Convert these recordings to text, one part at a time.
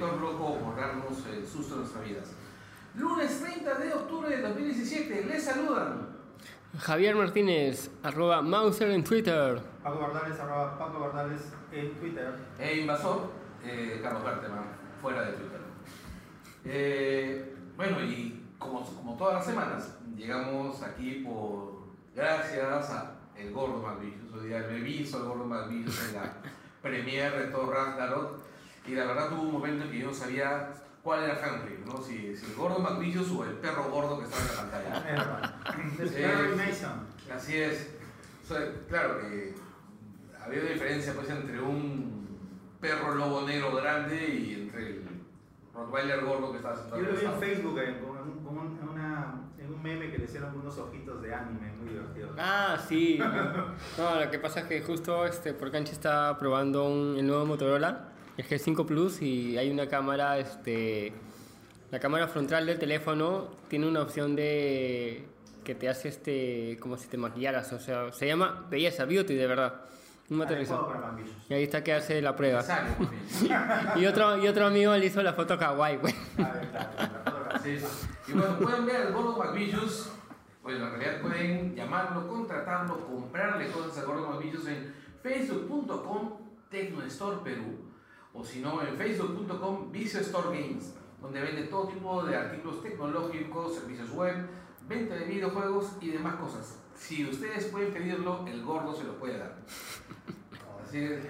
loco por darnos el susto de nuestras vidas. Lunes 30 de octubre de 2017, les saludan Javier Martínez, arroba Mauser en Twitter. Paco Bardales, arroba Paco Bardales en Twitter. e Invasor, eh, Carlos Berteman, fuera de Twitter. Eh, bueno, y como, como todas las semanas, llegamos aquí por gracias a el Gordo Malvicious. Hoy día me visto el Gordo Malvicious en la premiere de Thor Ragnarok. Y la verdad tuvo un momento en que yo no sabía cuál era Henry, ¿no? Si, si el Gordo Malvicious o el perro gordo que estaba en la pantalla. Perry Mason. Así es. O sea, claro que había una diferencia pues entre un perro lobo negro grande y entre el Rottweiler gordo que estaba sentado. Yo lo vi en Facebook eh, con un, con un- en una- en un meme que le hicieron con unos ojitos de anime, muy divertido. Ah, sí. No, lo que pasa es que justo este, por cancha está probando un, el nuevo Motorola, el G5 Plus, y hay una cámara, este, la cámara frontal del teléfono tiene una opción de que te hace este, como si te maquillaras, o sea, se llama belleza, beauty de verdad. Un Adecuado material. para mambillos. Y ahí está que hace la prueba. Y otro, y otro amigo le hizo la foto kawaii, güey. A. Así es. Y bueno, pueden ver al gordo McVicious. Bueno, en realidad pueden llamarlo, contratarlo, comprarle cosas al gordo McVicious en facebook.com Tecnostore Perú. O si no, en facebook.com Vicio Store Games, donde vende todo tipo de artículos tecnológicos, servicios web, venta de videojuegos y demás cosas. Si ustedes pueden pedirlo, el gordo se lo puede dar. Así es.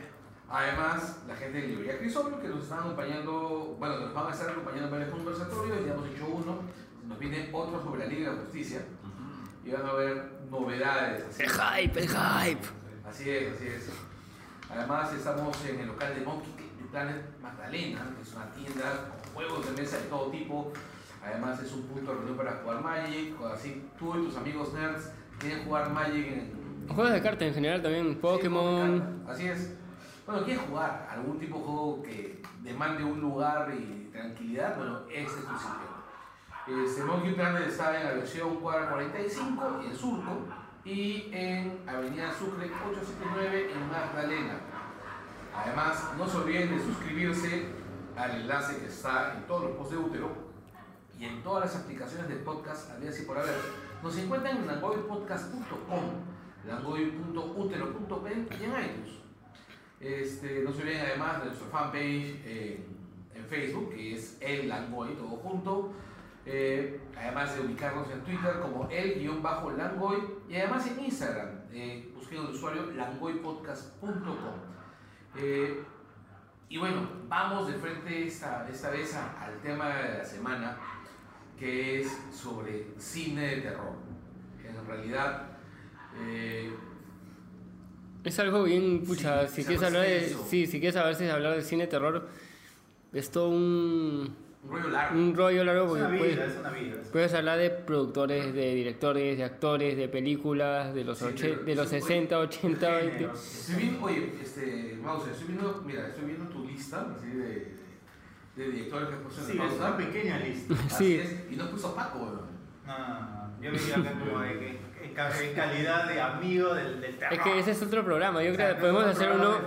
Además, la gente de Librería Crisóbalo que nos están acompañando, bueno, nos van a estar acompañando en varios conversatorios, ya hemos hecho uno, nos viene otro sobre la Liga de Justicia y van a haber novedades. Así, El hype, el hype. así es, así es. Además, estamos en el local de Monkey Planet Magdalena, que es una tienda con juegos de mesa de todo tipo. Además, es un punto de reunión para jugar Magic, así tú y tus amigos nerds quieren jugar Magic en, Juegos de cartas en general también, Pokémon. Así es. Bueno, ¿quieres jugar algún tipo de juego que demande un lugar y tranquilidad? Bueno, este es tu sitio. Este, Monkey Planet está en la versión cuadra 45 en Surco y en Avenida Sucre 879 en Magdalena. Además, no se olviden de suscribirse al enlace que está en todos los posts de útero y en todas las aplicaciones de podcast, había así por haber. Nos encuentran en langoypodcast.com, langoy.utero.pen y en iTunes. Este, no se olviden además de nuestra fanpage en Facebook, que es el Langoy, todo junto. Eh, además de ubicarnos en Twitter como el-langoy y además en Instagram, eh, busquen el usuario langoypodcast.com. Eh, y bueno, vamos de frente esta, esta vez a- al tema de la semana, que es sobre cine de terror. En realidad, eh, Es algo bien, pucha, Sí, si es quieres algo hablar de, sí, si quieres hablar, de hablar de cine de terror, es todo un rollo largo. un rollo largo Es porque una vida, puedes, es una vida. puedes hablar de productores, de directores, de actores, de películas, de los, Sí, oche- pero de los sí, 60, 80, 20. Géneros. Estoy viendo, oye, este, Mouse, estoy viendo, mira, estoy viendo tu lista así de, de directores que has puesto en Sí, el es una pequeña lista. Así Sí. es, y no puso Paco, weón. No, no, no. Yo como de que- en ca- en calidad de amigo del, del terror. Es que ese es otro programa, yo O creo que podemos hacer uno,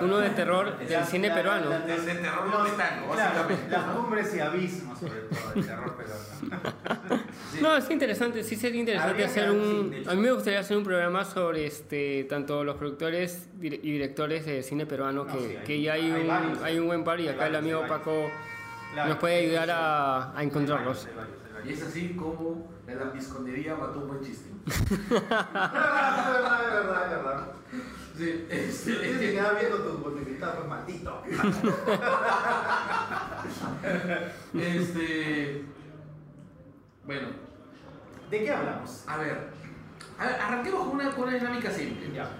uno de terror del La- cine la- peruano. la- Del- del terror los- tibetano, claro. Las cumbres y abismos, sobre todo, del terror peruano. Sí. No, es interesante, sí sería interesante Habría hacer un... de. A mí me gustaría hacer un programa sobre este tanto los productores y directores de cine peruano, No, que, sí, hay- que ya hay, hay un, varios. hay un buen par y acá el amigo. Paco Claro, nos puede ayudar sí, a, a encontrarlos. Hay varios, hay varios, hay Y es así como la lambisconería mató un buen chiste. Es verdad, es verdad, es verdad. Sí, este, quedar viendo tu bonificado, pues maldito. este, bueno, ¿De qué hablamos? a ver, a ver, arranquemos con una, con una dinámica simple. Ya.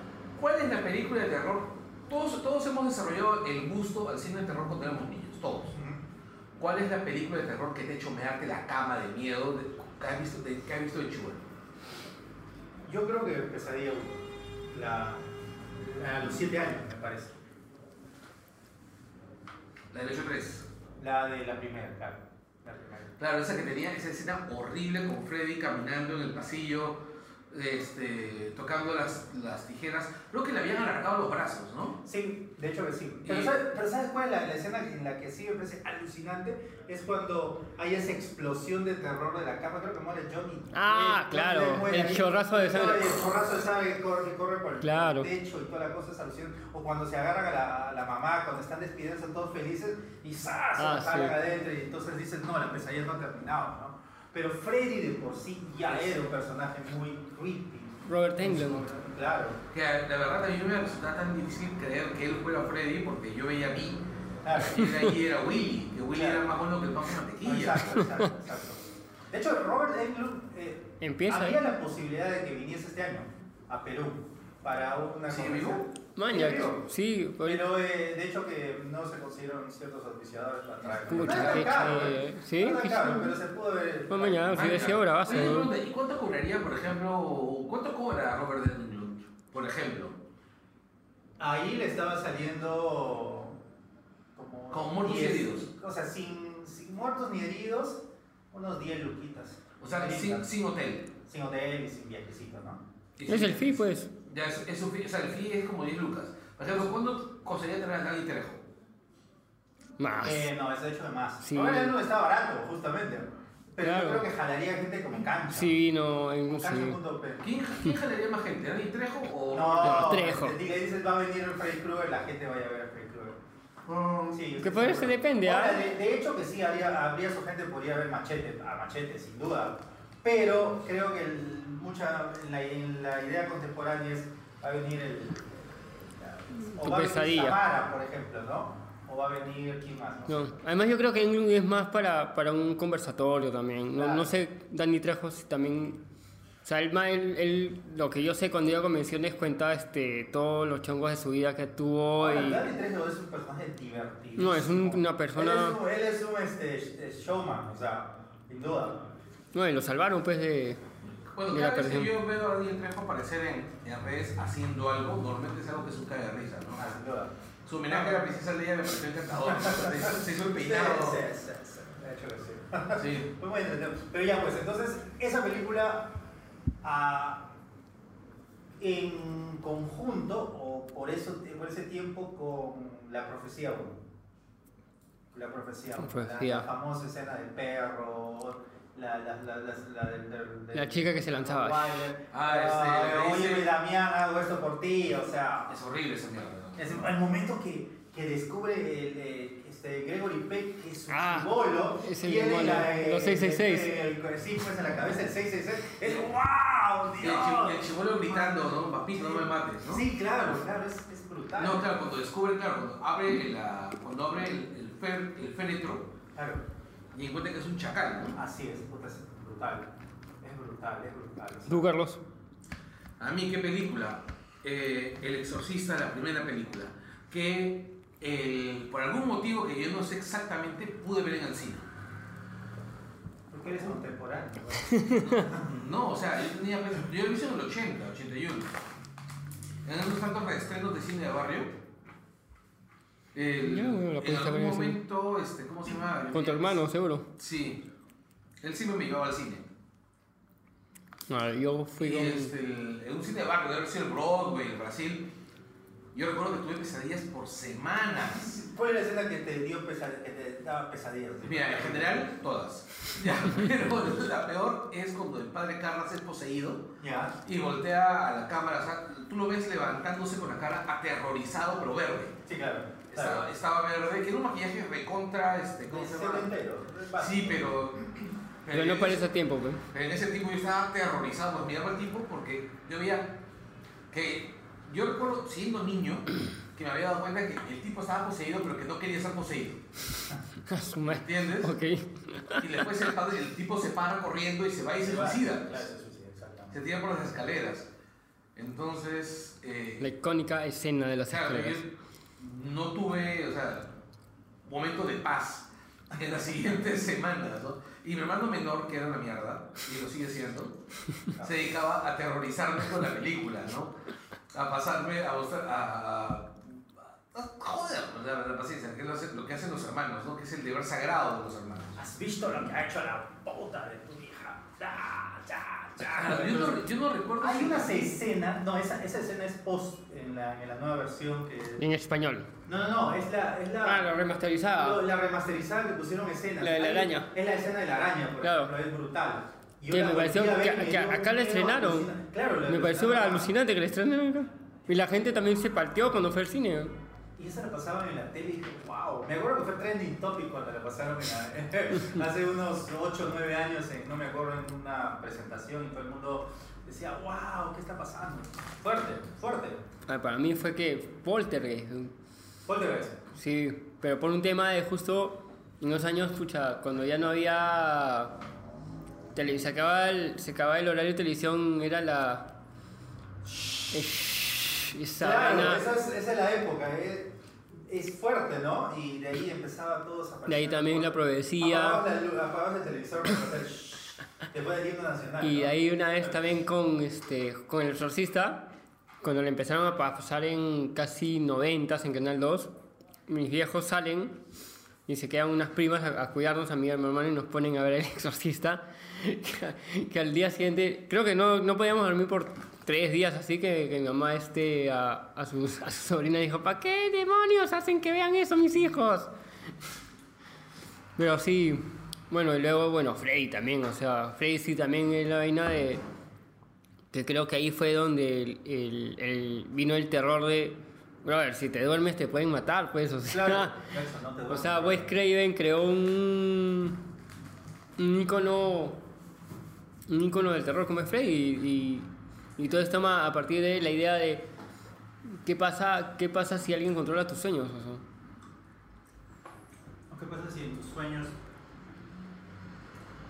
¿Cuál es la película de terror? Todos, todos hemos desarrollado el gusto al cine de terror cuando éramos niños, todos. ¿Cuál es la película de terror que te ha hecho mearte la cama de miedo de, que has visto de, has visto de chulo? Yo creo que Pesadilla uno. La, la- a los 7 años, me parece. La del 8-3. La de la primera, claro. La primera. Claro, esa que tenía esa escena horrible con Freddy caminando en el pasillo, este, tocando las, las tijeras. Creo que le habían alargado los brazos, ¿no? Sí, de hecho que sí. Pero, Y- ¿sabes, pero ¿sabes cuál es la, la escena en la que sí me parece alucinante? Es cuando hay esa explosión de terror de la cama, creo que muere Johnny. Ah, Eh, claro, el chorrazo de sangre. No, el chorrazo de sangre que corre, que corre por el Claro. techo y toda la cosa es alucinante. O cuando se agarran a la, a la mamá, cuando están despidiendo, están todos felices y ¡zas! Ah, se sí. adentro y entonces dices, no, la pesadilla no ha terminado, ¿no? Pero Freddy de por sí ya era un personaje muy creepy. Robert Englund. Claro. Que la verdad a mí no me resultaba tan difícil creer que él fuera Freddy porque yo veía a mí claro. y él ahí era Willy, que Willy Claro. era más bueno que el pan con mantequilla. Exacto, exacto, exacto. De hecho, Robert Englund eh, Empieza había ahí. la posibilidad de que viniese este año a Perú para una ¿Sí. Ya, Sí, Pero eh, de hecho que no se consiguieron ciertos auspiciadores para traerlo. Pucha, caro, eh. Sí, no caro, pero se pudo ver. Pues mañana, si decía ahora vas a ¿Y cuánto cobraría, por ejemplo, cuánto cobra Robert Englund, por ejemplo? Ahí le estaba saliendo como. Con muertos y 10, heridos. O sea, sin, sin muertos ni heridos, unos 10 luquitas. O sea, sin, sin hotel. Sin hotel y sin viajecito, ¿no? Es el fee, pues. Ya, es, es o sea, el fee es como 10 lucas. Por ejemplo, ¿cuánto costaría traer a Dani Trejo? Más. Eh, no, es de hecho de más. Sí. Robert Englund está barato, justamente. Pero Claro. yo creo que jalaría gente como cancha. Sí, no, en, sí. ¿Quién, ¿Quién jalaría más gente? ¿Dani Trejo o No, Trejo. Si le dices va a venir el Freddy Krueger, la gente vaya a ver a Freddy Krueger. Sí, Que puede ser, depende, ¿ah? Ahora, de, de hecho que sí, habría, habría su gente podría ver machete, a machete, sin duda. Pero creo que el- mucha, en, la, en la idea contemporánea es, va a venir el... O Tu va a venir. Samara, por ejemplo, ¿no? O va a venir, ¿quién más? No. Además yo creo que Englund es más para, para un conversatorio también. No, Claro. no sé, Dani Trejo si también... O sea, él, él- él- lo que yo sé cuando iba a convenciones cuenta este, todos los chongos de su vida que tuvo Ahora, y... Dani Trejo es un personaje divertido. No, es un- una persona- Él es un, él es un, este, este, showman, o sea, sin duda. No, y lo salvaron pues de... Bueno, cada la vez que yo veo a Dani Trejo aparecer en, en redes haciendo algo, normalmente es algo que es un caga de risa, ¿no? Ah, sin duda. Su homenaje a la princesa Leia me pareció encantador. Se hizo- Se hizo el Sí, peinado. sí, sí, sí, de hecho que sí. Sí. Fue muy entretenido. Pero ya, pues, entonces, esa película ah, en conjunto, o por, eso, por ese tiempo, con La Profecía 1. La Profecía 1. Profecía. La, la famosa escena del perro, la, la, la, la, la chica que se lanzaba. Wilder. Ah, este, Oye, Damián, hago esto por ti, o sea. Es horrible esa mierda. Es el momento que, que descubre el, este Gregory Peck que su Ah, chibolo es el tiene la, los 666. el- el- sí, pues en la cabeza el 666. Es ¡Wow! Dios! el chibolo gritando, ¿no? Papito, no me mates, ¿no? Sí, claro, claro, es, es brutal. No, claro, cuando descubre, claro, cuando abre, la, cuando abre el, el, fer- el féretro Claro, y encuentra que es un chacal, ¿no? así es, puta, es brutal. Es brutal, es brutal. ¿Tú, Carlos? A mí, ¿qué película? Eh, el Exorcista, la primera película, que por algún motivo que yo no sé exactamente pude ver en el cine. Porque eres contemporáneo. No, o sea, yo tenía, yo lo hice en el 80, 81. En esos tantos reestrenos de cine de barrio. El- Ya, bueno, en algún momento, este, ¿cómo se llama? Con tu hermano, seguro. Sí. Él sí me llevaba al cine. No, yo fui Y con... este, el- en un cine de barrio, debe haber sido el Broadway, el Brasil. Yo recuerdo que tuve pesadillas por semanas. ¿Cuál es la escena que te dio pesad- que te daba pesadillas? Mira, en general, todas. Ya, pero la peor es cuando el padre Carras es poseído Ya. y voltea a la cámara. O sea, tú lo ves levantándose con la cara aterrorizado, pero verde. Sí, claro. Estaba, claro. estaba verde, que era un maquillaje recontra, este, ¿cómo se llama? Sí, pero... Pero no parece a tiempo, pues. Pero en ese tiempo yo estaba aterrorizado, pues miraba al tipo porque yo veía que yo recuerdo siendo niño que me había dado cuenta que el tipo estaba poseído pero que no quería ser poseído, A su madre. ¿entiendes? Ok. Y después el, padre, el tipo se para corriendo y se va y se va, suicida, Claro, se suicida, exactamente. se tira por las escaleras. Entonces, eh, La icónica escena de las claro, escaleras. yo no tuve, o sea, momento de paz en las siguientes semanas, ¿no? Y mi hermano menor, que era una mierda, y lo sigue siendo, se dedicaba a aterrorizarme con la película, ¿no? A pasarme, a mostrar, a... a- a joder, o sea, la paciencia, que es lo, hace- lo que hacen los hermanos, ¿no? Que es el deber sagrado de los hermanos. ¿Has visto lo que ha hecho la puta de tu hija? Ya, ya, Ah, yo, no, yo no recuerdo. Hay si- unas escenas, no, esa, esa escena es post en la, en la nueva versión que... En español. No, no, no, es la... Es la Ah, la remasterizada. la remasterizada que pusieron escenas. La de la araña. Es la escena de la araña, por Claro. ejemplo, es brutal. Yo Que me pareció que, y que dio acá la estrenaron. alucinante. Claro, la Me pareció alucinante que la estrenaron acá. Y la gente también se partió cuando fue al cine. Y esa la pasaban en la tele y dije, wow. Me acuerdo que fue trending topic cuando la pasaron en la- hace unos 8 o 9 años, en- no me acuerdo, en una presentación y todo el mundo decía, wow, ¿qué está pasando? Fuerte, fuerte. Ah, para mí fue que Poltergeist. Poltergeist. Sí, pero por un tema de justo en los años, pucha, cuando ya no había. tele- se, acababa el, se acababa el horario de televisión, era la. es- esa Claro, esa es, esa es la época, es, es fuerte, ¿no? Y de ahí empezaba todo a De ahí también la profecía. Apagabas, el televisor para hacer después del himno nacional. Y ¿no? ahí una vez también con, este, con El Exorcista, cuando le empezaron a pasar en casi 90 en Canal 2, mis viejos salen y se quedan unas primas a, cuidarnos a mi hermano y nos ponen a ver El Exorcista. Que, al día siguiente, creo que no, no podíamos dormir por tres días, así que, mi mamá este, a, a su sobrina dijo, ¿para qué demonios hacen que vean eso mis hijos? Pero sí, bueno, y luego, bueno, Freddy también, o sea, Freddy sí también es la vaina de. Que creo que ahí fue donde el, el- el- vino el terror de. Brother, si te duermes te pueden matar, pues, o sea. Claro, eso, no te O sea, Wes Craven creó un. un icono. un icono del terror como es Freddy y, y, y todo esto a partir de la idea de. ¿Qué pasa, qué pasa si alguien controla tus sueños? O sea, ¿Qué pasa si en tus sueños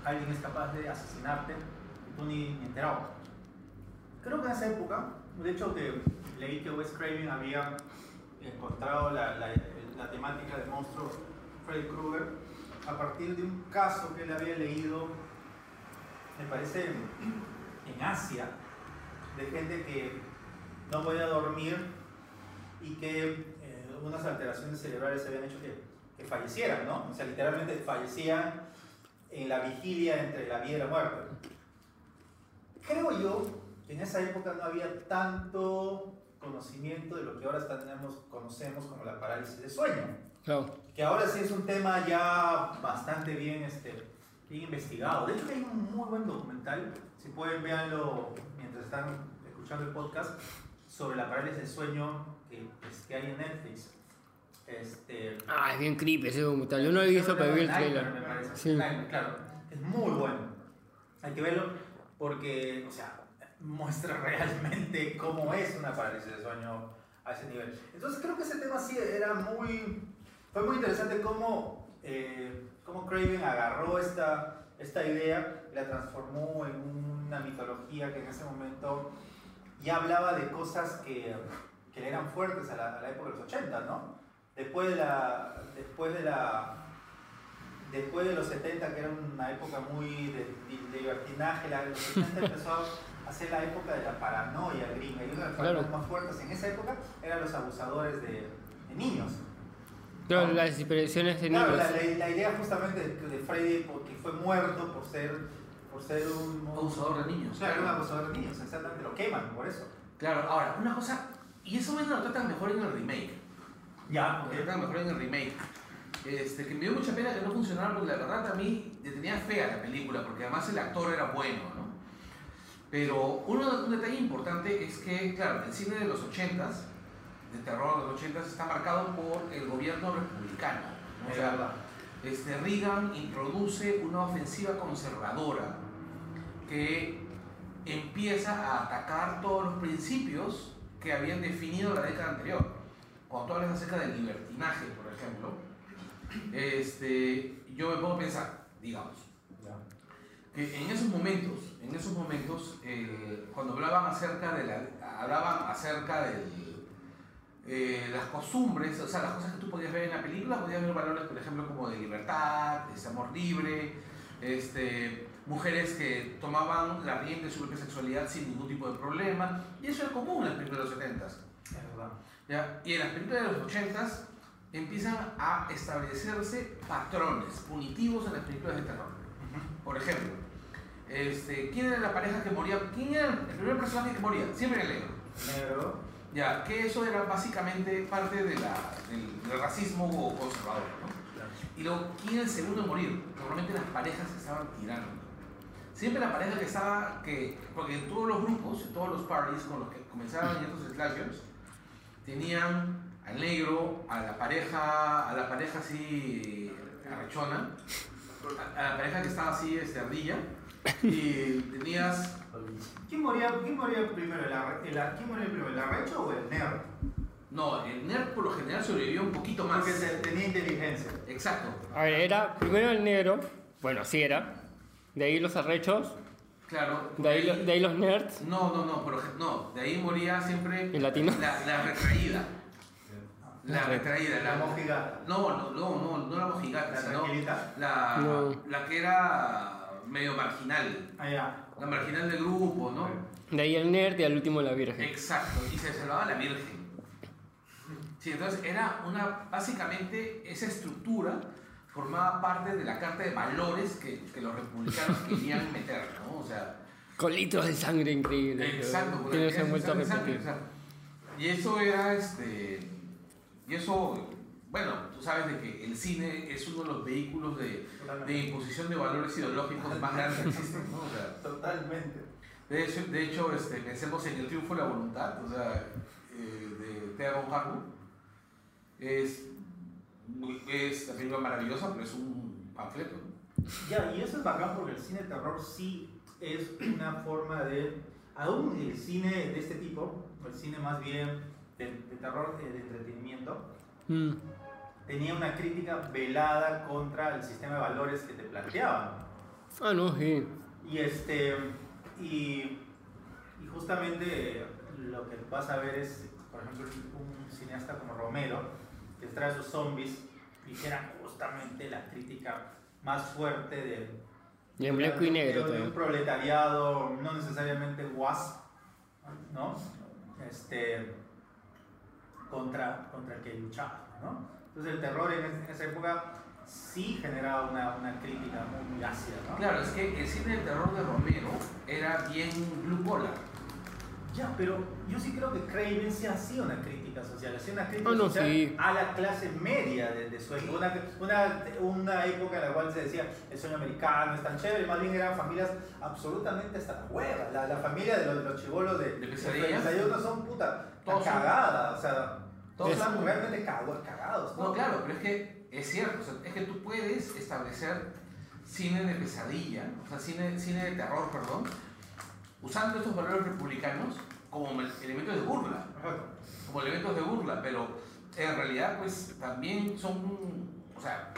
alguien es capaz de asesinarte y tú ni, ni enterado? Creo que en esa época, de hecho leí que Wes Craven había encontrado la, temática del monstruo Freddy Krueger a partir de un caso que él había leído, me parece, en, Asia, de gente que no podía dormir y que eh, unas alteraciones cerebrales habían hecho que, que fallecieran, ¿no? O sea, literalmente fallecían en la vigilia entre la vida y la muerte. Creo yo en esa época no había tanto conocimiento de lo que ahora tenemos, conocemos como la parálisis de sueño, claro. que ahora sí es un tema ya bastante bien, este, bien investigado. De hecho, hay un muy buen documental, si pueden verlo mientras están escuchando el podcast, sobre la parálisis de sueño que, pues, que hay en Netflix. Este, Ah, es bien creepy ese documental. Yo no lo he visto, pero vi el trailer. me parece. Sí. Nightmare, claro. Es muy bueno. Hay que verlo porque, o sea, muestra realmente cómo es una parálisis de sueño a ese nivel. Entonces creo que ese tema sí era muy... Fue muy interesante cómo, eh, cómo Craven agarró esta, esta idea la transformó en una mitología que en ese momento ya hablaba de cosas que, que le eran fuertes a la, a la época de los 80, ¿no? Después de la... Después de la después de los 70, que era una época muy de, de libertinaje, la, los 70 empezó a ser la época de la paranoia gringa. Y una de las Claro. más fuertes en esa época eran los abusadores de, de niños. Claro, las desapariciones de niños. Claro, la, la- la idea justamente de, de Freddy, porque fue muerto por ser, por ser un, un- Abusador de niños. Claro, un abusador de niños, exactamente, lo queman por eso. Claro, ahora, una cosa, y eso menos lo tratan mejor en el remake. Ya, Lo tratan mejor en el remake. Este, que me dio mucha pena que no funcionara porque la verdad a mí le tenía fea la película porque además el actor era bueno, ¿no? Pero uno, un detalle importante es que, claro, el cine de los 80s, de terror de los 80s, está marcado por el gobierno republicano. ¿no? O sea, este, Reagan introduce una ofensiva conservadora que empieza a atacar todos los principios que habían definido la década anterior. Cuando tú hablas acerca del libertinaje, por ejemplo, este, yo me a pensar, digamos, que en esos momentos, en esos momentos, eh, cuando hablaban acerca de la, hablaban acerca del, eh, las costumbres, o sea, las cosas que tú podías ver en la película, podías ver valores, por ejemplo, como de libertad, ese amor libre, este, mujeres que tomaban la rienda de su propia sexualidad sin ningún tipo de problema, y eso era común en las películas de los 70 Es verdad. ¿ya? Y en las películas de los 80 empiezan a establecerse patrones punitivos en las películas de terror. Por ejemplo, Este, ¿Quién era la pareja que moría? ¿Quién era el primer personaje que moría? Siempre el negro. Negro. Ya, que eso era básicamente parte de la, del, del racismo conservador, ¿no? Y luego, ¿quién era el segundo en morir? Normalmente las parejas que estaban tirando. Siempre la pareja que estaba, que, porque en todos los grupos, en todos los parties con los que comenzaban estos slashers, tenían al negro, a la pareja, a la pareja así arrechona, a, a la pareja que estaba así, este, ardilla, y tenías ¿Quién moría, quién moría primero? ¿El, el- ¿Quién moría primero? ¿El arrecho o el nerd? No, el nerd por lo general sobrevivió un poquito más. Porque se- tenía inteligencia. Exacto. A ver, era primero el negro, bueno, sí era. De ahí los arrechos, Claro. de ahí, lo- de ahí los nerds. No, no, no, ej- no, de ahí moría siempre ¿El latino? La, la retraída. La retraída, la, La mojigata. No, no, no, no, no la mojigata, La sino tranquilita. la, No. la que era medio marginal. Ah. La marginal del grupo, ¿no? De ahí el nerd y al último la virgen. Exacto, y se salvaba la Virgen. Sí, entonces era una, básicamente esa estructura formaba parte de la carta de valores que, que los republicanos querían meter, ¿no? O sea, Con litros de sangre increíble. exacto, Que no se han vuelto a usar sangre, repetir. o sea, y eso era, este, y eso, bueno, sabes de que el cine es uno de los vehículos de, de imposición de valores ideológicos más grandes que existen, ¿no? O sea, Totalmente. de hecho, de hecho este, pensemos en El triunfo de la voluntad, o sea, eh, de Thea von Hartmann. Es, es una película maravillosa, pero es un panfleto. Ya, y eso es bacán porque el cine de terror sí es una forma de. Aún el cine de este tipo, el cine más bien de, de terror, eh, de entretenimiento, Mm. Tenía una crítica velada contra el sistema de valores que te planteaban. Ah, no, sí. Y este y, y justamente lo que vas a ver es, por ejemplo, un cineasta como Romero, que trae sus zombies y que era justamente la crítica más fuerte de, Y en blanco y negro de, de un proletariado no necesariamente guas, ¿no? Este, contra, contra el que luchaba, ¿no? Entonces el terror en, es- en esa época sí generaba una, una crítica muy, muy ácida, ¿no? Claro, es que el cine de terror de Romero era bien blue collar. Ya, pero yo sí creo que Craven sí hacía una crítica social, hacía una crítica Ah, no, social sí. a la clase media de, de su época, una, una, una época en la cual se decía el sueño americano es tan chévere, más bien eran familias absolutamente hasta la hueva, la, la familia de los, de los chivolos de, ¿De son puta cagadas, o sea, todos Es- están realmente cagados. No, claro, pero es que es cierto, o sea, es que tú puedes establecer cine de pesadilla, o sea, cine, cine de terror, perdón, usando estos valores republicanos como el- elementos de burla. Ajá. como elementos de burla, pero en realidad pues también son, o sea,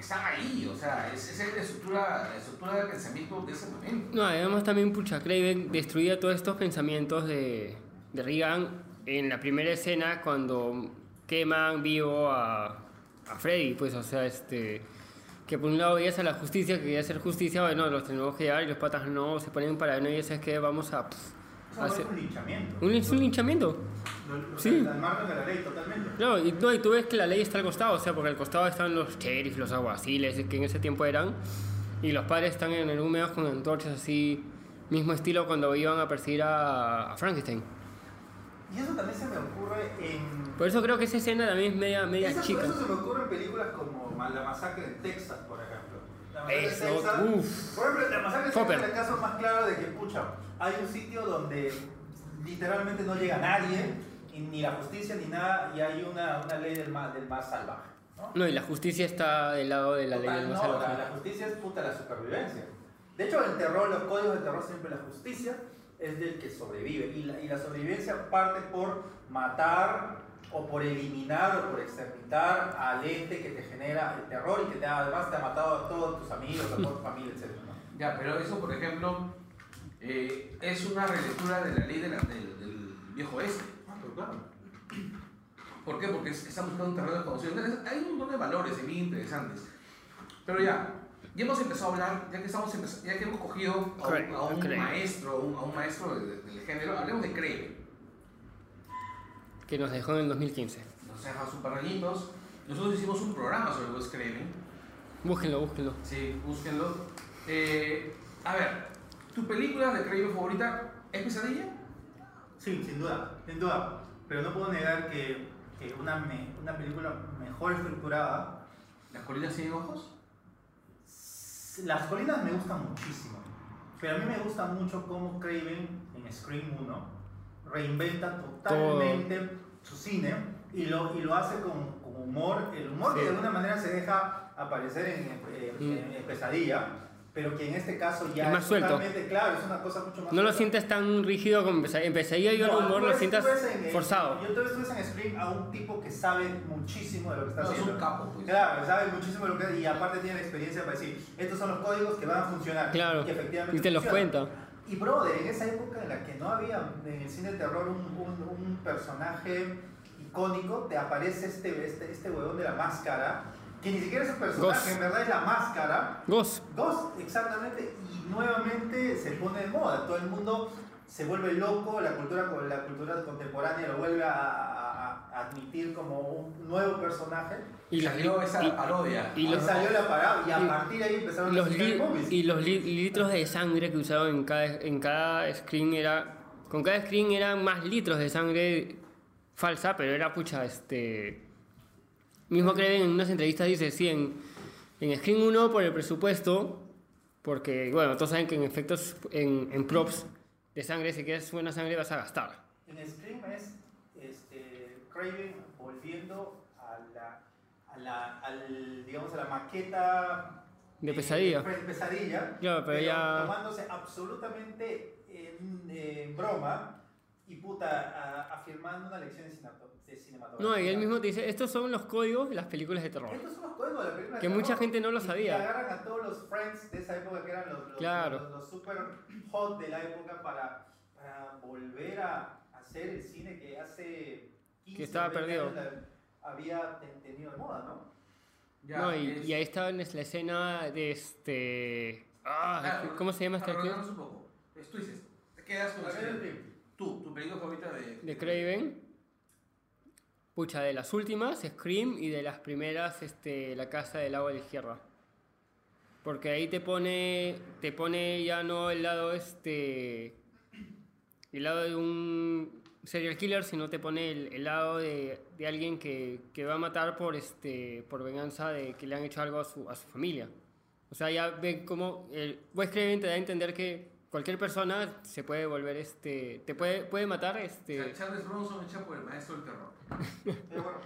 están ahí, o sea, es, esa es la estructura, la estructura de pensamiento de ese momento. No, además también Pucha Craven destruía todos estos pensamientos de, de Reagan en la primera escena cuando queman vivo a, a Freddy, pues, o sea, este que por un lado veías a la justicia, que quería hacer justicia, bueno, los tenemos que llevar y los patas no, se ponen paranoia y es que vamos a... pff, no hacer- es un linchamiento. un, es un linchamiento. Lo- Sí. Al margen de la ley, totalmente. No, y, no, y tú ves que la ley está al costado, o sea, porque al costado están los sheriffs, los aguaciles, que en ese tiempo eran, y los padres están en el húmedo con antorchas así, mismo estilo cuando iban a perseguir a, a Frankenstein. Y eso también se me ocurre en. Por eso creo que esa escena también es media, media Eso, chica. eso se me ocurre en películas como La Masacre en Texas, por ejemplo. La Masacre en Eso, Texas. uff. Por ejemplo, La Masacre en Texas es el caso más claro de que, pucha, hay un sitio donde literalmente no llega nadie, y ni la justicia ni nada, y hay una, una ley del más, del más salvaje. ¿no? No, y la justicia está del lado de la ley del no, más la, salvaje. la justicia es puta la supervivencia. De hecho, el terror, los códigos de terror siempre la justicia es del que sobrevive. Y la, y la sobrevivencia parte por matar o por eliminar o por exterminar al ente que te genera el terror y que te, además te ha matado a todos tus amigos, a toda tu familia, etc. ¿no? Ya, pero eso, por ejemplo, eh, es una relectura de la ley de la- del, del viejo oeste. Ah, pero claro. ¿Por qué? Porque es- está buscando un terreno desconocido. Hay un montón de valores bien interesantes. Pero ya, ya hemos empezado a hablar, ya que, estamos ya que hemos cogido a un, a un maestro, un- a un maestro de- de- del género, hablemos de Craven. Que nos dejó en el 2015. Nos deja un par de añitos. Nosotros hicimos un programa sobre Wes Craven. Búsquenlo, búsquenlo. Sí, búsquenlo. Eh, A ver, ¿tu película de Craven favorita es Pesadilla? Sí, sin duda, sin duda. Pero no puedo negar que, que una, me- una película mejor estructurada. ¿Las colinas tienen ojos? Las colinas me gustan muchísimo. Pero a mí me gusta mucho cómo Craven en Scream 1 reinventa totalmente su cine y lo, y lo hace con, con humor. El humor Sí. que de alguna manera se deja aparecer en, en- Mm. en- en Pesadilla. Pero que en este caso ya Es más suelto. claro, es una cosa mucho más No lo suelta. sientes tan rígido como empecé. Empecé yo el No, humor, tú lo sientas en el- forzado. Yo tú ves en Scream a un tipo que sabe muchísimo de lo que está No, es haciendo. un capo, pues. Claro, sabe muchísimo de lo que y aparte tiene la experiencia para decir, estos son los códigos que van a funcionar. Claro, que efectivamente y te los cuenta. Y brother, en esa época en la que no había en el cine de terror un, un- un personaje icónico, te aparece este, este, este huevón de la máscara, que ni siquiera es un personaje, Ghost. en verdad es la máscara. Ghost. Ghost, exactamente, y nuevamente se pone de moda, todo el mundo se vuelve loco, la cultura, la cultura contemporánea lo vuelve a, a- a admitir como un nuevo personaje. Y salió esa y- parodia. y Y los- salió la parada y a partir de ahí empezaron los li- y los li- litros de sangre que usaban en cada, en cada screen era. Con cada screen eran más litros de sangre falsa, pero era pucha, este. Mismo Creven en unas entrevistas dice: sí, en, en Screen 1 por el presupuesto, porque, bueno, todos saben que en efectos, en, en props de sangre, si quieres buena sangre vas a gastar. En Scream es este, Craven volviendo a la, a la, al, digamos, a la maqueta De eh, pesadilla. de pesadilla, Claro, pero ya- tomándose absolutamente en, en broma y puta, a- afirmando una lección de, cinematografía. No, y él mismo te dice: estos son los códigos de las películas de terror. Estos son los códigos de la película. de Que terror. mucha gente no lo Y- sabía. Y agarran a todos los friends de esa época que eran los, los, Claro. los, los super hot de la época para, para volver a hacer el cine que hace 15 Que estaba 20 perdido. años la- había ten- tenido de moda, ¿no? Ya, no, y, es- y ahí estaba en la escena de este. Ah, Claro, ¿Cómo se llama esta actriz? un poco. Es- te quedas con A ver, Scream. Scream. Tu película favorita de... De Craven. Pucha, de las últimas, Scream, y de las primeras, este, La Casa del Agua de Izquierda. Porque ahí te pone, te pone ya no el lado este, el lado de un serial killer, sino te pone el, el lado de, de alguien que, que va a matar por este, por venganza de que le han hecho algo a su, a su familia. O sea, ya ve como el Wes Craven te da a entender que cualquier persona se puede volver este, te puede, puede matar este. Charles Bronson hecha por el maestro del terror. Pero bueno,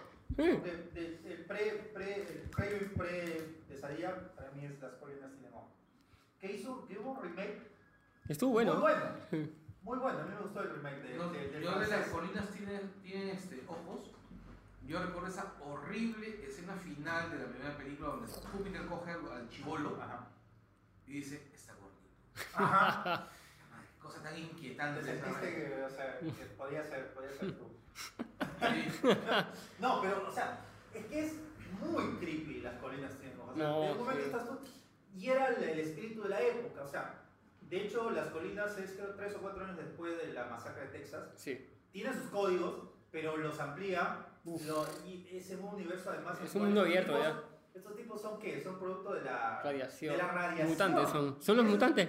de- de- el pre, pre, el Craven pre pesadilla para mí es Las Colinas Cinema. Que hizo, que hubo un remake Estuvo bueno. muy bueno. Muy bueno, a mí me gustó el remake de, No, de- yo de las colinas tienen, tienen este, ojos. Yo recuerdo esa horrible escena final de la primera película donde Júpiter coge al chivolo y dice. Ajá. Cosa tan inquietante. Te sentiste que, o sea, que podía ser, podía ser tú. Sí. No, pero, o sea, es que es muy creepy las colinas tienen ojos. O sea, No, de un momento sí. estás tú. Y era el, el espíritu de la época, o sea, de hecho, las colinas es creo tres o cuatro años después de la masacre de Texas. Sí. Tiene sus códigos, pero los amplía. lo- y ese universo, además. Es un mundo abierto ya. Estos tipos son qué? Son producto de la Radiación. De la radiación. Mutantes son. Son los mutantes.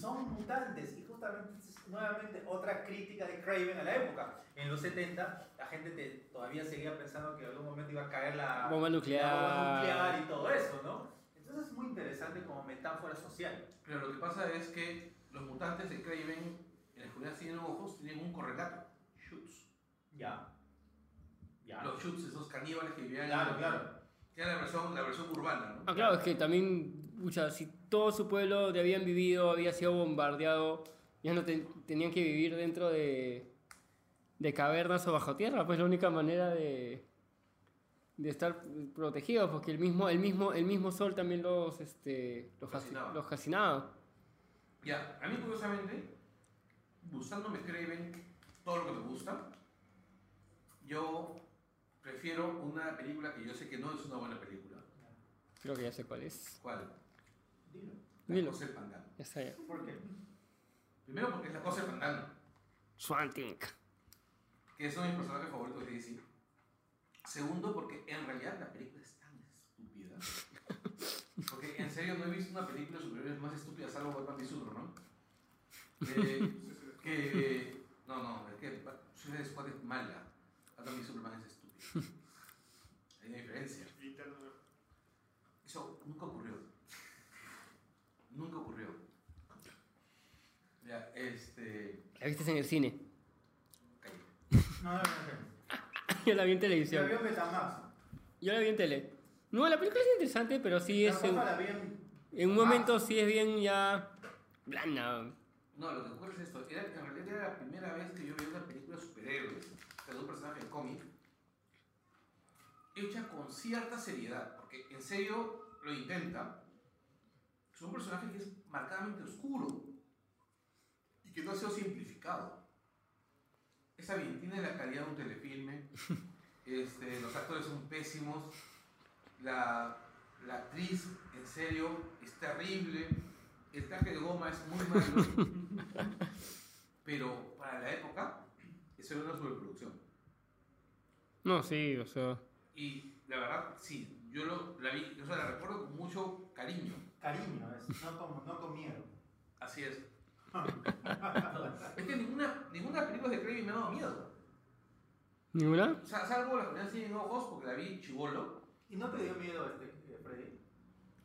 son mutantes y justamente nuevamente otra crítica de Craven a la época. En los 70 la gente te- todavía seguía pensando que en algún momento iba a caer la Bomba nuclear. la bomba nuclear y todo eso, ¿no? Entonces es muy interesante como metáfora social. Pero lo que pasa es que los mutantes de Craven en las colinas tienen ojos, tienen un correlato. Shoots. Ya. Ya. Los shoots, esos caníbales que vivían Claro, en claro. Que era la versión, la versión urbana, ¿no? Ah, claro, es que también, pucha, si todo su pueblo de habían vivido, había sido bombardeado, ya no te- tenían que vivir dentro de, de cavernas o bajo tierra, pues la única manera de, de estar protegidos, porque el mismo, el mismo, el mismo sol también los, este, los, fascinaba. Ya, a mí curiosamente, gustándome Craven todo lo que me gusta, yo prefiero una película que yo sé que no es una buena película. Creo que ya sé cuál es. ¿Cuál? Dilo. La Dilo. cosa del pantano. Ya sé. ¿Por qué? Primero porque es la cosa del pantano, Swamp Thing. que es uno de mis personajes favoritos de DC. Segundo porque en realidad la película es tan estúpida Porque en serio no he visto una película de superhéroes más estúpida salvo Batman y Superman. Eh, que. No, no, es que Suicide Squad es mala. Batman y Superman es estúpido. Hay una diferencia. Eso nunca ocurrió. Nunca ocurrió. Ya, este. ¿La viste en el cine? Cállate. No, no, no. Yo la vi en Yo televisión. vi en Betamax. Yo la vi en tele. No, la película es interesante, pero sí La es... En, cosa la vi en... en un momento sí es bien ya... Blanda. No, lo que ocurre es esto. Era, en realidad era la primera vez que yo veía una película de superhéroes, o sea, de un personaje de cómic, hecha con cierta seriedad, porque en serio lo intenta. Es un personaje que es marcadamente oscuro y que no ha sido simplificado. Está bien, tiene la calidad de un telefilme, este, los actores son pésimos, la, la actriz, en serio, es terrible, el traje de goma es muy malo, pero para la época, eso era una sobreproducción. No, sí, o sea... Y la verdad, sí, yo lo, la vi, o sea, la recuerdo con mucho cariño. Cariño, es, no, con, no con miedo. Así es. es que ninguna, ninguna película de Craven me ha dado miedo. ¿Ninguna? O sea, salvo la primera sin ojos, porque la vi chivolo. ¿Y no te dio miedo este, eh, Freddy?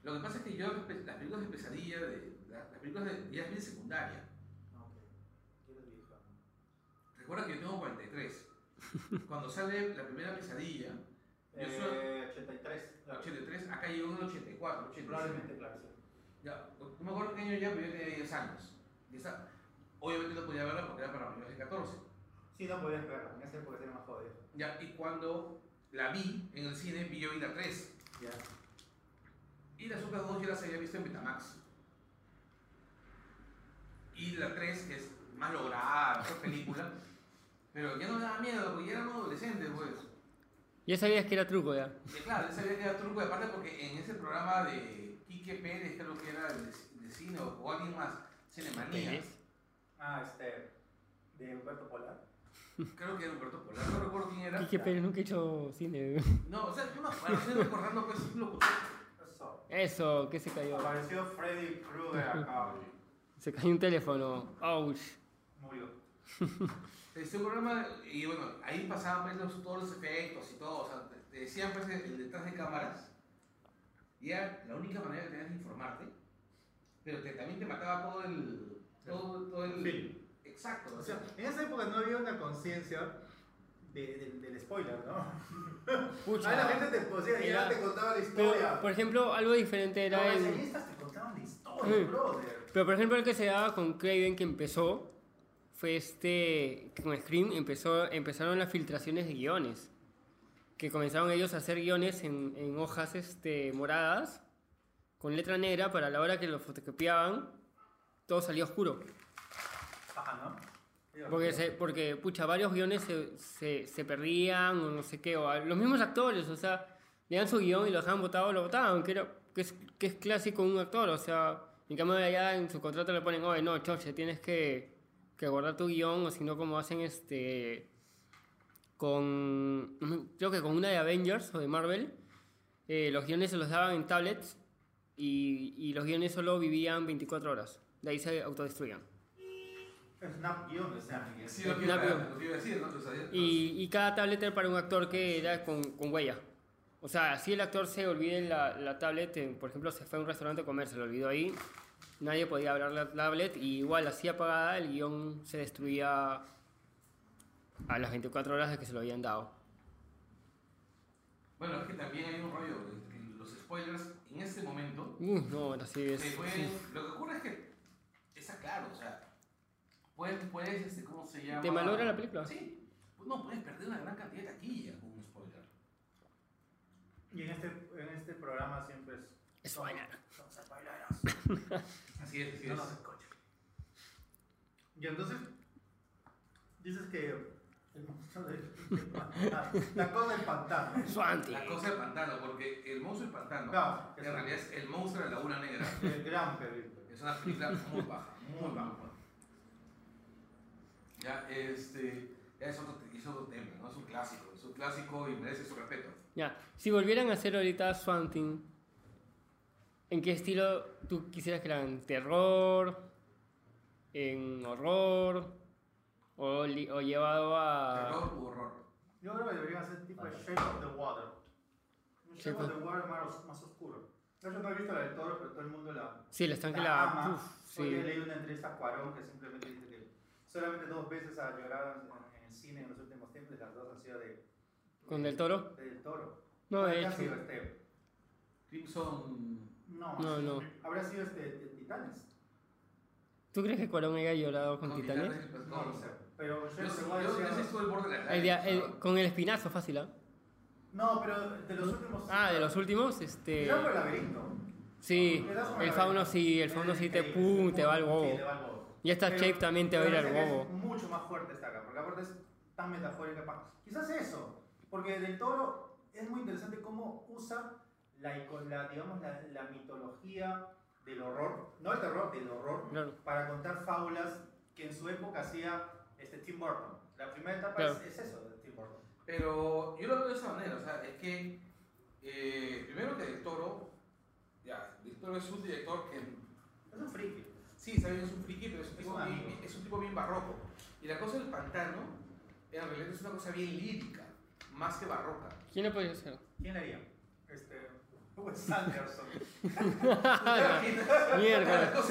Lo que pasa es que yo las pe- las películas de pesadilla, de, las las películas de ya es bien secundaria. Recuerda que yo tengo 43. Cuando sale la primera pesadilla, Eh, 83. claro. 83, acá llegó en el 84, 85. Probablemente, claro, sí. Ya, no me acuerdo qué año ya, pero yo tenía 10 años. Y esa- obviamente no podía verla porque era para mayores de 14. Sí, no podías verla, en esa época era más jodido. Ya, y cuando la vi en el cine, vi yo la 3. Ya. Y las otras dos ya las había visto en Betamax. Y la 3, que es más lograda, mejor película. pero ya no me daba miedo, porque ya eran adolescentes, pues. Ya sabías que era truco ya. Y claro, él sabía que era truco, y aparte porque en ese programa de Quique Pérez, creo que era de, de cine, o, alguien más, Cinemanía. Ah, este. De Humberto Polar. creo que era Humberto Polar, no recuerdo quién era. Quique Pérez nunca he hecho cine. No, o sea, yo me acuerdo, estoy recordando pues un locutor. Eso. Eso, que se cayó. Apareció Freddy Krueger acá. Se cayó un teléfono. Ouch. Murió. Este programa, y bueno, ahí pasaban pues, los- todos los efectos y todo, o sea, te, te decían pues el, el detrás de cámaras, y era la única manera que tenías de informarte, pero te- también te mataba todo el... Todo, todo el... Film. Exacto, O sea, en esa época no había una conciencia de- del- del spoiler, ¿no? Pucha. Ah, la gente te, sea, ya Era- te contaba la Pero, historia. por ejemplo, algo diferente Los era el... reseñistas te contaban la historia, Mm. brother. Pero por ejemplo el que se daba con Craven que empezó fue este con Scream empezó empezaron las filtraciones de guiones que comenzaron ellos a hacer guiones en, en hojas este moradas con letra negra para la hora que lo fotocopiaban todo salía oscuro Ajá, ¿no? porque se, porque pucha varios guiones se, se, se perdían o no sé qué o a- los mismos actores o sea leían su guion y lo dejaban botado lo botaban que era que es, que es clásico un actor o sea en cambio allá en su contrato le ponen oye no choche tienes que, que guardar tu guion o si no como hacen este con creo que con una de Avengers o de Marvel eh, los guiones se los daban en tablets y, y los guiones solo vivían 24 horas de ahí se autodestruían Snap guion, o sea. Sí, lo que iba, a decir, ¿no? Y, y cada tablet era para un actor que era con, con huella. O sea, si el actor se olvida en la, la tablet, por ejemplo, se fue a un restaurante a comer, se lo olvidó ahí, nadie podía hablar la tablet y igual así apagada el guion se destruía a las 24 horas de que se lo habían dado. Bueno, es que también hay un rollo, que los spoilers en este momento Uh, no, así es. se pueden... Lo que ocurre es que está claro, o sea, puedes, puedes este, ¿cómo se llama? ¿Te malogra la película? Sí. No, puedes perder una gran cantidad de taquilla con un spoiler. Y en este, en este programa siempre es. Spoiler. Son son spoileros. Así es, así no es. nos escuchan. Y entonces. Dices que. El monstruo del pantano. La cosa del pantano. Swanty. La cosa del pantano, porque el monstruo del pantano Claro, en realidad es el monstruo de la laguna negra. El gran película. Es una película muy baja, muy baja. Ya, este, ya es otro, es otro tema, ¿no? Es un clásico, es un clásico y merece su respeto. Ya, si volvieran a hacer ahorita Swanting, ¿En qué estilo tú quisieras que eran? ¿Terror? ¿En horror? ¿O, li- o llevado a...? Terror u horror. Yo creo que deberían hacer tipo de Shape of the Water. Un Shape of the Water más, más oscuro. Yo no he visto la del toro, pero todo el mundo la. Sí, la están que la la... ama. uf, Hoy he sí. leído una entrevista a Cuarón que simplemente dice que solamente dos veces ha llorado en, el cine en los últimos tiempos y las dos han sido de. ¿Con Del Toro? de Del Toro. No, ¿Cuál de ha hecho. sido este? Crimson. No, No, no. Habría sido este de Titanes. ¿Tú crees que Cuarón haya llorado con, Con Titanes? Titanes, pues, No lo sé. Pero Yo, yo, yo, sí sí ha- estuve al borde de la El día- el- con el espinazo, fácil, ¿ah? No, pero de los últimos. Ah, de los últimos, este... Por el laberinto. Sí, el fauno sí, el fauno sí te, pum, te va al sí, huevo. te va al huevo. Y esta Pero- shape también te va a ir al huevo. Es mucho más fuerte esta acá, porque aparte es tan metafórica. Quizás eso, porque Del Toro es muy interesante cómo usa la, la, digamos, la, la mitología del horror, no el terror, del horror, Claro. para contar fábulas que en su época hacía este, Tim Burton. La primera etapa Claro. es, es eso de Tim Burton. Pero yo lo veo de esa manera, o sea, es que eh, primero que Del Toro, ya, Del Toro es un director que Es un friki. sí, saben, es un friki, pero es un, Es tipo un bien, es un tipo bien barroco. Y la cosa del pantano, en realidad es una cosa bien lírica, más que barroca. ¿Quién lo podría hacer? ¿Quién haría? Wes Anderson. Mierda. Con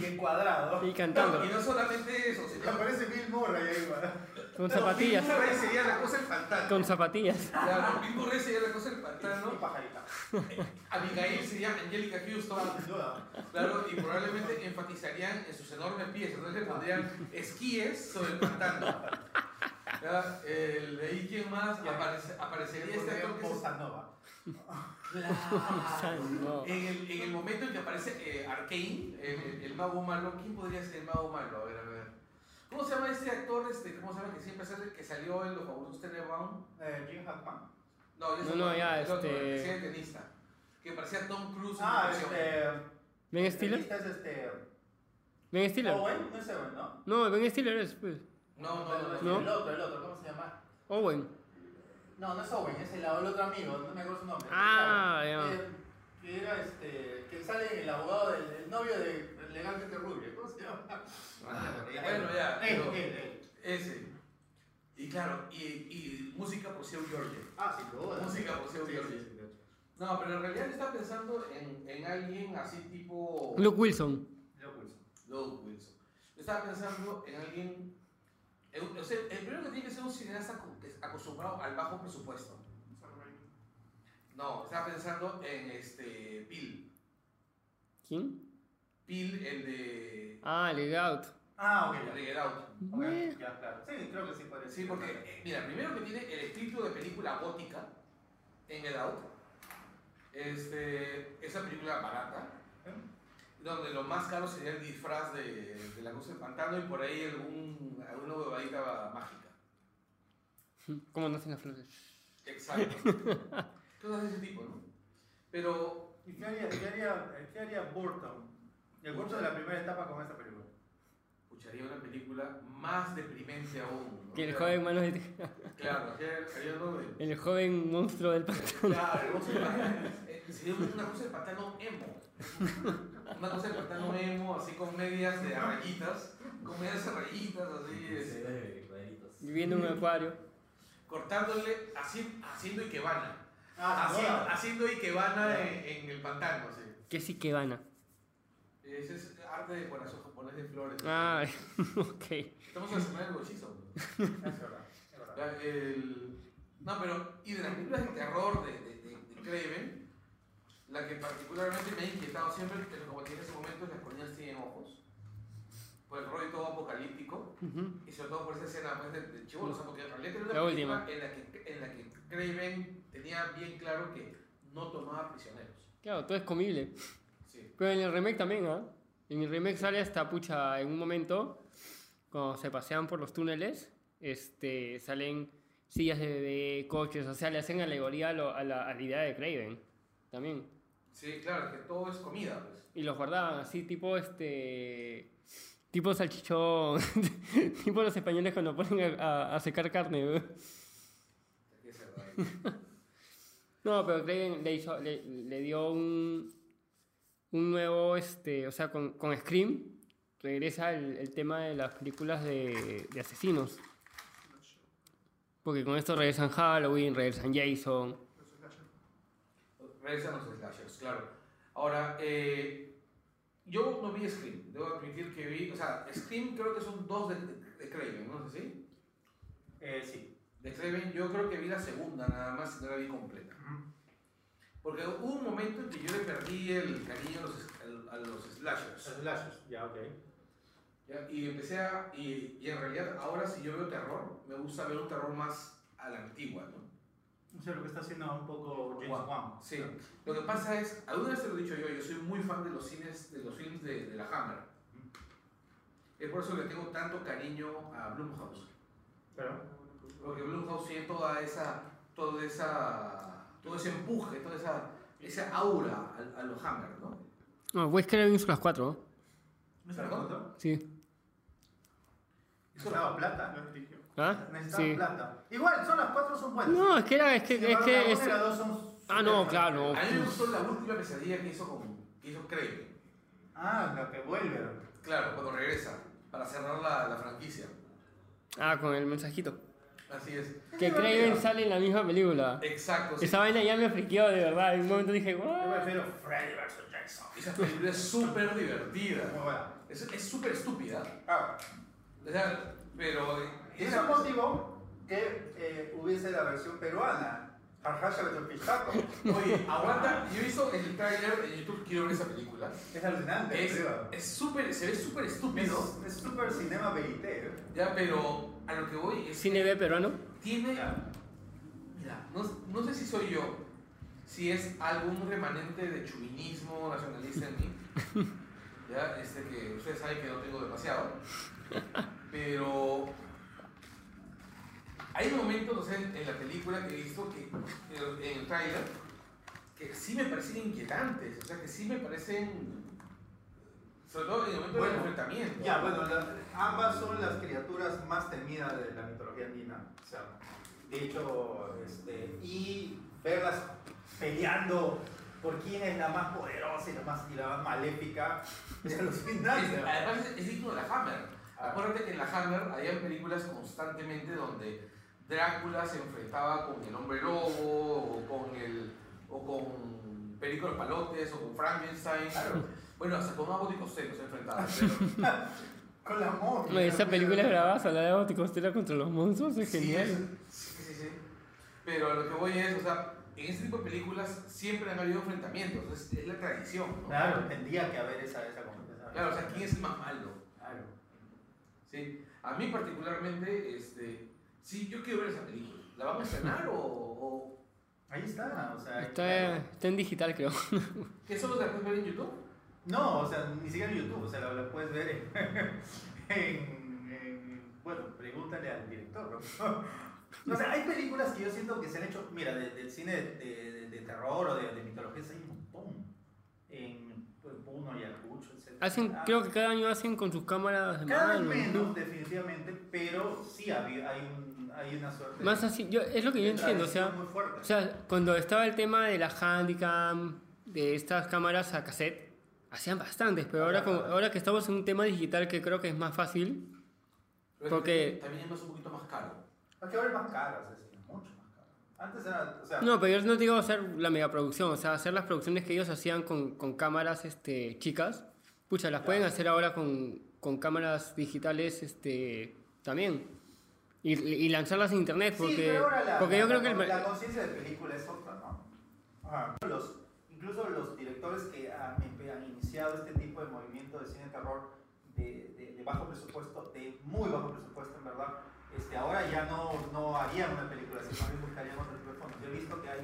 y encuadrado. Y cantando. No, y no solamente eso, Y sino aparece Bill Murray ahí, ¿verdad? Con No, zapatillas. Bill Murray sería la cosa del pantano. Con zapatillas. Claro, Bill Murray sería la cosa del Y pantano. pajarita. Abigail sería Angelica Houston. Sin duda. Claro, y probablemente enfatizarían en sus enormes pies, entonces le pondrían esquíes sobre el pantano. El, de ahí, ¿quién más? Aparece- aparecería este actor que es... Nova. Claro. En el, en el momento en que aparece eh, Arkane, el, el- el mago malo, ¿quién podría ser el mago malo? A ver, a ver. ¿Cómo se llama este actor? Este, ¿Cómo se llama? Que siempre sale, que salió en Los Fabulosos Tenenbaum. Eh, Jim Hackman. No, ya No, no, ya, el otro, este- el que el tenista. Que parecía Tom Cruise Ah, este. ¿Ben el Stiller? es este. ¿Ben Stiller? Owen, no es Owen, ¿no? No, Ben Stiller es, pues. No, no, no. No. El otro, el otro, ¿cómo se llama? Owen. No, no es Owen, es el, el otro amigo, no me acuerdo su nombre. Ah, Claro, ya. eh, Que era este. Que sale el abogado del el novio de Elegante Rubio. ¿Cómo se llama? Ah, bueno, ya. Él, pero- él, él. Ese. Y claro, y, y música por Seu Giorgio. Ah, sin duda. Música por Seu Sí, sí, sí. No, pero en realidad estaba pensando en, en alguien así tipo. Luke Wilson. Leo Wilson. Luke Wilson. Yo estaba pensando en alguien. En- o sea, el primero que tiene que ser un cineasta acostumbrado al bajo presupuesto. No, estaba pensando en este. Bill. ¿Quién? Bill, el de. Ah, Lead Out. Ah, ok, el ya. de Get Out. Ok, Eh. ya, claro. Sí, creo que sí puede Sí, porque, eh, mira, primero que tiene el espíritu de película gótica en Get Out. Este, esa película barata, ¿Eh? Donde lo más caro sería el disfraz de, de la cosa del pantano y por ahí algún, alguna huevadita mágica. ¿Cómo nacen las flores? Exacto. Cosas de ese tipo, ¿no? Pero, ¿Y qué haría, qué haría, qué haría Burton? El Burton de la primera etapa con esta película. escucharía una película más deprimente aún. ¿no? Que el joven manos de tijera. Claro, de... El joven monstruo del pantano. Claro, el cosa del pantano, eh, sería una cosa del pantano emo. Una cosa del pantano emo, así con medias de rayitas, con medias de rayitas, así, este, de. Viviendo en un acuario. cortándole, así, haciendo ikebana. Ah, haciendo, duda. haciendo ikebana en, en el pantano, así. Que sí que van a. Ese es arte de corazón japonés de flores. Ah, ok. Estamos en la semana del bollizo. Es verdad, es verdad. El- No, pero, y de las películas de terror de, de, de, de Craven, la que particularmente me ha inquietado siempre, pero como que en ese momento es Las colinas tienen ojos, por el rollo todo apocalíptico, Ujú. y sobre todo por esa escena pues, de, de o sea, porque en realidad era una La última. en la, que, en la que Craven tenía bien claro que no tomaba prisioneros. Claro, todo es comible. Sí. Pero en el remake también, ¿ah? En el remake sale hasta pucha, en un momento, cuando se pasean por los túneles, este, salen sillas de bebé, coches, o sea, le hacen alegoría a, lo- a la, a la idea de Craven. También. Sí, claro, que todo es comida, pues. Y los guardaban así, tipo este. Tipo salchichón. tipo los españoles cuando ponen a, a- a secar carne. raro. No, pero Craven le, hizo, le, le dio un, un nuevo, este, o sea, con, con Scream regresa el, el tema de las películas de, de asesinos. Porque con esto regresan Halloween, regresan Jason. Regresan los slashers, claro. Ahora, eh, yo no vi Scream, debo admitir que vi, o sea, Scream creo que son dos de, de Craven, ¿no es así? Eh, sí. De Craven yo creo que vi la segunda nada más no la vi completa. Porque hubo un momento en que yo le perdí el cariño a los, a los Los slashers. ya, ok. ¿ya? Y empecé a. Y, y en realidad, ahora si yo veo terror, me gusta ver un terror más a la antigua, ¿no? O sea, lo que está haciendo un poco James Wan. Sí. Lo que pasa es, alguna vez te lo he dicho yo, yo soy muy fan de los cines, de los films de, de la Hammer. Es por eso que tengo tanto cariño a Blumhouse. Pero, Porque Blumhouse tiene toda esa, toda esa, todo ese empuje, toda esa, esa aura a, a los Hammer, ¿no? No, Wes Craven hizo las cuatro, ¿no? ¿no ¿Perdón? contando? Sí. Necesitaba plata. Lo dirigió. ¿Ah? Sí. plata. Igual, son las cuatro son buenas. No, es que era, es que, Sin es embargo, que la es- dos son Ah, no, claro. A mí me gustó la última pesadilla que hizo, con, que hizo Craven. Ah, la que vuelve. Claro, cuando regresa, para cerrar la, la franquicia. Ah, con el mensajito. Así es. Que Craven sale en la misma película. Exacto. sí. Esa vaina ya me friqueó de verdad. En un momento dije, Yo "What?". prefiero Freddy vs. Jackson. Esa película es súper divertida. Es es súper estúpida. Ah, O sea, pero. Es un motivo que eh, hubiese la versión peruana. Oye, aguanta. Yo he visto el trailer en YouTube, quiero ver esa película. Es alucinante. Es es súper, se ve súper estúpido. Es es super cinema verité. ¿eh? Ya, pero a lo que voy es. Cine B peruano. Tiene. Ya. Mira, no, no sé si soy yo, si es algún remanente de chuvinismo nacionalista en mí. Ya, este que ustedes saben que no tengo demasiado. Pero. Hay momentos, sé, en, en la película que he visto que, en el trailer, que sí me parecen inquietantes, o sea, que sí me parecen. Sobre todo en el momento del enfrentamiento. Ya, bueno, ambas son las criaturas más temidas de la mitología andina. O sea, de hecho, este, y verlas peleando por quién es la más poderosa y la más, y la más maléfica es alucinante. Además es, es digno de la Hammer. Ah. Acuérdate que en la Hammer había películas constantemente donde Drácula se enfrentaba con el hombre lobo o con el o con Perico de los Palotes o con Frankenstein. Claro. Bueno, hasta con Abbott y Costello se enfrentaba. pero- Con la. Oye, Esa película grabada, la de Bautico Costera contra los monstruos, es Sí, genial. es- sí, sí, sí. Pero a lo que voy es, o sea, en este tipo de películas siempre han habido enfrentamientos, es, es la tradición, ¿no? Claro, tendría que haber esa, esa competencia. Claro, o sea, ¿quién es el más malo? Claro. Sí, a mí particularmente, este, sí, yo quiero ver esa película. ¿La vamos a estrenar o, o Ahí está, o sea. Está, claro. está en digital, creo. qué solo la puedes ver en YouTube? No, o sea, ni siquiera en YouTube, o sea, lo puedes ver en, en- en- Bueno, pregúntale al director, ¿no? O sea, hay películas que yo siento que se han hecho, mira, de- del cine de, de- de terror o de, de mitologías hay un montón. En pues, Puno y Ayacucho, Hacen, creo que cada año hacen con sus cámaras de Cada vez mano. menos, definitivamente, pero sí hay, hay, un, hay una suerte Más así, yo, es lo que yo de entiendo, o sea, tradición muy fuerte. o sea, cuando estaba el tema de la Handycam, de estas cámaras a cassette, hacían bastantes, pero ahora, como- ahora que estamos en un tema digital que creo que es más fácil, Pero Porque- también es un poquito más caro. Es que ahora es más caro, o sea, es mucho más caro. Antes era, o sea, No, pero yo no digo hacer la megaproducción, o sea, hacer las producciones que ellos hacían con, con cámaras este, chicas, pucha, las pueden hacer ahora con, con cámaras digitales este, también. Y, y lanzarlas en internet, porque, sí, pero ahora la, porque yo la- creo que... el- la conciencia de película es otra, ¿no? Ajá. Los, incluso los directores que han, han iniciado este tipo de movimiento de cine de terror de, de- de bajo presupuesto, de muy bajo presupuesto en verdad, este, ahora ya no, no harían una película más bien buscarían otro tipo de fondos. Yo he visto que hay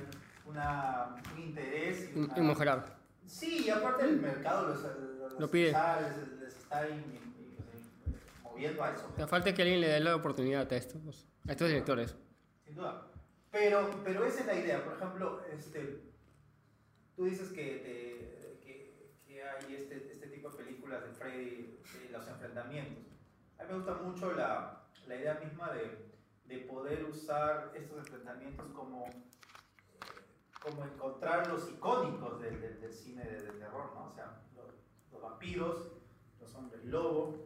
una, un interés y una- en mejorar. Sí, y aparte el mercado los, los Lo pide. está- les, les está in- in- in- moviendo a eso. O sea, falta que alguien le dé la oportunidad a estos, a estos directores. Sin duda. Pero, pero esa es la idea. Por ejemplo, este, tú dices que, te- que, que hay este, este tipo de películas de Freddy, de los enfrentamientos. A mí me gusta mucho la, la idea misma de, de poder usar estos enfrentamientos como, como encontrar los icónicos del, del- del cine de, de terror, ¿no? O sea, los, los vampiros, los hombres lobo,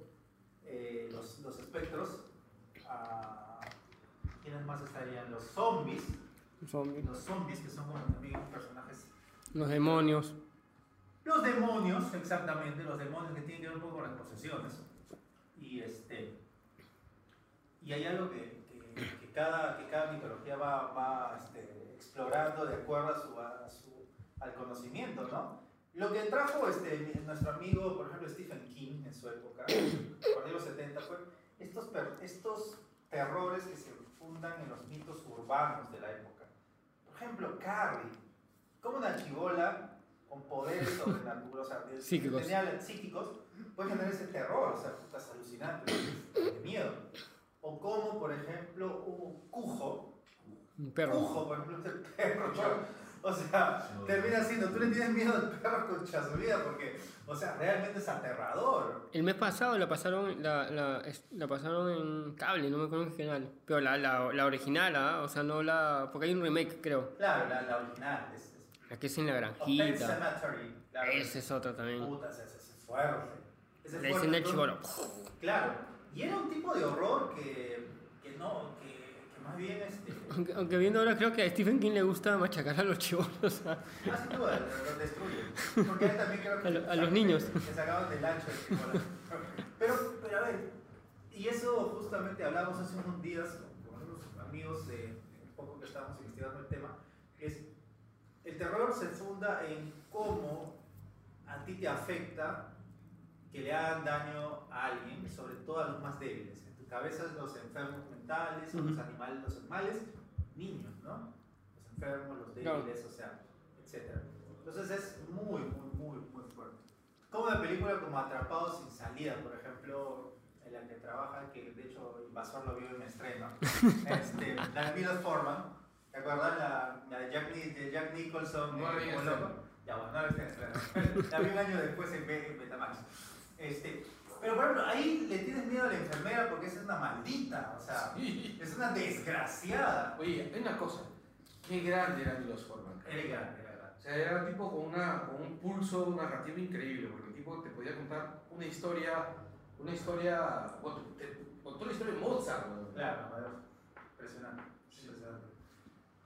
eh, los, los espectros, ah, ¿quiénes más estarían? Los zombies, Zombies. los zombies que son como también personajes Los demonios. Los demonios, exactamente, los demonios que tienen que ver un poco con las posesiones. Y este. Y hay algo que, que- que cada, que cada mitología va, va este, explorando de acuerdo a su, a su- al conocimiento, ¿no? Lo que trajo este, nuestro amigo, por ejemplo, Stephen King en su época, de los 70, fue estos, estos terrores que se fundan en los mitos urbanos de la época. Por ejemplo, Carrie, como una chivola con poderes sobrenaturales, o sea, Psíquicos. tenía- psíquicos, puede generar ese terror, o sea, putas alucinantes, de miedo. O como, por ejemplo, un cujo, Un perro. cujo, por ejemplo, este perro, o sea, termina siendo, tú le tienes miedo al perro concha su vida porque, o sea, realmente es aterrador. El mes pasado la pasaron, la, la, la pasaron en cable, no me acuerdo en qué canal. Pero la, la, la original, ¿ah? o sea, no la. Porque hay un remake, creo. Claro, la, la original, es, es La que es en la granjita. Cemetery, claro. Ese es otro también. Puta, ese, ese es fuerte. Ese La escena del entonces- chivolo. Claro, y era un tipo de horror que, que no, que más bien este, Aunque, aunque viendo ahora creo que a Stephen King le gusta machacar a los chivolos. ¿ah? Ah, sin duda, lo, lo destruye. Porque él también creo que. A lo- a los niños. Que sacaban del ancho. Pero, pero a ver, y eso justamente hablamos hace unos días con unos amigos de un poco que estábamos investigando el tema, que es el terror se funda en cómo a ti te afecta que le hagan daño a alguien, sobre todo a los más débiles. En tu cabeza los enfermos mentales, los Ujú. animales, los animales, niños, ¿no? Los enfermos, los Claro. débiles, o sea, etc. Entonces es muy, muy, muy, muy fuerte. Como una película como Atrapados sin salida, por ejemplo, en la que trabaja, que de hecho Invasor lo vio en estreno, este, la Milos Forman, ¿te acuerdas? La, la de, Jack, de Jack Nicholson, No en como loco. Ya, bueno, no la viste en estreno. La vi un año después en, en Betamax. Este, pero por ejemplo, ahí le tienes miedo a la enfermera porque esa es una maldita, o sea, Sí. es una desgraciada. Oye, hay una cosa. Qué grande era Milos Forman. Era grande, era grande. O sea, era un tipo con, una, con un pulso narrativo increíble, porque el tipo te podía contar una historia, una historia, bueno, te contó la historia de Mozart, ¿no? Claro, impresionante. impresionante.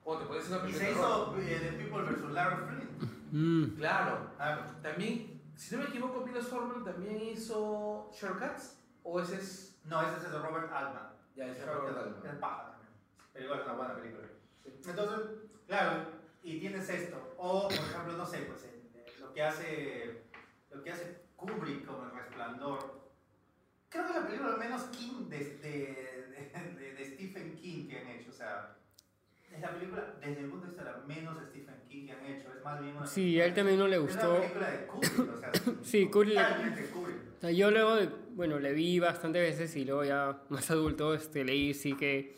o te podía hacer una Y película se de hizo terror. eh, The People vs. Larry Flint. Mm. Claro, Ah, también, si no me equivoco, Milos Forman también hizo Shortcuts, o ese es... no, ese es de Robert Altman. Ya, ese es Robert Altman. Es paja también. Pero igual es una buena película. Entonces, claro, y tienes esto. O, por ejemplo, no sé, pues el- lo que hace lo que hace Kubrick como El Resplandor. Creo que la película al menos King de, de, de- de Stephen King que han hecho. O sea, es la película, desde el punto de vista la menos Stephen King que han hecho. Es más bien una, Sí, a él también no le es gustó. una película de Kubrick. O sea, Sí, Kubrick. O sea, yo luego, de- bueno, le vi bastantes veces y luego ya más adulto este, leí sí que,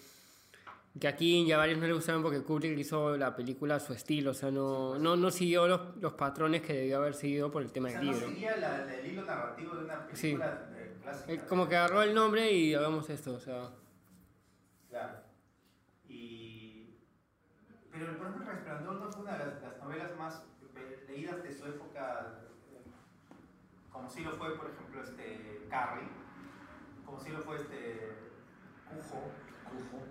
que a King y a varios no le gustaron porque Kubrick hizo la película a su estilo, o sea, no, no, no siguió los, los patrones que debió haber seguido por el tema O sea, del no libro. seguía la- el hilo narrativo de una Sí. película eh, clásica. Como que agarró el nombre y hagamos esto, o sea, Claro. Y... Pero por ejemplo, El Resplandor no fue una de las, las novelas más eh, leídas de su época, eh, como si lo fue, por ejemplo, este Carrie, como si lo fue este Cujo, Cujo.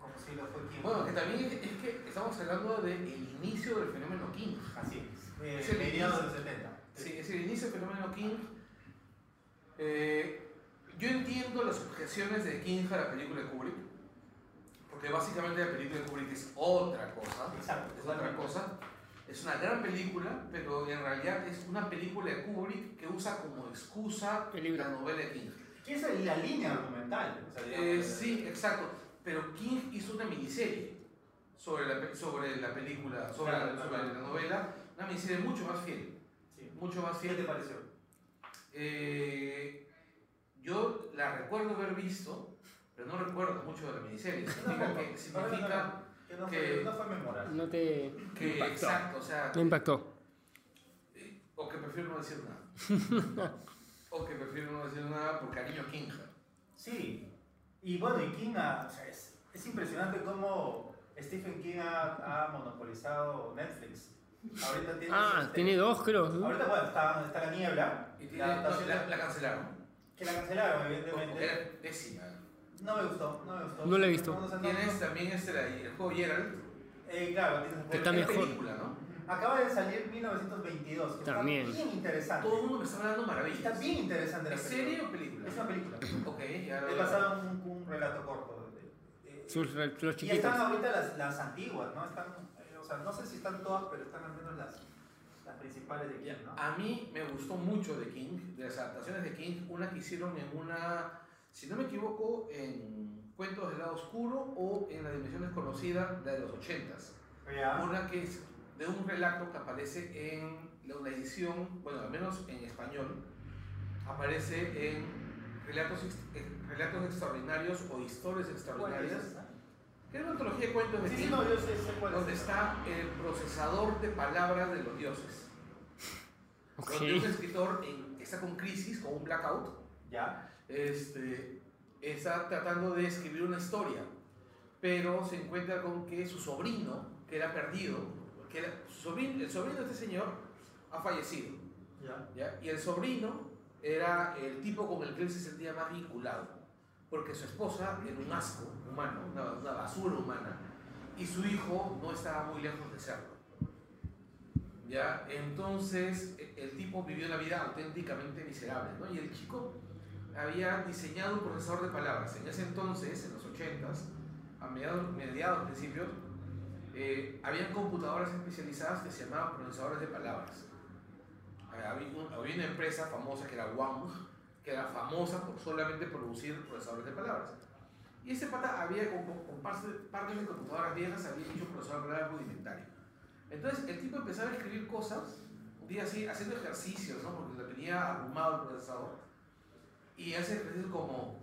como, si lo fue quien. Bueno, que también es, es que estamos hablando del inicio del fenómeno King. Así es, eh, Es el mediados del 70. Sí, es el inicio del fenómeno King. Eh, yo entiendo las objeciones de King a la película de Kubrick, porque básicamente la película de Kubrick es otra cosa. Exacto, Es otra cosa. Es una gran película, pero en realidad es una película de Kubrick que usa como excusa la novela de King. ¿Qué es la línea argumental? O sea, digamos, Eh, sí, exacto. Pero King hizo una miniserie sobre la, pe- sobre la película, sobre, Claro, la, claro. sobre la novela, una miniserie mucho más fiel. sí. Mucho más ¿Qué te fiel. pareció? Eh, yo la recuerdo haber visto, pero no recuerdo mucho de la miniserie. Significa que, significa Que no, que- fue, no fue memorable. no te que, impactó. exacto, o sea, No impactó. eh, o que prefiero no decir nada. o que prefiero no decir nada por cariño a King. Sí, y bueno, y King, ah, o sea, es, es impresionante cómo Stephen King ha, ha monopolizado Netflix. Ahorita tiene. Ah, este, tiene dos, creo. Ahorita, bueno, está, está la niebla. Y la tiene, no, adaptación- la, la cancelaron. que la cancelaron, Porque evidentemente. era pésima. No me gustó, no me gustó. No la he visto. No, no. Tienes también este, el juego Geralt. Eh, claro, tienes Que está es mejor. película, ¿no? Acaba de salir 1922, que También. está bien interesante. Todo el mundo me está hablando maravillas. Está bien interesante la ¿Es película. serie o película? Es una película. Ok, ya lo Es basado en un, un relato corto. de- de- Sus, los y chiquitos. están ahorita las, las antiguas, ¿no? Están, eh, o sea, no sé si están todas, pero están al menos las, las principales de King, ¿no? A mí me gustó mucho de King, de las adaptaciones de King, una que hicieron en una, si no me equivoco, en Cuentos del lado oscuro o en La dimensión desconocida, la de los ochentas. Ya. Una que es de un relato que aparece en una edición, bueno, al menos en español, aparece en relatos, eh, relatos extraordinarios o historias ¿Cuál es extraordinarias, que es una antología de cuentos de Sí, sí, no, yo sé, sé cuál es. donde está el procesador de palabras de los dioses. Ok. Donde un escritor en- está con crisis, con un blackout, Ya. Este, está tratando de escribir una historia, pero se encuentra con que su sobrino, que era perdido, que era, su sobrino, el sobrino de este señor ha fallecido, Ya. ¿ya? y el sobrino era el tipo con el que él se sentía más vinculado, porque su esposa era un asco humano, una, una basura humana, y su hijo no estaba muy lejos de serlo. ¿Ya? Entonces e- el tipo vivió una vida auténticamente miserable, ¿no? Y el chico había diseñado un procesador de palabras. En ese entonces, en los 80s, a mediados, mediados principios, eh, habían computadoras especializadas que se llamaban procesadores de palabras. Había, un- había una empresa famosa que era Wang, que era famosa por solamente producir procesadores de palabras. Y ese pata había, con, con partes de computadoras viejas, había hecho un procesador de palabras rudimentario. Entonces el tipo empezaba a escribir cosas, un día así, haciendo ejercicios, ¿no? Porque lo tenía arrumado el procesador. Y hace ejercicios como,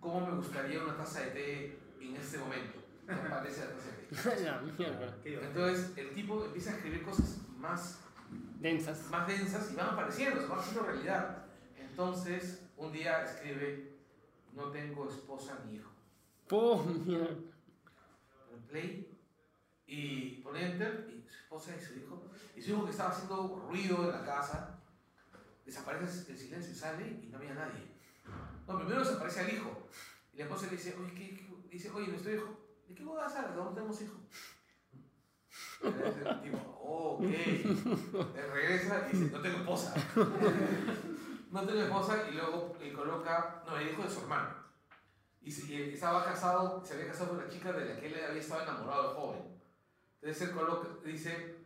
¿cómo me gustaría una taza de té en este momento? ¿Qué parece la taza de té? Divertido. Entonces el tipo empieza a escribir cosas más, Densas. más densas y van apareciendo, se van haciendo realidad. Entonces un día escribe, no tengo esposa ni hijo. Pone play y pone enter y su esposa y su hijo y su hijo que estaba haciendo ruido en la casa desaparece el silencio y sale y no había nadie no primero desaparece al hijo y la esposa le dice oye ¿qué, qué-?" dice oye nuestro hijo ¿de qué bodas hablas? no tenemos hijo le el tipo oh, ok Él regresa y dice no tengo esposa no tengo esposa y luego le coloca no el hijo de su hermano y, se- estaba casado, se había casado con una chica de la que él había estado enamorado de joven. Entonces él coloca, dice,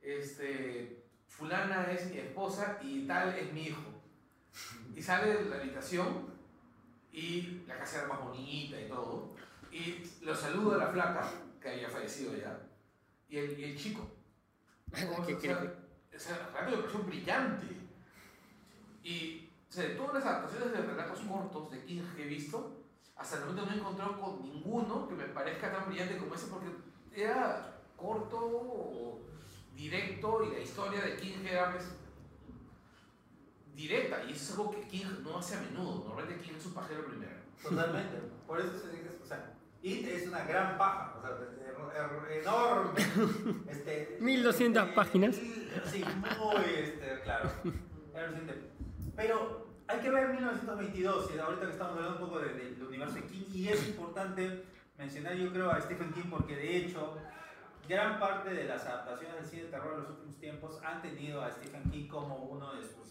este, fulana es mi esposa y tal es mi hijo. Y sale de la habitación y la casa era más bonita y todo. Y lo saluda a la flaca, que había fallecido ya, y el, y el chico. O qué sea, creepy. o sea, la flaca me brillante. Y o sea, de todas las adaptaciones de relatos cortos de King que he visto, hasta el momento no he encontrado con ninguno que me parezca tan brillante como ese porque era corto, directo y la historia de King era pues, directa y eso es algo que King no hace a menudo. Normalmente King es un pajero primero. Totalmente. Por eso se dice, o sea, It es una gran paja, o sea, er- enorme. Este, 1200 este, páginas. Sí, muy, este, claro. Pero hay que ver 1922, y ahorita que estamos hablando un poco de- del universo de King, y es importante mencionar, yo creo, a Stephen King, porque de hecho, gran parte de las adaptaciones del cine de terror en los últimos tiempos han tenido a Stephen King como uno de sus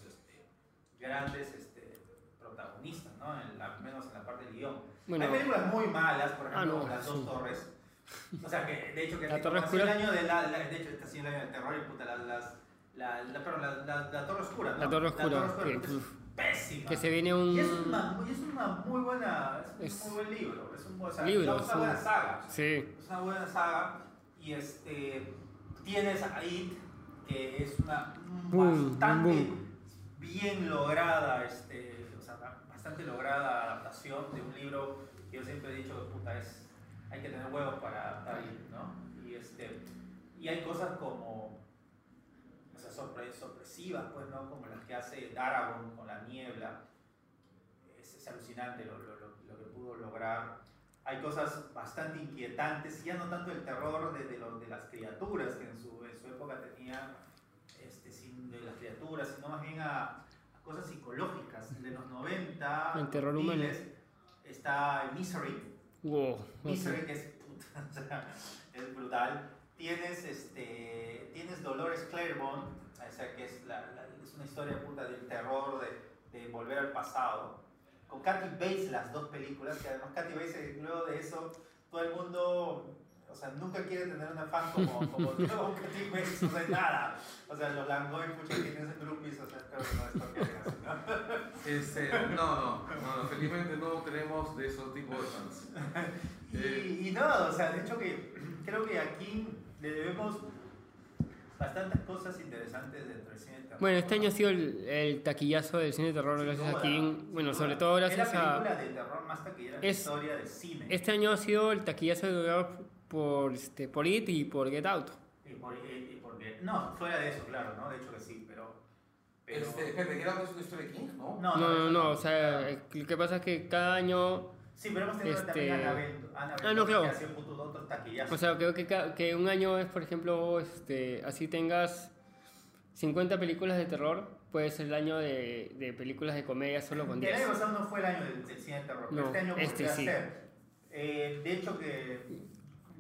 grandes este, protagonistas, ¿no? En la- menos en la parte del guion. Bueno. Hay películas muy malas, por ejemplo, Ah, no, Las Dos sí. Torres. O sea, que de hecho, que La que Torre sido el Oscura. año de la, la- de hecho, ha sido el año del terror y puta, las, las, la, la, perdón, la, la, la Torre Oscura, ¿no? La Torre Oscura, puta, que, es uf. pésima. Que se viene un. Y es una, y es una muy buena, es un muy buen libro, es un, o sea, Libro, es una buena saga. Sí. Es una buena saga y este tienes a It que es una Boom, bastante boom. Bien lograda, este, o sea, ba- bastante lograda adaptación de un libro que yo siempre he dicho que puta es hay que tener huevos para adaptar ¿no? Y este y hay cosas como o sea, sorpre- sorpresivas, pues, ¿no? Como las que hace Darabont con la niebla. Es, es alucinante lo, lo, lo, lo que pudo lograr hay cosas bastante inquietantes, ya no tanto el terror de, de, los- de las criaturas que en su, en su época tenía, de las criaturas, sino más bien a, a cosas psicológicas. De los 90, El terror humano. 2000s, está Misery, Wow. Misery, que es, puta, o sea, es brutal. Tienes, este, tienes Dolores Claiborne, o sea, que es, la, la- es una historia puta del terror de, de volver al pasado. Con Kathy Bates, las dos películas, que además Kathy Bates, eh, luego de eso, todo el mundo, o sea, nunca quiere tener una fan como, como, Kathy Bates, o sea, nada. O sea, los Langoy, pucha, tienes groupies, o sea, espero que no es porque ¿no? Este, no, no, no, no, felizmente no tenemos de esos tipos de fans. Eh, Y, y no, o sea, de hecho que creo que aquí le debemos bastantes cosas interesantes dentro del cine de terror. Bueno, este año ha sido el, el taquillazo del cine de terror gracias a King. Bueno, sobre todo gracias Es la película a... de terror más taquillera en la historia del cine. Este año ha sido el taquillazo de por, este, por It y por Get Out. Y por- y- y porque- no, fuera de eso, claro, ¿no? De hecho que sí, pero... pero Este, espérate, ¿qué era una historia de King? ¿No? no, No, no, no, o sea, lo que pasa es que cada año... Sí, pero hemos tenido este- también Annabelle, Annabelle Ah, no, claro. que ha sido puto otro taquillazo. O sea, creo que, que un año es, por ejemplo, este, así tengas 50 películas de terror, puede ser el año de, de películas de comedia solo con El año 10. pasado no fue el año del, del cine de terror, pero No, este año este sí. ser. Eh, de hecho que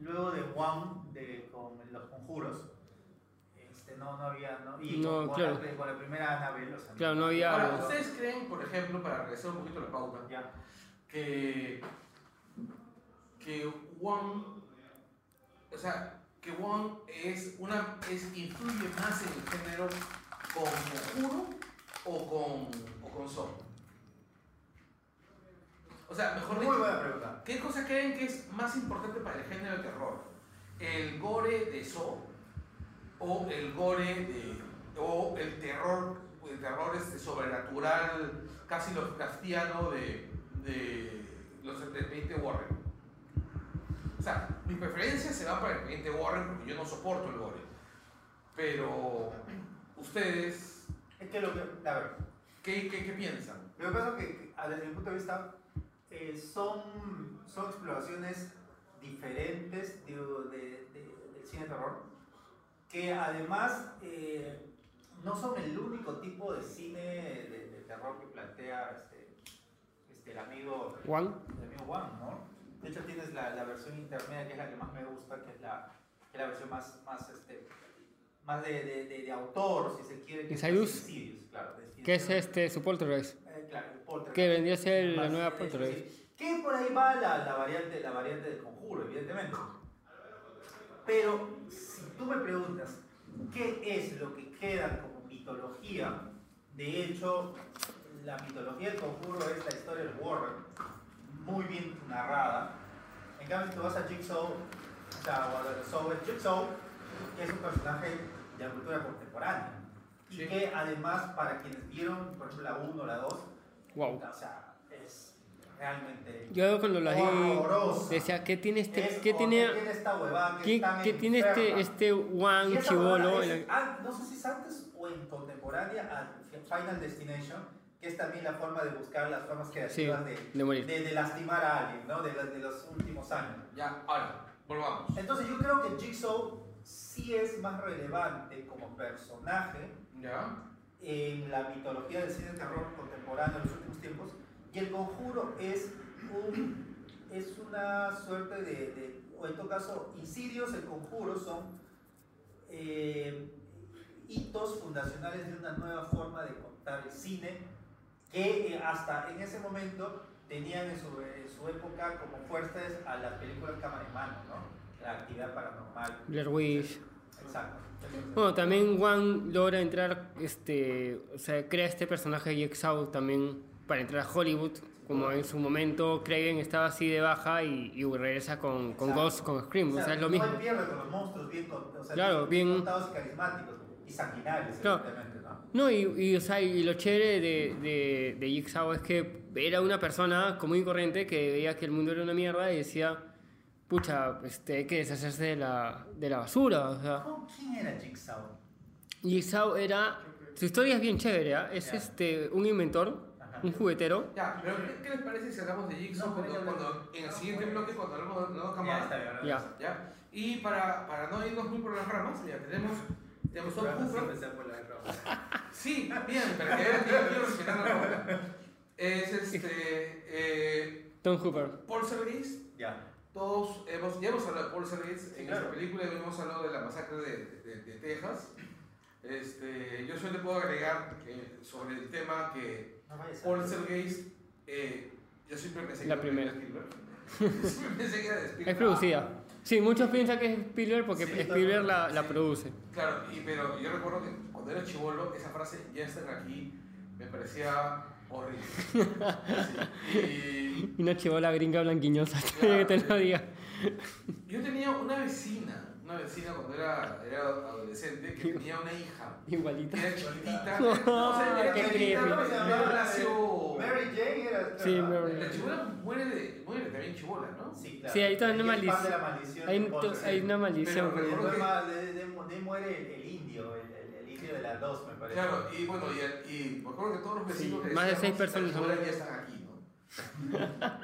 luego de One, de, con los conjuros, este, no, no había, ¿no? Y No, con, claro. con la, con la primera Annabelle, o sea, Claro, no había- Ahora, Claro. ¿ustedes creen, por ejemplo, para regresar un poquito a la pauta, Ya. que, que One, o sea, que One es una, es, influye más en el género con Conjuro o con, o con? O sea, mejor Muy dicho, buena pregunta. ¿qué cosa creen que es más importante para el género de terror? ¿El gore de Saw o el gore de, o el terror, el terror este sobrenatural, casi Lovecraftiano de, de los expedientes Warren? O sea, mi preferencia se va para el expediente Warren porque yo no soporto el gore. Pero ustedes, Es que lo que, a ver, ¿qué, qué, qué piensan? lo que pasa es que, desde mi punto de vista, eh, son, son exploraciones diferentes de, de- de- del cine de terror, que además eh, no son el único tipo de cine de, terror que plantea este, este, el amigo Juan, el amigo Wang, ¿no? De hecho tienes la, la versión intermedia que es la que más me gusta, que es la, que es la versión más, más, este, más de, de, de, de autor, si se quiere. Insidious. Claro. que es este su Poltergeist. eh, claro, el Poltergeist. Que vendría a ser la nueva Poltergeist. sí. Que por ahí va la, la, variante, la variante del conjuro, evidentemente. Pero si tú me preguntas, ¿qué es lo que queda como mitología? De hecho, la mitología del conjuro es la historia del Warren, muy bien narrada. En cambio, si tú vas a Jigsaw, o sea, o a Saw, es Jigsaw que es un personaje de la cultura contemporánea. Y Sí. que además, para quienes vieron, por ejemplo, la 1 o la 2, Wow. o sea, es realmente. Yo cuando la vi decía, ¿qué tiene es este, qué como tiene, tiene esta huevada que qué, es qué tiene este, este Juan chivolo? es- la- ah, no sé si es antes o en contemporánea a Final Destination, que es también la forma de buscar las formas creativas de, de morir. de, de lastimar a alguien, ¿no? De, las- de los últimos años. Ya, ahora, volvamos. Entonces yo creo que Jigsaw sí es más relevante como personaje ¿Ya? en la mitología del cine de terror contemporáneo en los últimos tiempos. Y el conjuro es, un, es una suerte de, de- o en todo caso, Insidios, el conjuro son eh, hitos fundacionales de una nueva forma de contar el cine que eh, hasta en ese momento tenían en su, en su época como fuerzas a las películas cámara en mano, ¿no? La actividad paranormal. Blair Witch. Exacto. Bueno, también Juan logra entrar, este, o sea, crea este personaje de Jigsaw también para entrar a Hollywood, como en su momento Craven estaba así de baja y, y regresa con, con. Ghost, con Scream, o sea, es lo mismo. Con los monstruos bien, o sea, Claro, bien- contados y carismáticos y sanguinarios, Claro. ¿no? No, y, y, o sea, y lo chévere de, de, de Jigsaw es que era una persona común y corriente que veía que el mundo era una mierda y decía, pucha, este, hay que deshacerse de la, de la basura, o sea. ¿Cómo- ¿Quién era Jigsaw? Jigsaw era, su historia es bien chévere, ¿ah? es Ya. este, un inventor Ajá. un juguetero. Ya, pero ¿qué, qué les parece si hablamos de Jigsaw No, cuando, cuando- en el siguiente bloque, cuando hablamos de cámaras? está bien. Ya. ¿Ya? Y para, para no irnos muy por las ramas, ya tenemos, tenemos Tom Hooper. Sí, bien, para que quiero respetar la ropa. Es este. Eh, Tom Hooper. Paul Sergis. Ya. Todos hemos, ya hemos hablado de Paul Sergis en claro. esta película y hemos hablado de la masacre de, de- de Texas. Este, yo solo te puedo agregar eh, sobre el tema que No. Paul Sergis, eh, yo siempre pensé que La era primera. de Spielberg. siempre pensé que era de Spielberg. Es producida. Sí, muchos piensan que es Spielberg porque Sí, Spielberg la, la sí. produce. Claro, y, pero yo recuerdo que cuando era chivolo, esa frase, ya están aquí, me parecía horrible. Sí, Y una chivola gringa blanquiñosa, que te lo diga. yo tenía una vecina, una vecina cuando era, era adolescente, que tenía una hija, Igualita. que era chiquitita, No, no, o sea, era qué chiquitita, creepy. ¿cómo se llamaba? Nació... Mary Jane era. Sí, Mary. La chivola muere, de, muere también chivola, ¿no? Sí, claro. Sí, hay toda una maldición. Hay, hay una maldición. Pero- Recuerdo que- ma- de, de- de ahí muere el, el, indio de las dos, me parece. Claro, y bueno, y, y me acuerdo que todos los vecinos Sí, que más de seis personas "La chibola son- ya están aquí, ¿no?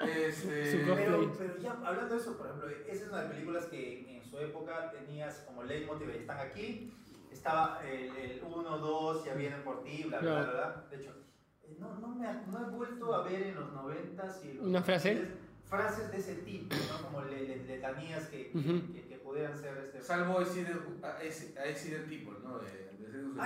este. Pero, pero ya hablando de eso, por ejemplo, esa es una de las películas que en su época tenías como leitmotiv, están aquí, estaba el 1, 2, ya vienen por ti, bla, bla, bla, bla. De hecho, eh, no, no, me, no he vuelto a ver en los 90s y los ¿Una frase? 2000s frases de ese tipo, ¿no? Como le- le- letanías que, que, Ujú. que, que pudieran ser este... Salvo the, I See- I See the People, ¿no? De,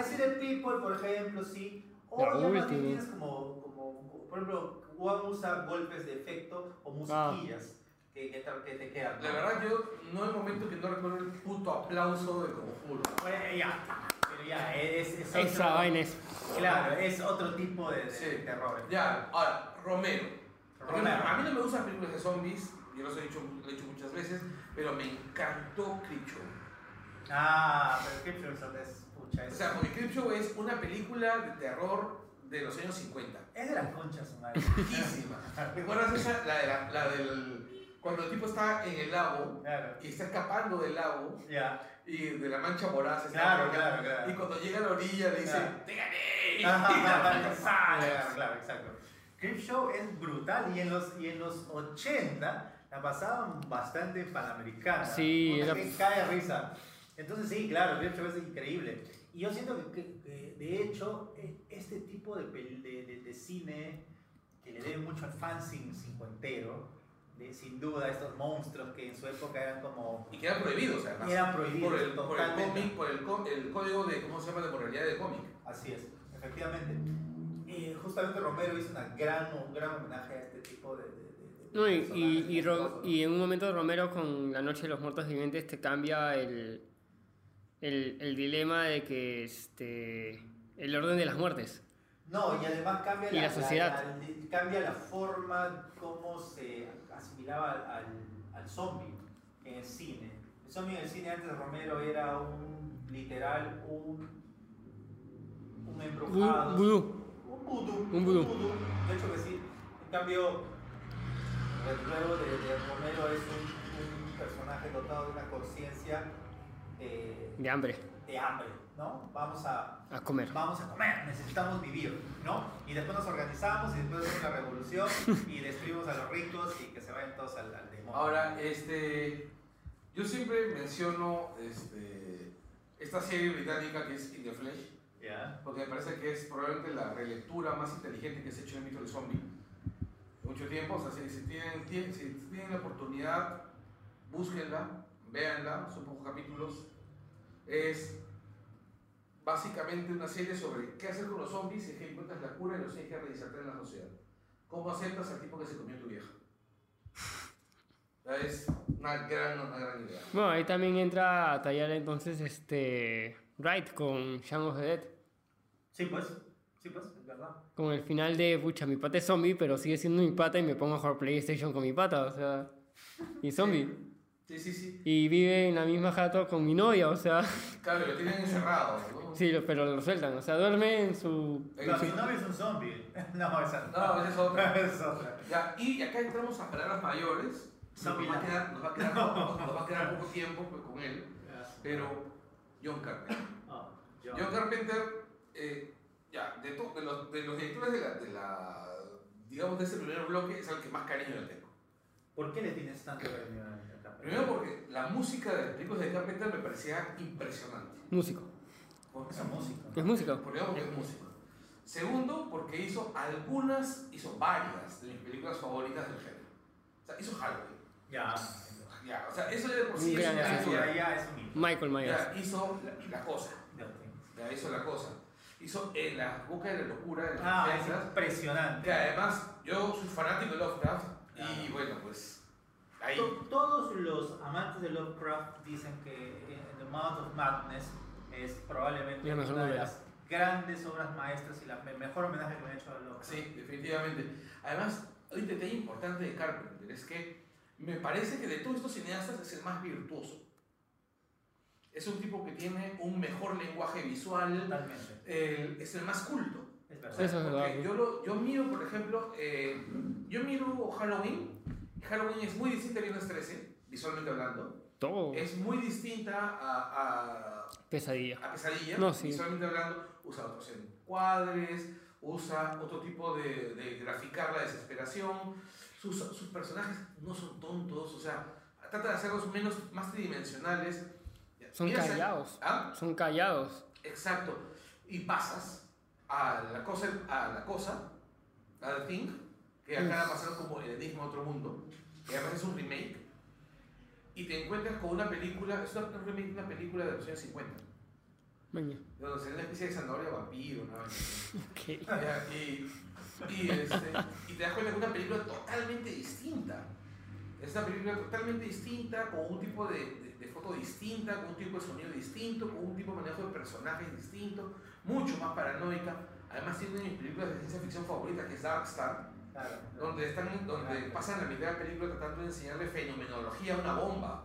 See the People, por ejemplo, sí. O La ya más bien última. tienes como, como, por ejemplo, Juan usa golpes de efecto o musiquillas que, que, te- que te quedan. La verdad, yo no hay momento que no recuerdo el puto aplauso de Conjuro. Bueno, ya, pero ya, es, es Esa otro- vaina es. Claro, es otro tipo de, de Sí. terror. Ya, ahora, Romero. Romero. A mí no me gustan las películas de zombies, yo los he dicho, lo he dicho muchas veces, pero me encantó Creepshow. Ah, pero Creepshow es, pucha, O sea, porque Creepshow es una película de terror de los años 50. es de las conchas, madre. Riquísima. ¿Recuerdas esa? La, de la, la del. Cuando el tipo está en el lago Claro, y está escapando del lago ya. y de la mancha voraz. está Claro, claro, claro. Y cuando llega a la orilla le dice: Claro. ¡Te gané! Ajá, Y la mancha claro, claro, exacto. Creepshow es brutal y en los, y en los 80 la pasaban bastante Panamericana. Sí, era- que cae de risa. Entonces sí, claro, Creepshow es increíble. Y yo siento que, que- que, de hecho e- este tipo de, de, de- de cine que le debe mucho al fanzine cincuentero, de, sin duda estos monstruos que en su época eran como... Y quedan prohibidos, además. Eran prohibidos, Por el, por el cómic, por el, el código de, ¿cómo se llama?, de moralidad del cómic. Así es, efectivamente. Y justamente Romero hizo una gran, un gran homenaje a este tipo de... de- de- de No, y, y, y en un momento Romero con La Noche de los Muertos Vivientes te cambia el, el, el dilema de que este, el orden de las muertes. No, y además cambia Y la sociedad. la- cambia la forma como se asimilaba al, al, zombie en el cine. El zombie en el cine antes de Romero era un literal un un embrujado. Bu- vudú. Un vudú. Un vudú. De hecho que sí. En cambio, el luego de, de Romero es un, un personaje dotado de una conciencia eh, De hambre, de hambre, ¿no? Vamos a, a comer. vamos a comer, necesitamos vivir, ¿no? Y después nos organizamos y después hacemos la revolución y destruimos a los ricos y que se vayan todos al, al demonio. Ahora, este, yo siempre menciono este, esta serie británica que es In the Flesh, ¿Ya? porque me parece que es probablemente la relectura más inteligente que se ha hecho en el mito del zombie. Mucho tiempo, o sea, si, si tienen, tien- si tienen la oportunidad, búsquenla, véanla, son pocos capítulos. Es básicamente una serie sobre qué hacer con los zombies si es que encuentras la cura y los tienes que reinsertar en la sociedad. ¿Cómo aceptas al tipo que se comió tu vieja? Es una gran, una gran idea. Bueno, ahí también entra a tallar entonces este Wright con Shaun of the Dead. Sí, pues, sí, pues, es verdad. Con el final de, pucha, mi pata es zombie, pero sigue siendo mi pata y me pongo a jugar PlayStation con mi pata, o sea, y zombie. Sí, sí, sí. Y vive en la misma jato con mi novia, o sea, Claro, lo tienen encerrado, ¿no? sí, pero lo sueltan, o sea, duerme en su... Su- mi novio es un zombie. No, esa No, esa es otra. es otra. Ya, y acá entramos a palabras mayores. Nos va a quedar, nos va a quedar, poco, nos va a quedar poco tiempo pues, con él, pero John Carpenter. Oh, yo- John Carpenter, eh, ya, de, to- de, los, de los directores de la, de la digamos, de ese primer bloque es al que más cariño le tengo. ¿Por qué le tienes tanto cariño a? Primero porque la música de las películas de Carpenter me parecía impresionante. Músico. Porque Esa música. Es músico. Primero porque es músico. Segundo, porque hizo algunas, hizo varias de mis películas favoritas del género. O sea, hizo Halloween. Ya. Ya, o sea, eso ya de por sí Un es una Ya, ya, ya es un. Michael Myers. Ya, hizo la, la cosa. Ya. Ya hizo la cosa. Hizo en la boca de la locura de las Ah, es impresionante. Que además, yo soy fanático de Lovecraft. Y bueno, pues. Ahí. To- Todos los amantes de Lovecraft dicen que eh, The Mouth of Madness es probablemente una de las grandes obras maestras y la me- mejor homenaje que me ha hecho a Lovecraft. Sí, definitivamente. Además, un detalle importante de Carpenter es que me parece que de todos estos cineastas es el más virtuoso. Es un tipo que tiene un mejor lenguaje visual, Totalmente. el- es el más culto. Es verdad. Eso es verdad. Yo, lo- yo miro, por ejemplo, eh, yo miro Halloween. Halloween es muy distinta a Viernes 13, visualmente hablando. Todo. Es muy distinta a, a, Pesadilla. a Pesadilla, No, sí. visualmente hablando. Usa otros encuadres, usa otro tipo de, de graficar la desesperación. Sus, sus personajes no son tontos, o sea, trata de hacerlos menos, más tridimensionales. Son Mira, callados. ¿Ah? Son callados. Exacto. Y pasas a la cosa, a la cosa, a The Thing, que acá la pasaron como El Enigma de Otro Mundo, que además es un remake, y te encuentras con una película, es una, un remake de una película de los años 50, Maña. donde se ve una especie de zanahoria vampiro, ¿no? Ok. Ya, y, y, este, y te das cuenta que es una película totalmente distinta. Es una película totalmente distinta, con un tipo de, de- de foto distinta, con un tipo de sonido distinto, con un tipo de manejo de personajes distinto, mucho más paranoica. Además tiene una de mis películas de ciencia ficción favoritas, que es Dark Star, Claro. donde, están, donde pasan la mitad de la película tratando de enseñarle fenomenología a una bomba,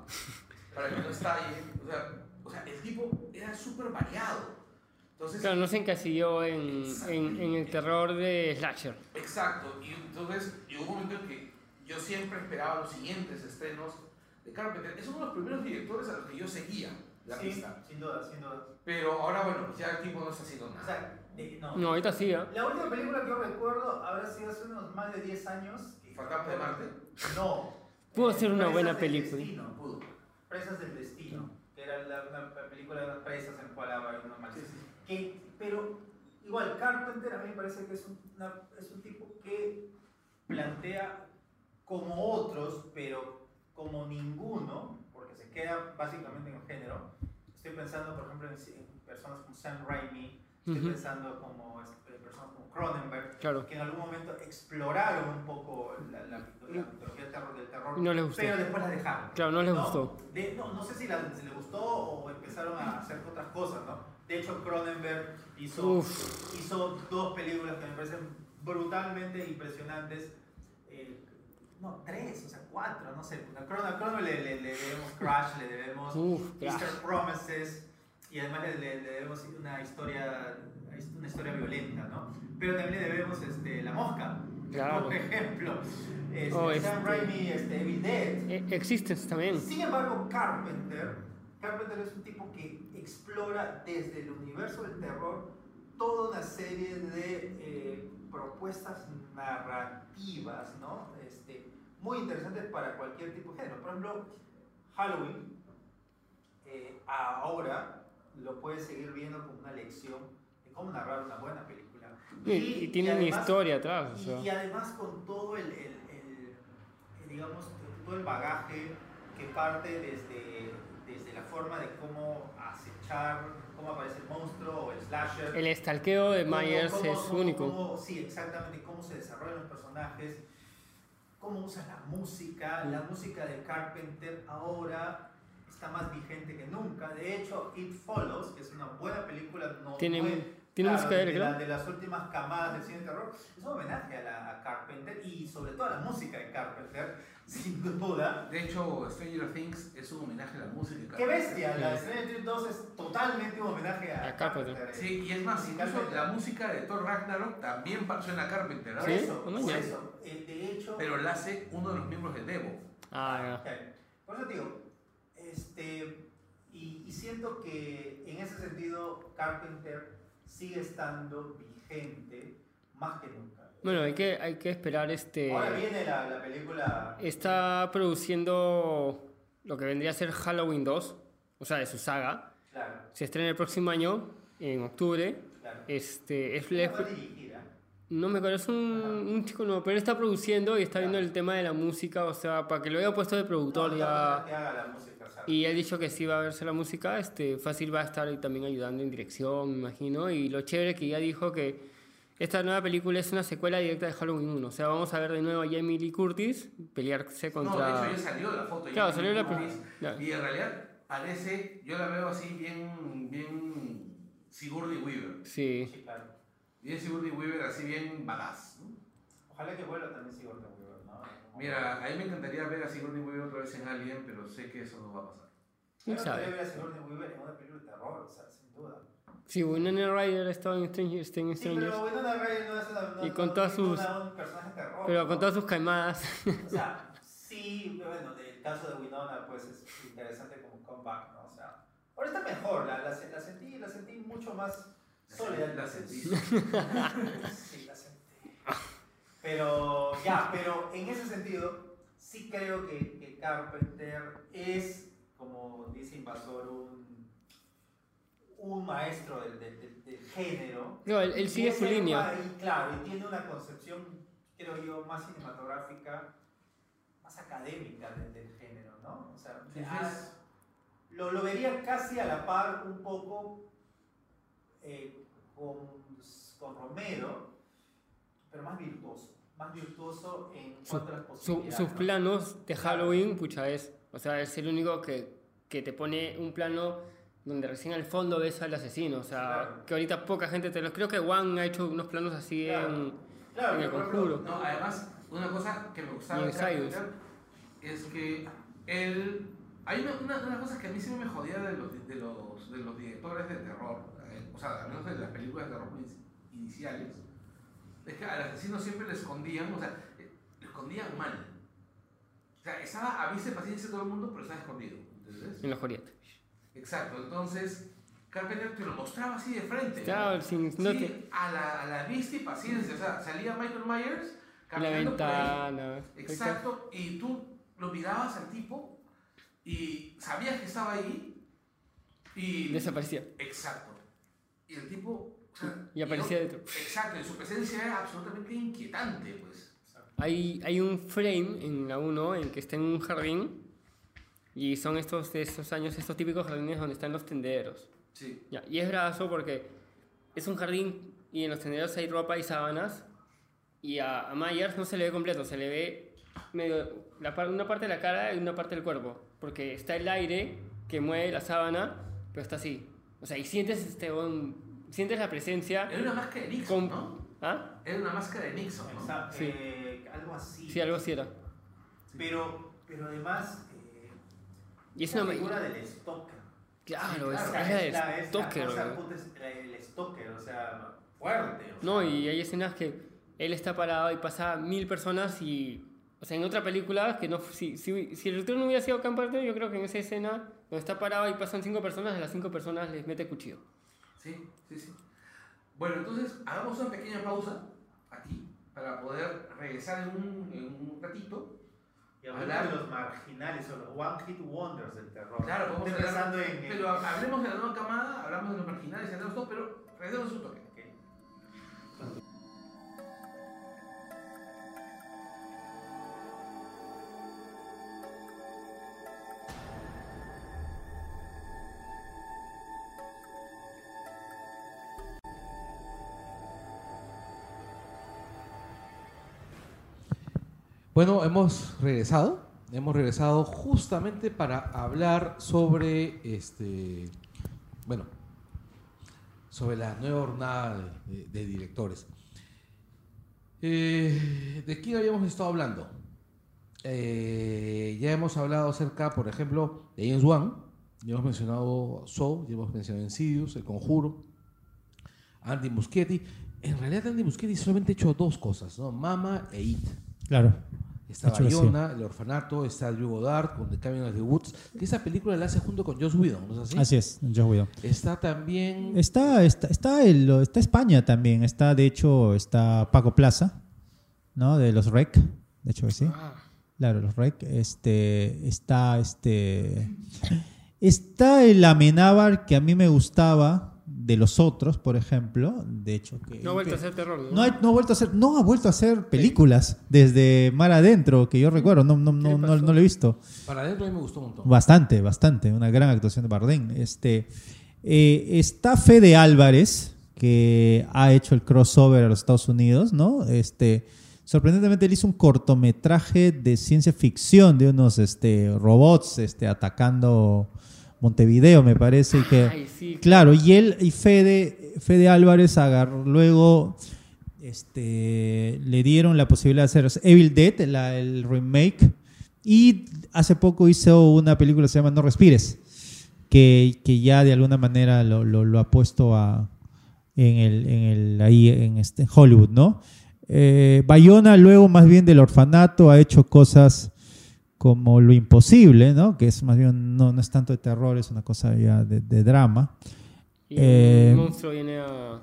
para que no estalle. O sea, o sea el tipo era súper variado. Entonces, Claro, no se encasilló en, en, en el terror de Slasher. Exacto, y entonces llegó un momento en que yo siempre esperaba los siguientes estrenos de Carpenter. Es uno de los primeros directores a los que yo seguía la Sí, pista. sin duda, sin duda. Pero ahora, bueno, pues ya el tipo no está haciendo O nada. sea, de- no. No, ahorita sí, ¿ah? La última película que yo recuerdo habrá sido hace unos más de 10 años. ¿Fantasma de Marte? No. Pudo Eh, ser una Presas buena del película. Destino. Pudo. Presas del Destino, que era la, una película de unas presas en la cual había unos Sí, malditos. sí. Que, pero igual, Carpenter a mí me parece que es un, una- es un tipo que plantea como otros, pero como ninguno, porque se queda básicamente en el género. Estoy pensando, por ejemplo, en, en personas como Sam Raimi, estoy Ujú. pensando como este, personas como Cronenberg, Claro. que en algún momento exploraron un poco la, la, la mitología del terror, del terror Y no les gustó. pero después la dejaron. Claro, no les ¿no? gustó. De- no, no sé si, la- si les gustó o empezaron a hacer otras cosas, ¿no? De hecho, Cronenberg hizo, Uf. hizo dos películas que me parecen brutalmente impresionantes. eh, no, tres, o sea, cuatro, no sé. A Cron- a Cronenberg le, le- le debemos Crash, le debemos Uf. Easter Promises y además le, le- debemos una historia, una historia violenta, ¿no? Pero también le debemos este, La Mosca, Claro. por ejemplo. Este, Oh, Sam este- Raimi, este, Evil Dead. Eh, Existence también. Sin embargo, Carpenter, Carpenter es un tipo que explora desde el universo del terror toda una serie de eh, propuestas narrativas, ¿no? Este, muy interesantes para cualquier tipo de género. Por ejemplo, Halloween, eh, ahora lo puedes seguir viendo como una lección de cómo narrar una buena película. Y, y tiene una además- historia atrás. o y, sea. y además con todo el, el- el- el, digamos, todo el bagaje que parte desde, desde la forma de cómo acechar, cómo aparece el monstruo o el slasher. El estalqueo de Myers cómo- es cómo- único. sí, exactamente, cómo se desarrollan los personajes, cómo usa la música. La música de Carpenter ahora está más vigente que nunca. De hecho, It Follows, que es una buena película, no Tiene- fue- tiene claro, música de la- de las últimas camadas del cine de terror, es un homenaje a, la, a Carpenter y sobre todo a la música de Carpenter, sin duda. De hecho, Stranger Things es un homenaje a la música. ¡Qué bestia! La de Sí. Stranger Things 2 es totalmente un homenaje a, A Carpenter. Carpenter. Sí, y es más, incluso la música de Thor Ragnarok también suena a Carpenter. Sí, eso, no, por ya. eso. Eh, de hecho, pero la hace uno de los miembros de Devo. Ah, Ok. Por eso digo, este, y, y siento que en ese sentido Carpenter sigue estando vigente más que nunca. Bueno, hay que, hay que esperar este... Ahora viene la, la película. Está produciendo lo que vendría a ser Halloween 2, o sea, de su saga. Claro, Se estrena el próximo año, en octubre. claro. Este, es, no me acuerdo, es un, un chico nuevo, pero él está produciendo y está viendo el tema de la música, o sea, para que lo haya puesto de productor No, ya... que haga la música. Y ha dicho que sí va a verse la música, este, fácil va a estar ahí también ayudando en dirección, me imagino. Y lo chévere que ya dijo que esta nueva película es una secuela directa de Halloween 1. O sea, vamos a ver de nuevo a Jamie Lee Curtis pelearse No, de contra... hecho ya salió la foto. Claro, en salió la ya. Y en realidad parece, yo la veo así bien, bien Sigourney Weaver. Sí. Sí, claro. Bien Sigourney Weaver, así bien badass. ¿no? Ojalá que vuelva también. Como- Mira, a mí me encantaría ver a Sigourney Weaver otra vez en Alien, pero sé que eso no va a pasar. ¿Quién Yo sabe? ver a Sigourney Weaver en una película de terror, o sea, sin duda. Sí, Winona Ryder estaba en Stranger, en Sí, Strangers, pero Winona Ryder no es una, no, Y con no todas es sus- una- un personaje de terror. pero ¿no? con todas sus caimadas. O sea, sí, bueno, el caso de Winona pues es interesante como comeback, ¿no? O sea, ahora está mejor, la, la, la sentí, la sentí mucho más sólida. La sentí. Sí, la sentí. Pero, ya, pero en ese sentido, sí creo que, que Carpenter es, como dice Invasor, un, un maestro del, del- del- del género. No, él, él sigue su línea. y claro, y tiene una concepción, creo yo, más cinematográfica, más académica del, del género, ¿no? O sea, ah, lo, lo vería casi a la par un poco eh, con, con Romero, pero más virtuoso. Más virtuoso en cuanto a las Su- posibilidades. sus ¿no? planos de Halloween, pucha, es. O sea, es el único que, que te pone un plano donde recién al fondo ves al asesino. O sea, Claro. que ahorita poca gente te los. Creo que Wang ha hecho unos planos así Claro. en, Claro, en el conjuro. No, además, una cosa que me gustaba es que él. Hay una, una, que a mí sí me jodía de los, de los, de los directores de terror, eh, o sea, al menos de las películas de terror in- iniciales, es que al asesino siempre le escondían, o sea, eh, le escondían mal. O sea, estaba a vista y paciencia todo el mundo, pero estaba escondido. ¿entendés? en los Joriet. Exacto, entonces Carpenter te lo mostraba así de frente. Claro, ¿no? sin. Sí, no te- a, la, a la vista y paciencia. O sea, salía Michael Myers la caminando por ahí. ventana. Exacto, y tú lo mirabas al tipo y sabías que estaba ahí y... Desaparecía. Exacto. Y el tipo... o sea, Y aparecía yo- dentro. Exacto, y su presencia era absolutamente inquietante, pues. Hay, hay un frame en la 1 en que está en un jardín. Y son estos de estos años, estos típicos jardines donde están los tenderos. Sí. Ya, y es bravazo porque es un jardín y en los tenderos hay ropa y sábanas. Y a, a Myers no se le ve completo, se le ve medio, la, una parte de la cara y una parte del cuerpo. Porque está el aire que mueve la sábana, pero está así. O sea, y sientes, este, un- sientes la presencia. Era una máscara de Nixon, Con- ¿no? ¿Ah? Era una máscara de Nixon, ¿no? Exacto, Sí. eh, algo así. Sí, algo así era. Pero, pero además, eh, Y es una. figura del stalker. Claro, es, claro, es la es la- de es la Stoker, cosa, la- el stalker, o sea, fuerte. o No, sea. y hay escenas que él está parado y pasa mil personas y... O sea, en otra película, que no, si, si, si el director no hubiera sido Carpenter, yo creo que en esa escena, donde está parado y pasan cinco personas, a las cinco personas les mete cuchillo. Sí, sí, sí. Bueno, entonces hagamos una pequeña pausa aquí para poder regresar en un, en un ratito. Y hablar- de los marginales o los one hit wonders del terror. Claro, podemos Estoy hablar- en. Pero hablemos de la nueva camada, hablamos de los marginales, todo, pero regresemos un toque. Bueno, hemos regresado. Hemos regresado justamente para hablar sobre este. Bueno, sobre la nueva jornada de, de directores. Eh, ¿De quién habíamos estado hablando? Eh, ya hemos hablado acerca, por ejemplo, de James Wan. Ya hemos mencionado Saw, ya hemos mencionado Insidious, El Conjuro, Andy Muschietti. En realidad, Andy Muschietti solamente ha hecho dos cosas, ¿no? Mama e It. Claro. Está. Bayona, El Orfanato, está Drew Goddard con The Cabin of the Woods, que esa película la hace junto con Joss Whedon, ¿no es así? Así es, Joss Whedon. Está también... Está, está, está, el, está España también. Está, de hecho, está Paco Plaza. ¿no? De los REC, de hecho sí. Ah, Claro, los REC. Este, está este. Está el Amenábar que a mí me gustaba de los otros, por ejemplo. De hecho, que. no ha vuelto que- a ser terror, ¿no? no, ha, no ha vuelto a hacer, no ha vuelto a hacer películas desde Mar Adentro, que yo recuerdo, no, no, no, ¿Qué no, no lo he visto. Para adentro a mí me gustó un montón. Bastante, bastante. Una gran actuación de Bardem. Este, eh, está Fede Álvarez, que ha hecho el crossover a los Estados Unidos, ¿no? Este, sorprendentemente él hizo un cortometraje de ciencia ficción de unos este, robots este, atacando Montevideo, me parece. y que, Ay, sí. Claro, y él y Fede, Fede Álvarez agarró, luego este, le dieron la posibilidad de hacer Evil Dead, la- el remake, y hace poco hizo una película que se llama No Respires, que, que ya de alguna manera lo, lo- lo ha puesto a, en el, en el, ahí en este, Hollywood, ¿no? Eh, Bayona luego más bien del orfanato ha hecho cosas como Lo Imposible, ¿no? Que es más bien, no, no es tanto de terror, es una cosa ya de, de drama. Y Eh, un monstruo viene a,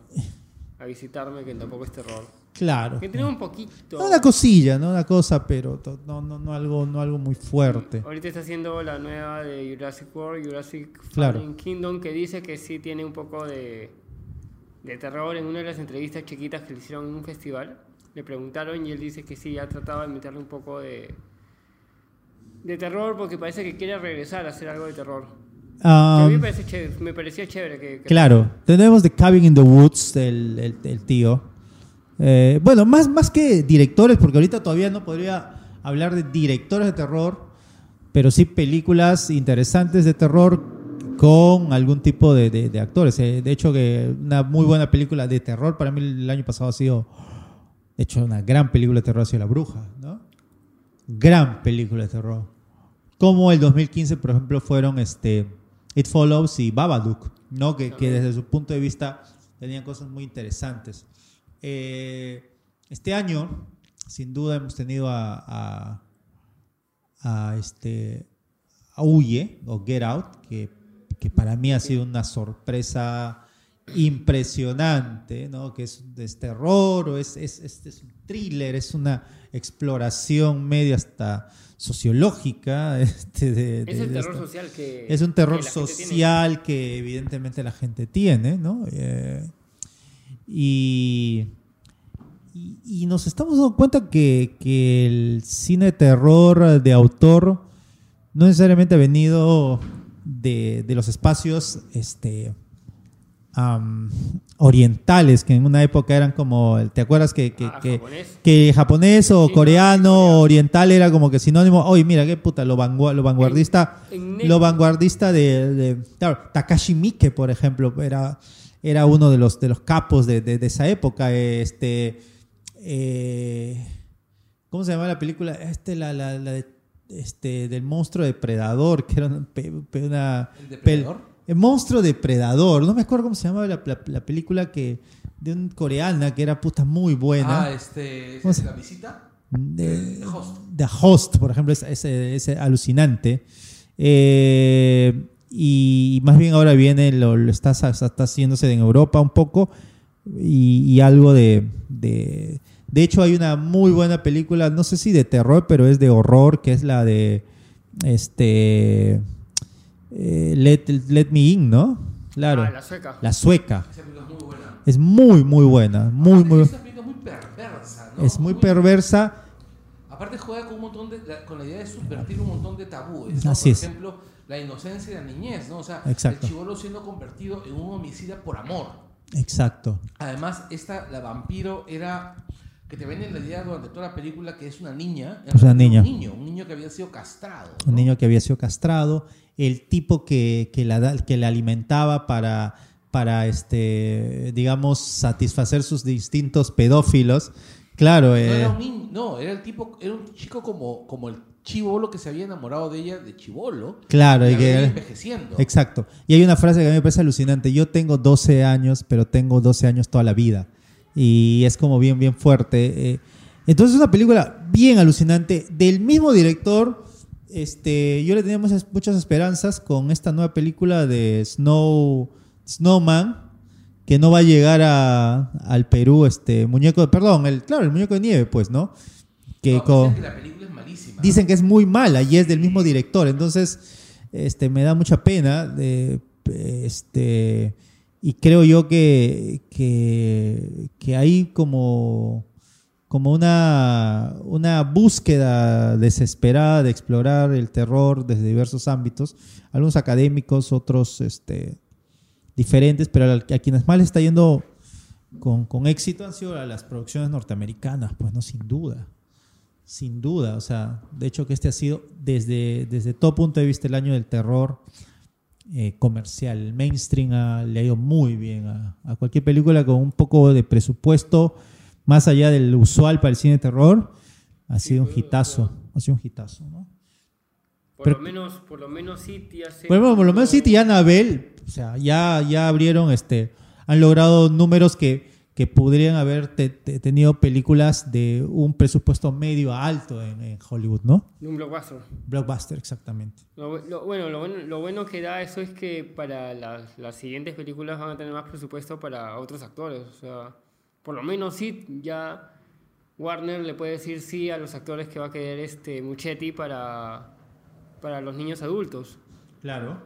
a visitarme, que tampoco es terror. Claro. Que tiene un poquito. Una cosilla, ¿no? Una cosa, pero no, no, no, algo, no algo muy fuerte. Ahorita está haciendo la nueva de Jurassic World, Jurassic Claro. Kingdom, que dice que sí tiene un poco de, de terror. En una de las entrevistas chiquitas que le hicieron en un festival, le preguntaron y él dice que sí, ha tratado de meterle un poco de, de terror porque parece que quiere regresar a hacer algo de terror. Que a mí Um, me, parece chévere- me parecía chévere que... que- Claro, tenemos The Cabin in the Woods, el, el- el tío. Eh, bueno, más, más que directores, porque ahorita todavía no podría hablar de directores de terror, pero sí películas interesantes de terror con algún tipo de, de- de actores. Eh, de hecho, que una muy buena película de terror para mí el año pasado ha sido, de hecho, una gran película de terror ha sido La Bruja. Gran película de terror. Como el 2015, por ejemplo, fueron este, It Follows y Babadook, ¿no? Que, que desde su punto de vista tenían cosas muy interesantes. Eh, este año, sin duda, hemos tenido a, a, a este, a Huye o Get Out, que, que para mí ha sido una sorpresa impresionante, ¿no? Que es, es terror o es, es, es- es un thriller, es una exploración medio hasta sociológica. Este, de, Es el terror esta- social que... es un terror que social que evidentemente la gente tiene, ¿no? Eh, y, y, y nos estamos dando cuenta que, que el cine de terror de autor no necesariamente ha venido de, de los espacios este, orientales, que en una época eran como, ¿te acuerdas que, que, Ah, que- japonés. que japonés o Sí, coreano no, o oriental era como que sinónimo, oye, mira, qué puta, lo, vangu- lo vanguardista, En- en lo vanguardista de, de- claro, Takashi Miike, por ejemplo, era, era uno de los, de los capos de, de- de esa época, este, eh, ¿cómo se llama la película? Este, la, la, la de- este, del monstruo depredador, que era una, ¿El pel- depredador? El monstruo depredador, no me acuerdo cómo se llamaba la, la- la película que de un coreana que era puta muy buena. Ah, este, ¿Cómo ¿es se- la visita? de, The Host. The Host, por ejemplo, es, es- es alucinante. Eh, y más bien ahora viene, lo, lo está, está haciéndose en Europa un poco y, y algo de, de... De hecho, hay una muy buena película, no sé si de terror, pero es de horror, que es la de... Este... eh, Let, Let Me In, ¿no? Claro. Ah, la sueca. La sueca. Esa película es muy buena. Es muy, muy buena. Muy, muy... Es una película muy perversa, ¿no? Es muy perversa. Aparte juega con un montón de, la- con la idea de subvertir un montón de tabúes. ¿no? Así Por es. ejemplo, la inocencia y la niñez, ¿no? O sea, Exacto. el chivolo siendo convertido en un homicida por amor. Exacto. Además, esta, la vampiro era que te venden la idea durante toda la película que es una niña. Es una niña. Un niño, un niño que había sido castrado. un ¿no? niño que había sido castrado, el tipo que, que, la, que la alimentaba para, para este, digamos, satisfacer sus distintos pedófilos. Claro, No eh, era un niño, no, era el tipo, era un chico como, como el chivolo que se había enamorado de ella de chivolo. claro, y que, envejeciendo. exacto. Y hay una frase que a mí me parece alucinante. Yo tengo 12 años, pero tengo 12 años toda la vida. Y es como bien, bien fuerte. eh. Entonces es una película bien alucinante del mismo director. Este, yo le tenía muchas, esperanzas con esta nueva película de Snow, Snowman, que no va a llegar a, al Perú este muñeco, perdón, el claro, el muñeco de nieve, pues, ¿no? Que No, con- que la película es malísima. dicen que es muy mala y es del mismo director, entonces este me da mucha pena de, este y creo yo que, que, que hay como como una, una búsqueda desesperada de explorar el terror desde diversos ámbitos, algunos académicos, otros este, diferentes, pero a, quienes más les está yendo con, con éxito han sido las producciones norteamericanas, pues no, sin duda. Sin duda, o sea, de hecho que este ha sido desde, desde todo punto de vista el año del terror eh, comercial. Mainstream ha- le ha ido muy bien a cualquier película con un poco de presupuesto más allá del usual para el cine de terror. Ha sido un hitazo, ha sido un hitazo, ¿no? Por Pero- lo menos, por lo menos City hace. Ejemplo, por lo menos City y Annabelle, o sea, ya, ya abrieron, este, han logrado números que, que podrían haber te- te- tenido películas de un presupuesto medio a alto en, en Hollywood, ¿no? Un blockbuster. Blockbuster, exactamente. Lo- bueno, lo bueno, lo bueno que da eso es que para las, las siguientes películas van a tener más presupuesto para otros actores. O sea, por lo menos sí, ya Warner le puede decir sí a los actores que va a querer este Muchetti para, para los niños adultos. Claro,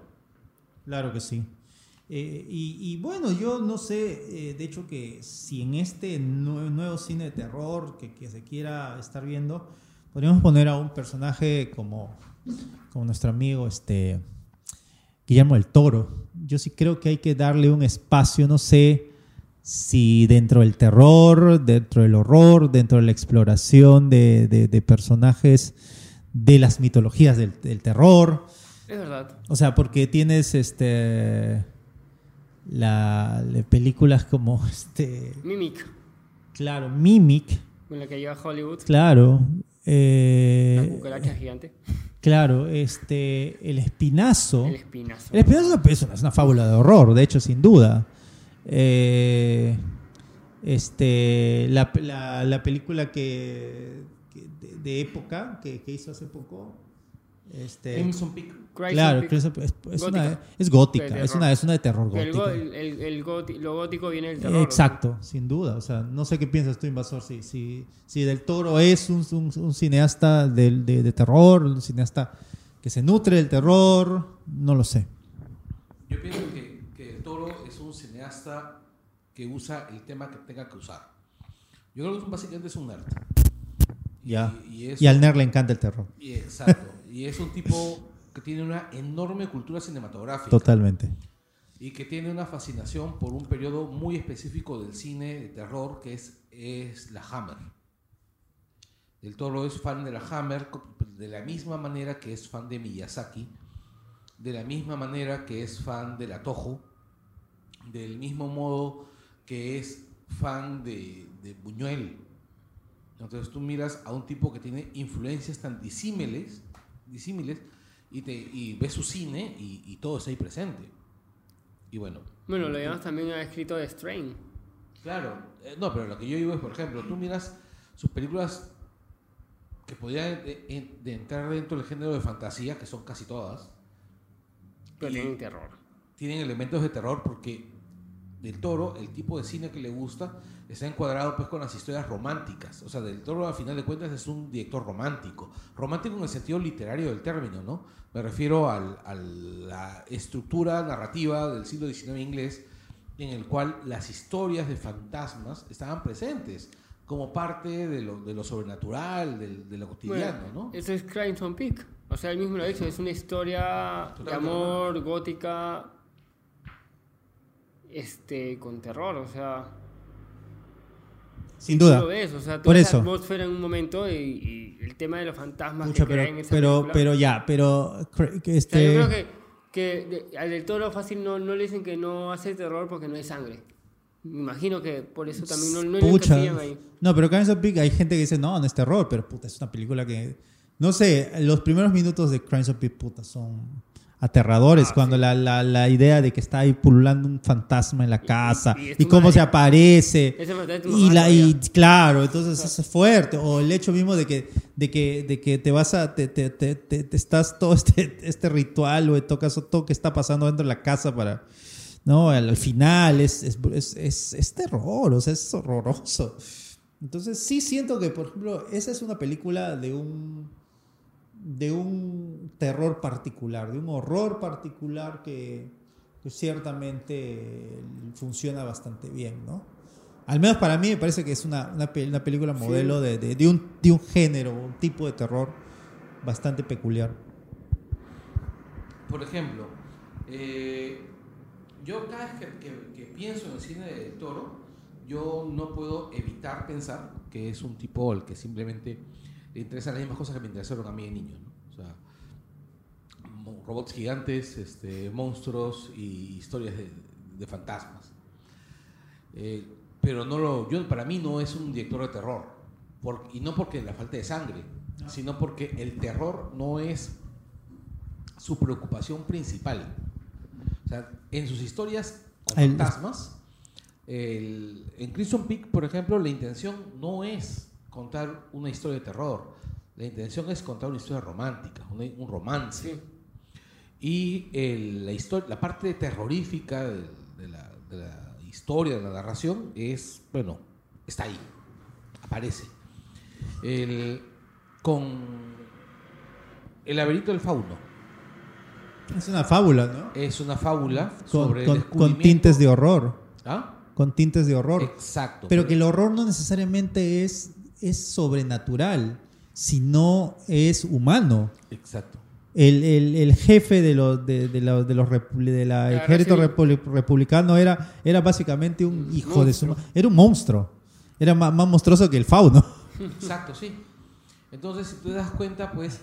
claro que sí. Eh, y, bueno, yo no sé, eh, de hecho que si en este nue- nuevo cine de terror que, se quiera estar viendo, podríamos poner a un personaje como, como nuestro amigo este, Guillermo del Toro. Yo sí creo que hay que darle un espacio, no sé si dentro del terror, dentro del horror, dentro de la exploración de, de- de personajes de las mitologías del- del terror. Es verdad. O sea, porque tienes este la, la- películas como este Mimic, claro, Mimic, con la que llega Hollywood. claro, La eh, cucaracha gigante. claro, este el espinazo. El espinazo. El espinazo una- es una fábula de horror, de hecho, sin duda. Eh, este la, la- la película que, que de, de época que, que hizo hace poco este Crimson Peak. Crimson Claro, Peak. Es, es Gótica. una, es gótica, una, es una de terror El, go- gótica. el- el- el goti- lo gótico viene del terror. Exacto, sin duda. O sea, no sé qué piensas tú, Invasor, si, si, si Del Toro es un, un- un cineasta del- de, de terror, un cineasta que se nutre del terror, no lo sé. Yo pienso que, que el toro es un cineasta que usa el tema que tenga que usar. Yo creo que es un- básicamente es un nerd. Ya. Y, y es Y al nerd le encanta el terror. y- exacto. y es un tipo que tiene una enorme cultura cinematográfica. Totalmente. Y que tiene una fascinación por un periodo muy específico del cine de terror que es, es la Hammer. El Toro es fan de la Hammer de la misma manera que es fan de Miyazaki, de la misma manera que es fan de la Toho, del mismo modo que es fan de, de Buñuel. Entonces tú miras a un tipo que tiene influencias tan disímiles, disímiles y, te, y ves su cine y, y todo está ahí presente. Y bueno. Bueno, lo demás también ha escrito de Strain. Claro, eh, no, pero lo que yo digo es, por ejemplo, tú miras sus películas que podrían de- en- de entrar dentro del género de fantasía, que son casi todas, Pero tienen terror. tienen elementos de terror porque del Toro, el tipo de cine que le gusta, está encuadrado pues con las historias románticas. O sea, del Toro a final de cuentas es un director romántico. Romántico en el sentido literario del término, ¿no? Me refiero al- a la estructura narrativa del siglo XIX inglés en el cual las historias de fantasmas estaban presentes como parte de lo, de lo sobrenatural, del- de, lo cotidiano, Bueno, ¿no? Eso es Crimson Peak. O sea, él mismo lo ha dicho, es una historia de amor gótica este con terror, o sea, Sin duda. lo ves, o sea, Por eso. atmósfera en un momento y, y el tema de los fantasmas que pero, en esa pero, película. pero ya, pero que O sea, yo este, creo que, que de- al del toro fácil no, no le dicen que no hace terror porque no hay sangre. Me imagino que por eso también no, no Pucha. ahí. No, pero Crimes of Peak hay gente que dice, no, no es terror, pero puta, es una película que... No sé, los primeros minutos de Crimes of Peak, puta, son aterradores. Ah, cuando sí. la, la, la idea de que está ahí pululando un fantasma en la casa y y, es tu cómo madre. se aparece. Y, la, y claro, entonces es fuerte. O el hecho mismo de que, de que, de que te vas a, te, te, te, te- te estás todo este, este ritual o tocas todo que está pasando dentro de la casa para ¿no? Al, al final es, es, es- es- es terror, o sea, es horroroso. Entonces sí siento que, por ejemplo, esa es una película de un, de un terror particular, de un horror particular que, que ciertamente funciona bastante bien, ¿no? Al menos para mí me parece que es una, una, pe- una película modelo de, de- de un, de un género, un tipo de terror bastante peculiar. Por ejemplo, eh, yo cada vez que, que- que pienso en el cine de Toro, yo no puedo evitar pensar que es un tipo al que simplemente le interesan las mismas cosas que me interesaron a mí de niño. ¿no? O sea, mo- robots gigantes, este, monstruos y historias de, de fantasmas. Eh, pero no lo, yo, para mí no es un director de terror. por- y no porque la falta de sangre, sino porque el terror no es su preocupación principal. O sea, en sus historias con El- fantasmas, el- en Crimson Peak, por ejemplo, la intención no es contar una historia de terror. La intención es contar una historia romántica, un romance. Y el- la, historia, la parte terrorífica de, de la, de la historia, de la narración, es, bueno, está ahí, aparece. El- con El laberinto del fauno Es una fábula, ¿no? es una fábula Con, sobre el con- con tintes de horror. ¿Ah? Con tintes de horror. Exacto. Pero que el horror no necesariamente es, es sobrenatural, sino es humano. Exacto. El, el- el jefe de los de, de los de los de la ejército sí. republicano era, era básicamente un hijo de su era un monstruo. Era más, más monstruoso que el fauno. Exacto, sí. Entonces, si te das cuenta, pues,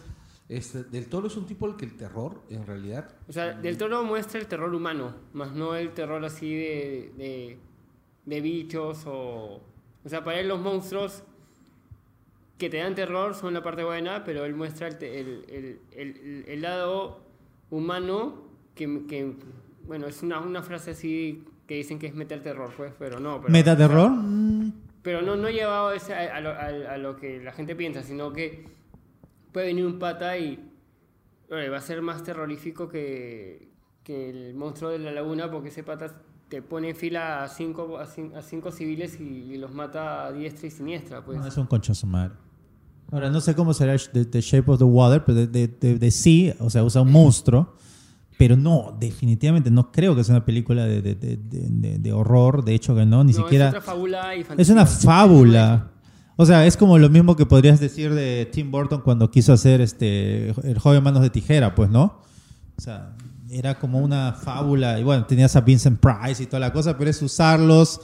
este, Del Toro es un tipo al que el terror, en realidad, O sea, Del Toro muestra el terror humano, más no el terror así de, de, de bichos o... O sea, para él los monstruos que te dan terror son la parte buena, pero él muestra el, el, el, lado humano que, que, bueno, es una, una frase así que dicen que es meter terror, pues, pero no. Pero, Metaterror. mm, pero no, no llevado ese a, a lo, a- a lo que la gente piensa, sino que puede venir un pata y va a ser más terrorífico que, que el monstruo de la laguna porque ese pata te pone en fila a cinco, a cin- a cinco civiles y, y los mata a diestra y siniestra. Pues. No, es un concha su madre. Ahora, no sé cómo será The, The Shape of the Water, pero de, de, de- sí, o sea, usa un monstruo. Pero no, definitivamente no creo que sea una película de, de- horror. De hecho, que no, ni No, siquiera. Es otra fábula y Es una fábula. O sea, es como lo mismo que podrías decir de Tim Burton cuando quiso hacer este El joven manos de tijera, pues, ¿no? O sea, era como una fábula. Y bueno, tenías a Vincent Price y toda la cosa, pero es usarlos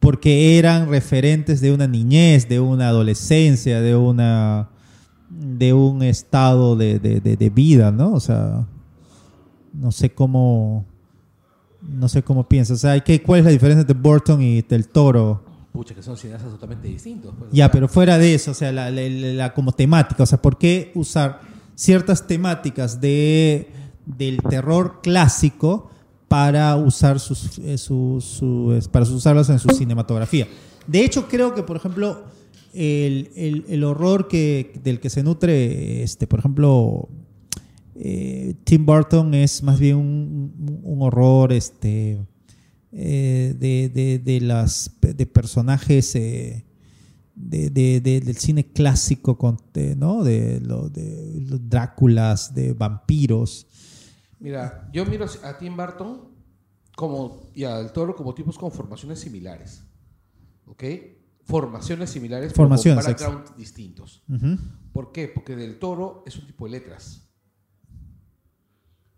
porque eran referentes de una niñez, de una adolescencia, de una de un estado de, de- de- de vida, ¿no? O sea, no sé cómo no sé cómo piensas. O sea, ¿qué, ¿cuál es la diferencia entre Burton y del Toro? pucha, que son cineastas totalmente distintos. pues, o Ya, sea, pero fuera de eso, o sea, la- la- como temática, o sea, ¿por qué usar ciertas temáticas de, del terror clásico para usar sus, eh, para usarlas en su cinematografía? De hecho, creo que, por ejemplo, el, el- horror del que se nutre, este, por ejemplo, eh, Tim Burton es más bien un, un- horror, este, eh, de, de- las de personajes de, de- de- del cine clásico ¿no? de, de los Dráculas de vampiros Mira, yo miro a Tim Burton como, y a Del Toro como tipos con formaciones similares. ¿Ok? Formaciones similares, Formaciones, con backgrounds distintos. ¿Por qué? Porque Del Toro es un tipo de letras.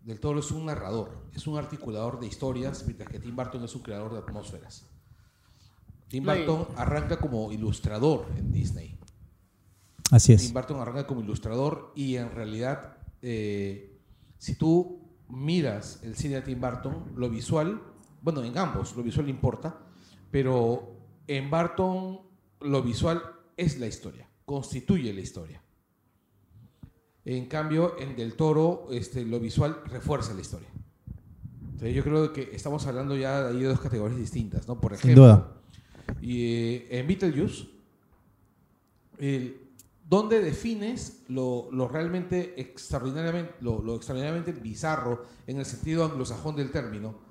Del Toro es un narrador, es un articulador de historias, mientras que Tim Burton es un creador de atmósferas. Tim Burton arranca como ilustrador en Disney. así Tim es Burton arranca como ilustrador y en realidad, eh, si tú miras el cine de Tim Burton, lo visual, bueno, en ambos, lo visual importa, pero en Burton lo visual es la historia, constituye la historia. En cambio, en Del Toro, este, lo visual refuerza la historia. Entonces, yo creo que estamos hablando ya de dos categorías distintas, ¿no? Por Sin ejemplo, duda. y, eh, en Beetlejuice, el- ¿dónde defines lo, lo realmente extraordinariamente, lo, lo extraordinariamente bizarro en el sentido anglosajón del término?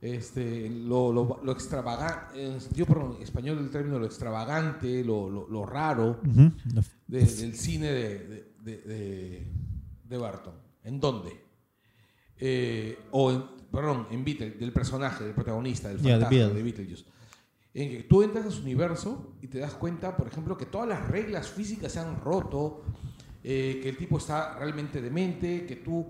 este, lo, lo, extravagante, en sentido perdón, español el término lo extravagante, lo, raro Ujú. de- del cine de, de, de, Barton. ¿En dónde? Eh, o, en, perdón, en Beetle, del personaje, del protagonista, del Yeah, fantasma Beetle. de Beetlejuice. En que tú entras a su universo y te das cuenta, por ejemplo, que todas las reglas físicas se han roto, eh, que el tipo está realmente demente, que tú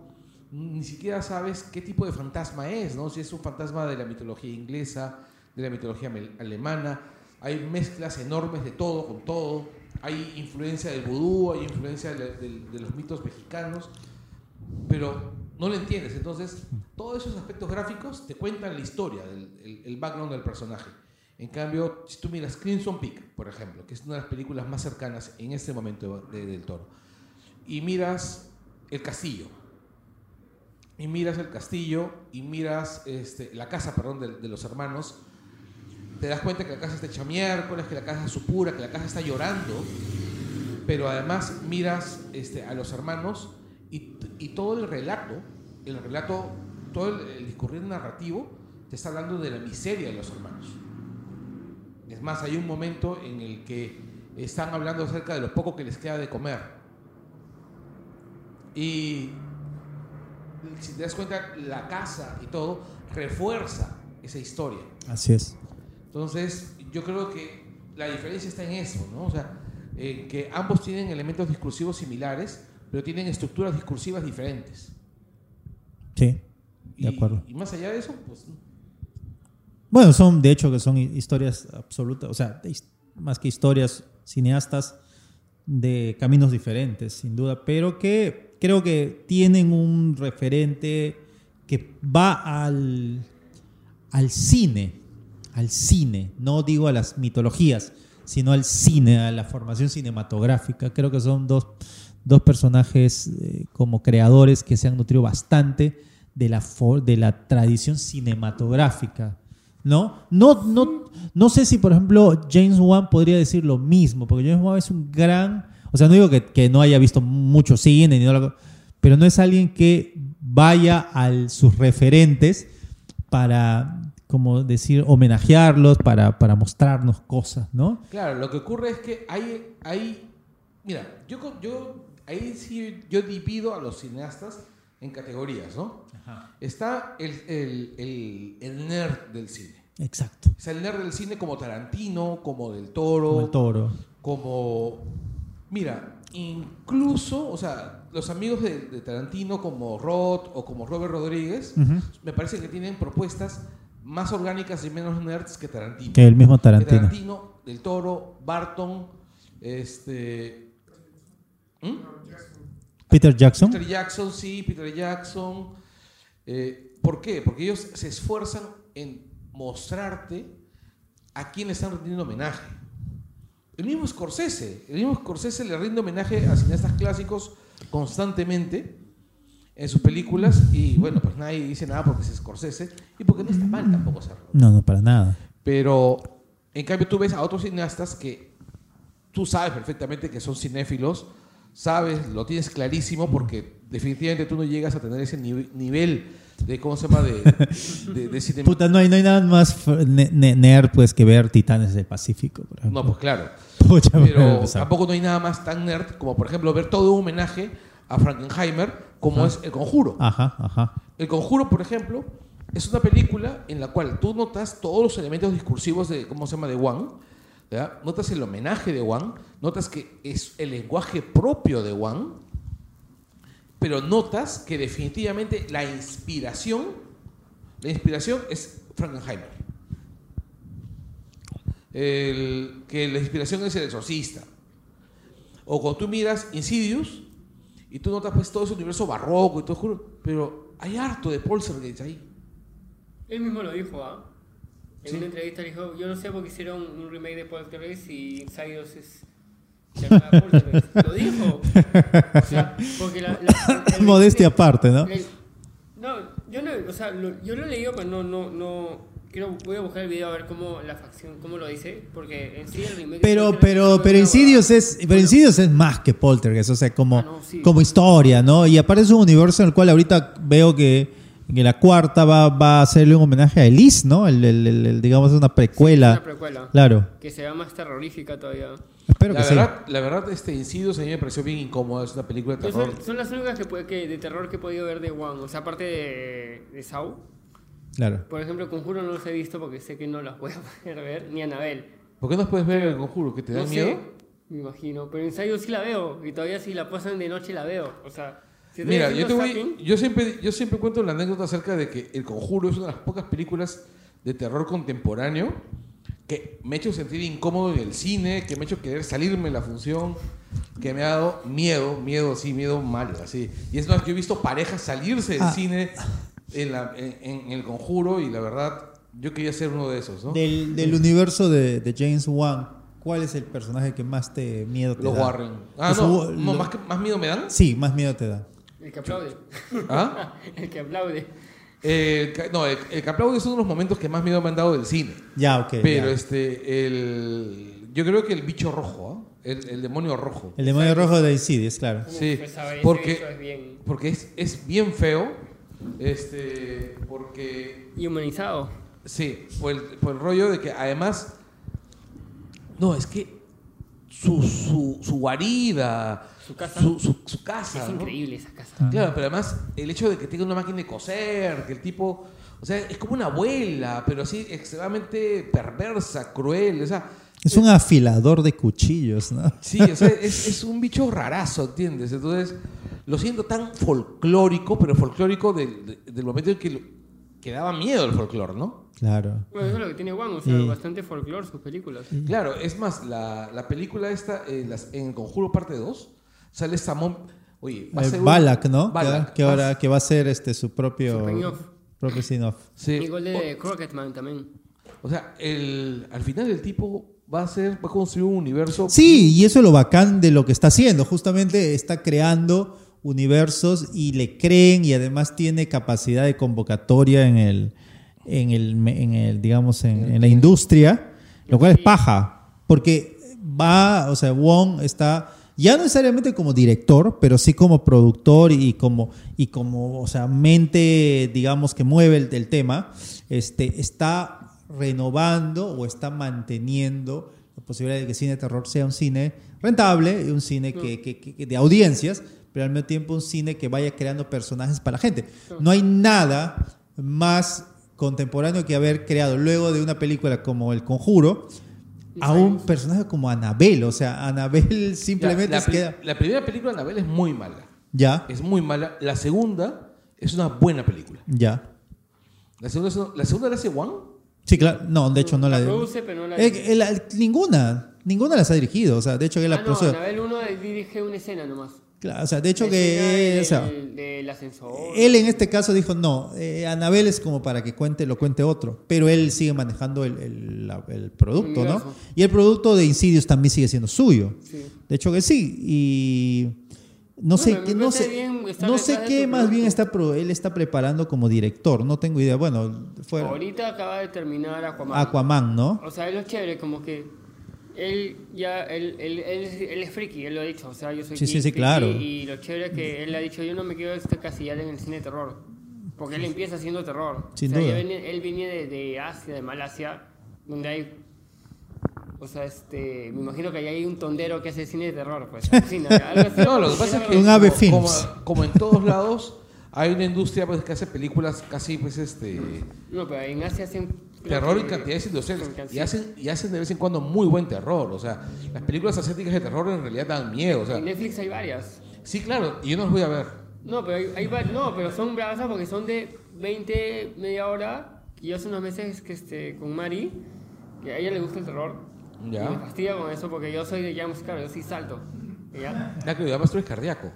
ni siquiera sabes qué tipo de fantasma es, ¿no? Si es un fantasma de la mitología inglesa, de la mitología alemana. Hay mezclas enormes de todo con todo. Hay influencia del vudú, hay influencia de, los mitos mexicanos, pero no lo entiendes. Entonces, todos esos aspectos gráficos te cuentan la historia, el, el background del personaje. En cambio, si tú miras Crimson Peak, por ejemplo, que es una de las películas más cercanas en este momento de- del toro, y miras El Castillo, y miras el castillo y miras este, la casa, perdón, de, los hermanos, te das cuenta que la casa está hecha miércoles, que la casa es supura, que la casa está llorando, pero además miras este, a los hermanos y, y todo el relato, el relato, todo el, el discurrir narrativo, te está hablando de la miseria de los hermanos. Es más, hay un momento en el que están hablando acerca de lo poco que les queda de comer. Y si te das cuenta, la casa y todo refuerza esa historia. Así es. Entonces, yo creo que la diferencia está en eso, ¿no? O sea, en que ambos tienen elementos discursivos similares, pero tienen estructuras discursivas diferentes. Sí, de Y, acuerdo. y más allá de eso, pues Bueno, son de hecho que son hi- historias absolutas, o sea, más que historias cineastas de caminos diferentes, sin duda, pero que creo que tienen un referente que va al, al cine, al cine, no digo a las mitologías, sino al cine, a la formación cinematográfica. Creo que son dos, dos personajes eh, como creadores que se han nutrido bastante de la, de la tradición cinematográfica. ¿No? No, no, no sé si, por ejemplo, James Wan podría decir lo mismo, porque James Wan es un gran. O sea, no digo que, no haya visto mucho cine, ni lo- pero no es alguien que vaya a sus referentes para, como decir, homenajearlos, para, para mostrarnos cosas, ¿no? Claro, lo que ocurre es que hay, hay mira, yo, yo ahí sí yo divido a los cineastas en categorías, ¿no? Está el, el, el, el nerd del cine. Exacto. Está el nerd del cine como Tarantino, como Del Toro, Como el toro. como mira incluso o sea los amigos de, de Tarantino como Roth o como Robert Rodríguez me parece que tienen propuestas más orgánicas y menos nerds que Tarantino Que el mismo Que Tarantino. Del Toro Barton este ¿Mm? Peter Jackson. Peter Jackson sí Peter Jackson eh, ¿por qué? porque ellos se esfuerzan en mostrarte a quién le están rindiendo homenaje el mismo Scorsese, el mismo Scorsese le rinde homenaje a cineastas clásicos constantemente en sus películas y bueno, pues nadie dice nada porque es Scorsese y porque no está mal tampoco hacerlo. No, no, para nada. Pero en cambio tú ves a otros cineastas que tú sabes perfectamente que son cinéfilos, sabes, lo tienes clarísimo porque definitivamente tú no llegas a tener ese nive- nivel de, ¿cómo se llama?, de, de, de cine- Puta, no hay, no hay nada más nerd pues que ver Titanes del Pacífico, por ejemplo. No, pues claro. Pucha, Pero tampoco no hay nada más tan nerd como, por ejemplo, ver todo un homenaje a Frankenheimer como Ajá. es El Conjuro. Ajá, ajá. El Conjuro, por ejemplo, es una película en la cual tú notas todos los elementos discursivos de, ¿cómo se llama?, de Wang. ¿verdad? Notas el homenaje de Wang, notas que es el lenguaje propio de Wang, pero notas que definitivamente la inspiración, la inspiración es Frankenheimer. El- que la inspiración es el exorcista. O cuando tú miras Insidious y tú notas pues todo ese universo barroco y todo juro, pero hay harto de Poltergeist ahí. Él mismo lo dijo, ¿ah? En Sí. una entrevista dijo, yo no sé por qué hicieron un remake de Poltergeist y Insidious es... Lo dijo. O sea, porque la... la- el- Modestia aparte, ¿no? no, yo no, o sea, lo- yo lo he leído, pero no, no, no... Quiero, voy a buscar el video a ver cómo la facción, cómo lo dice, porque en sí el remake Pero, pero, pero Insidious es, pero Insidious es más que Poltergeist, o sea, como, Ah, no, sí. como historia, ¿no? Y aparte es un universo en el cual ahorita veo que En la cuarta va, va a hacerle un homenaje a Elise, ¿no? El, el- el- el- digamos, es una precuela. Una precuela. Claro. Que se ve más terrorífica todavía. Espero La que sí. verdad, la verdad, este Insidious a mí me pareció bien incómoda. Es una película de terror. son, son las únicas que, puede- que- de terror que he podido ver de One. O sea, aparte de, de Saw. Claro. Por ejemplo, Conjuro no los he visto porque sé que no las voy a poder ver. Ni Anabel. ¿Por qué no puedes ver el conjuro? ¿Que te da No miedo? sé, me imagino. Pero en Sayo sí la veo. Y todavía si la pasan de noche la veo. O sea, si Mira, yo, te voy, yo, siempre, yo siempre cuento la anécdota acerca de que El Conjuro es una de las pocas películas de terror contemporáneo que me ha hecho sentir incómodo en el cine, que me ha hecho querer salirme de la función, que me ha dado miedo, miedo así, miedo mal, así. Y es más, yo he visto parejas salirse del Ah. cine en, la- en- en El Conjuro y la verdad, yo quería ser uno de esos, ¿no? Del, del universo de, de James Wan, ¿cuál es el personaje que más te miedo te Los da? Warren. Ah, Los no, Wa- no, lo- más, que- más miedo me dan. Sí, más miedo te da. El que aplaude. ¿Ah? el que aplaude. Eh, no, el, el que aplaude es uno de los momentos que más miedo me han dado del cine. Ya, ok. Pero ya. este, el, yo creo que el bicho rojo, ¿ah? el, el demonio rojo. El demonio rojo de Insidious, claro. Sí, Uf, porque- es bien. Porque es, es bien feo, este, porque, Y humanizado. sí, por el, por el rollo de que además, no, es que su, su, su guarida, Su casa. su, su- su casa, Es ¿no? increíble esa casa. Claro, pero además el hecho de que tenga una máquina de coser, que el tipo, o sea, es como una abuela, pero así extremadamente perversa, cruel, o sea, Es un afilador de cuchillos, ¿no? sí, o sea, es, es un bicho rarazo, ¿entiendes? Entonces, lo siento tan folclórico, pero folclórico del, de- del momento en que, lo- que daba miedo el folclore, ¿no? Claro. Bueno, eso es lo que tiene One. O sea, Y- bastante folclore sus películas. Claro, es más, la, la película esta, eh, las- en Conjuro parte 2, sale Samón, oye, va a ser Balak, ¿no? Que- Balak. Que, ahora que va a ser este su propio Su propio spin-off. Sí. Igual de Crocketman también. O sea, el, al final el tipo va a ser, va a construir un universo. Sí, y eso es lo bacán de lo que está haciendo. Justamente está creando universos y le creen y además tiene capacidad de convocatoria en el, en el, en el digamos, en, en la industria, lo cual es paja. Porque va, o sea, Wong está ya no necesariamente como director, pero sí como productor y como, y como o sea, mente, digamos, que mueve el, el tema, este, está renovando o está manteniendo la posibilidad de que cine de terror sea un cine rentable un cine que, que- que- que de audiencias, pero al mismo tiempo un cine que vaya creando personajes para la gente. No hay nada más contemporáneo que haber creado luego de una película como El Conjuro a un personaje como Annabelle. O sea, Annabelle simplemente la, se pri- queda... la primera película de Anabel es muy mala. Ya, Es muy mala. La segunda es una buena película. ya. La segunda, es una- la segunda la hace Wang. Sí, claro. No, de hecho no la... produce, pero no la Eh, eh, la- ninguna, ninguna las ha dirigido. O sea, de hecho que la ah, no, produce- Anabel 1 dirige una escena nomás. Claro, o sea, de hecho que... escena o sea, del, del ascensor. él en este caso dijo, no, eh, Anabel es como para que cuente, lo cuente otro, pero él sigue manejando el, el- la- el producto, ¿no? Y el producto de Insidious también sigue siendo suyo. Sí. De hecho que sí, y no sé, Bueno, no sé, bien no sé qué más bien está pro- él está preparando como director, no tengo idea. Bueno, fue Ahorita acaba de terminar Aquaman. Aquaman, ¿no? O sea, él es chévere, como que él ya, él, él, él, es- él es friki, él lo ha dicho. O sea, yo soy Sí, sí, geek, sí, claro. Y lo chévere es que él ha dicho, yo no me quiero este casillar en el cine de terror. Porque él empieza haciendo terror. Sin o sea, duda. él viene de, de Asia, de Malasia, donde hay... O sea, este, me imagino que ahí hay un tondero que hace cine de terror, pues. algo así. No, lo que pasa es que Un Ave como, Films. como- como en todos lados hay una industria pues, que hace películas casi pues este No, pero en Asia hacen... terror y que- cantidades industriales y hacen y hacen de vez en cuando muy buen terror, o sea, las películas asiáticas de terror en realidad dan miedo, o sea, En Netflix hay varias. sí, claro, y yo no las voy a ver. No, pero hay, hay no, pero son bravas porque son de 20, media hora. Y yo hace unos meses que este, con Mari, que a ella le gusta el terror. Ya. Y me fastidia con eso porque yo soy de jumpscare, yo sí salto. ¿Ya? Ya que además tú eres cardíaco.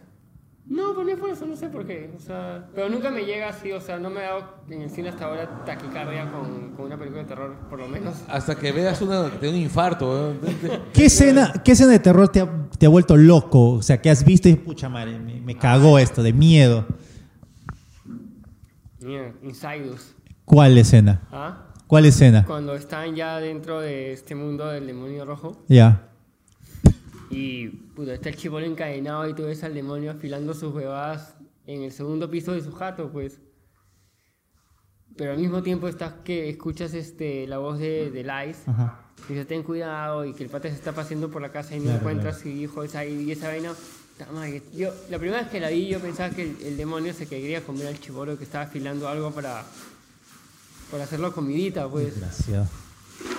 No, pero no es por eso, no sé por qué. O sea, pero nunca me llega así, o sea, no me ha dado en el cine hasta ahora taquicardia con, con una película de terror, por lo menos. Hasta que veas una que te da un infarto. ¿eh? ¿Qué escena, ¿Qué escena de terror te ha, te ha vuelto loco? O sea, que has visto y pucha madre, me, me cagó esto de miedo. Mira, Insidus. ¿Cuál escena? ¿Ah? ¿Cuál escena? Cuando están ya dentro de este mundo del demonio rojo. Ya. Y puta, está el chivolo encadenado y tú ves al demonio afilando sus huevadas en el segundo piso de su jato, pues. pero al mismo tiempo estás que escuchas este, la voz de, de Lice Ajá. y dice ten cuidado y que el pata se está paseando por la casa y no Claro, encuentras y hijo esa y esa vaina. Yo, la primera vez que la vi yo pensaba que el, el demonio se quería comer al chivoro que estaba afilando algo para, para hacerlo comidita, pues. Desgraciado.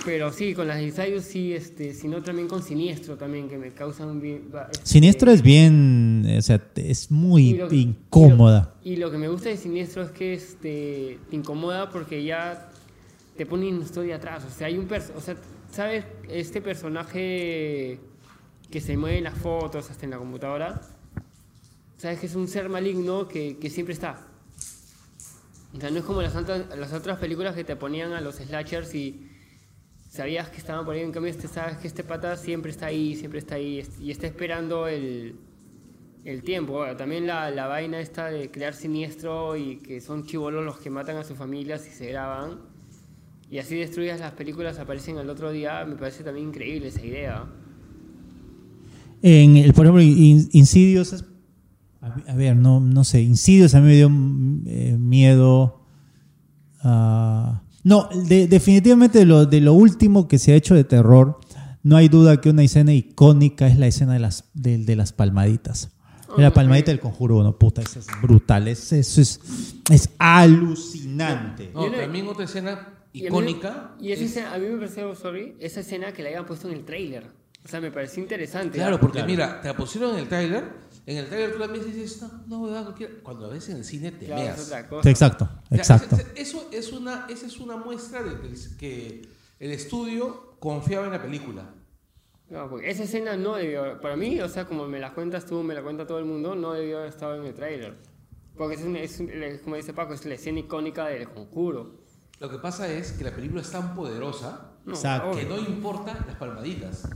Pero sí, con las ensayos sí, este, sino también con siniestro también, que me causan bien... este, Siniestro es bien, o sea, es muy y lo- incómoda. Y lo, y lo que me gusta de Siniestro es que este, te incomoda porque ya te pone una historia atrás. O sea, hay un o sea, ¿sabes? Este personaje que se mueve en las fotos, hasta en la computadora, ¿sabes? Que es un ser maligno que, que siempre está. O sea, no es como las, las otras películas que te ponían a los slashers y sabías que estaban por ahí. En cambio, este, sabes que este pata siempre está ahí, siempre está ahí y está esperando el, el tiempo. También la, la vaina esta de crear siniestro y que son chivolos los que matan a sus familias y se graban. Y así destruidas las películas aparecen al otro día. Me parece también increíble esa idea. En el, por ejemplo, In- Insidious, a, ver, no, no sé, Insidious a mí me dio eh, miedo. ah, no, de- definitivamente de lo, de lo último que se ha hecho de terror, no hay duda que una escena icónica es la escena de las, de, de las palmaditas. La palmadita del conjuro uno, puta, eso es brutal, es, eso es, es alucinante. No, también otra escena Y a mí- icónica. Y esa es- escena, a mí me pareció, sorry, esa escena que la habían puesto en el tráiler. O sea, me pareció interesante. Claro, porque Claro. mira, te la pusieron en el tráiler, en el tráiler tú la ves y dices, no, no, huevada, cualquiera". cuando la ves en el cine te Claro, meas. cosa. Exacto, O sea, exacto. ese- ese- Eso es una, esa es una muestra de que- el estudio confiaba en la película. No, porque esa escena no debió, para mí, o sea, como me la cuentas tú, me la cuenta todo el mundo, no debió haber estado en el tráiler. Porque es, es como dice Paco, es la escena icónica del conjuro. Lo que pasa es que la película es tan poderosa No, que no importa las palmaditas,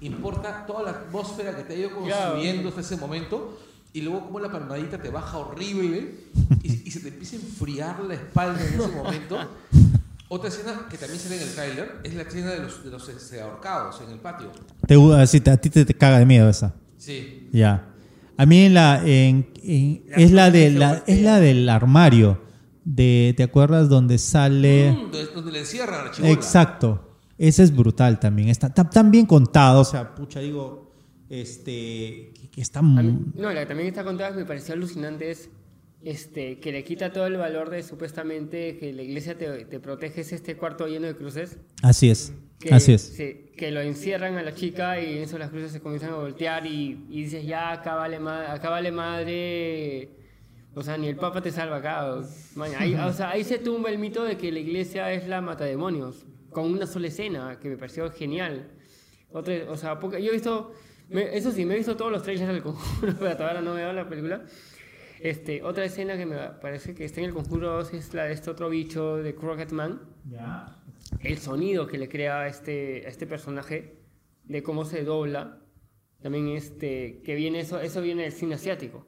importa toda la atmósfera que te ha ido construyendo hasta ese momento y luego como la palmadita te baja horrible y, y se te empieza a enfriar la espalda en ese momento. Otra escena que también sale en el tráiler es la escena de los, de los este, ahorcados en el patio. Te, te- a ti te, te caga de miedo esa. Sí. Ya. A mí en la, en, en- La es, la de, la, es la del armario. De, ¿Te acuerdas donde sale? Mm, donde, donde le encierran a la chibola. Exacto. Ese es brutal también. Está tan, bien contado. O sea, pucha, digo, este, que, que está... A mí- mu- no, la que también está contada que me pareció alucinante es este, que le quita todo el valor de supuestamente que la iglesia te, te protege, es este cuarto lleno de cruces. Así es. Que, Así es. sí, que lo encierran a la chica y en eso las cruces se comienzan a voltear y, y dices, ya, acá vale, acá vale madre. O sea, ni el Papa te salva acá. o- man, ahí, o sea, ahí se tumba el mito de que la iglesia es la matademonios, con una sola escena, que me pareció genial. Otra, o sea, poca- yo he visto, me- eso sí, me he visto todos los trailers del conjuro, pero todavía no me veo la película. Este, otra escena que me parece que está en el conjuro 2 es la de este otro bicho de Crockett Man el sonido que le crea a este, a este personaje, de cómo se dobla, también este, que viene eso, eso viene del cine asiático.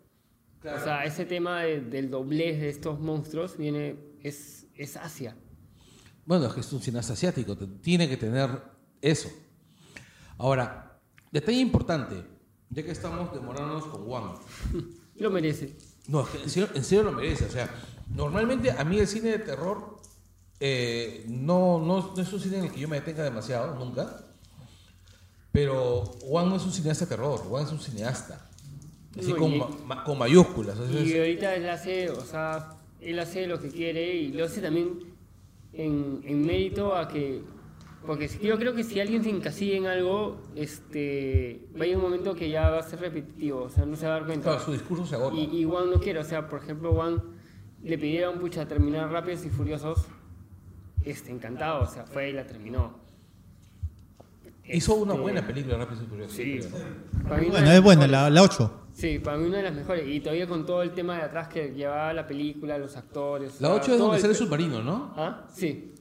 Claro. O sea, ese tema de- del doblez de estos monstruos viene, es, es Asia. Bueno, es que es un cineasta asiático, tiene que tener eso. Ahora, detalle importante, ya que estamos demorándonos con Wang. Lo merece. No, es que en serio, en serio lo merece. O sea, normalmente a mí el cine de terror eh, no, no, no es un cine en el que yo me detenga demasiado, nunca. Pero Wang no es un cineasta de terror, Wang es un cineasta. Así No, con, y- ma- con mayúsculas. Y es- ahorita él hace, o sea, él hace lo que quiere y lo hace también en, en mérito a que, porque yo creo que si alguien se encasilla en algo, este, va a un momento que ya va a ser repetitivo, o sea, no se va a dar cuenta. claro, su discurso se agota. Y, y Juan no quiere, o sea, por ejemplo, Juan le pidieron pucha terminar Rápidos y Furiosos, este, encantado, o sea, fue y la terminó. Hizo una Este, buena película, Rápidos y Furiosos. Sí. Bueno, es buena, la, la 8. Sí, para mí una de las mejores. Y todavía con todo el tema de atrás que llevaba la película, los actores. La sea, 8 es donde sale el submarino, ¿no? ¿Ah? Sí.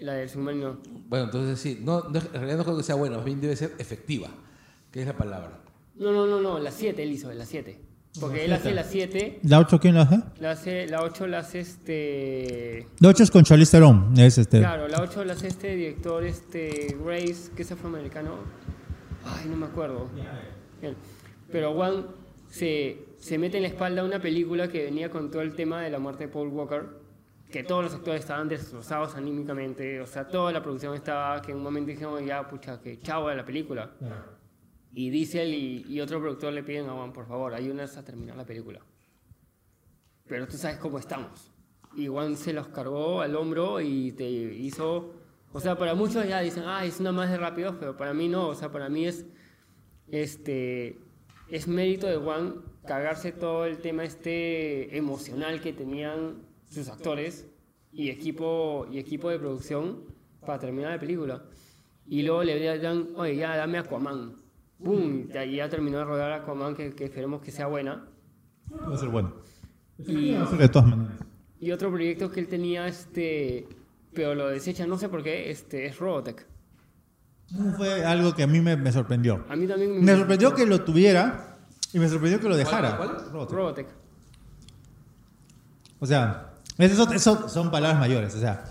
La del submarino. Bueno, entonces sí, no, no- en realidad no creo que sea buena, más bien debe ser efectiva, que es la palabra. No, no, no, no, la 7 él hizo, la 7. Porque él hace la 7, ¿La 8 quién la hace? la, hace, la 8 la hace este... La 8 es con Charlize Theron. Es este. Claro, la 8 la hace este director, este Grace, que es afroamericano. Ay, no me acuerdo. Bien. Pero Juan se, se mete en la espalda una película que venía con todo el tema de la muerte de Paul Walker, que todos los actores estaban destrozados anímicamente, o sea, toda la producción estaba, que en un momento dijeron, ya, pucha, que chao a la película. Y Diesel y, y otro productor le piden a Juan, por favor, ayúdanos a terminar la película. Pero tú sabes cómo estamos. Y Juan se los cargó al hombro y te hizo... O sea, para muchos ya dicen, ah, es una más de rápidos, pero para mí no. O sea, para mí es, este, es mérito de Juan cargarse todo el tema este emocional que tenían sus actores y equipo, y equipo de producción para terminar la película. Y luego le dan, oye, ya dame Aquaman. ¡Pum! Y ya terminó de rodar Aquaman, que, que esperemos que sea buena. Va a ser bueno. Y, De todas maneras. y otro proyecto que él tenía, este, pero lo desecha, no sé por qué, este, es Robotech. Fue algo que a mí me, me sorprendió. A mí también Me sorprendió que lo tuviera y me sorprendió que lo dejara. cuál? Robotech. Robotech. O sea, eso, eso son palabras mayores, o sea.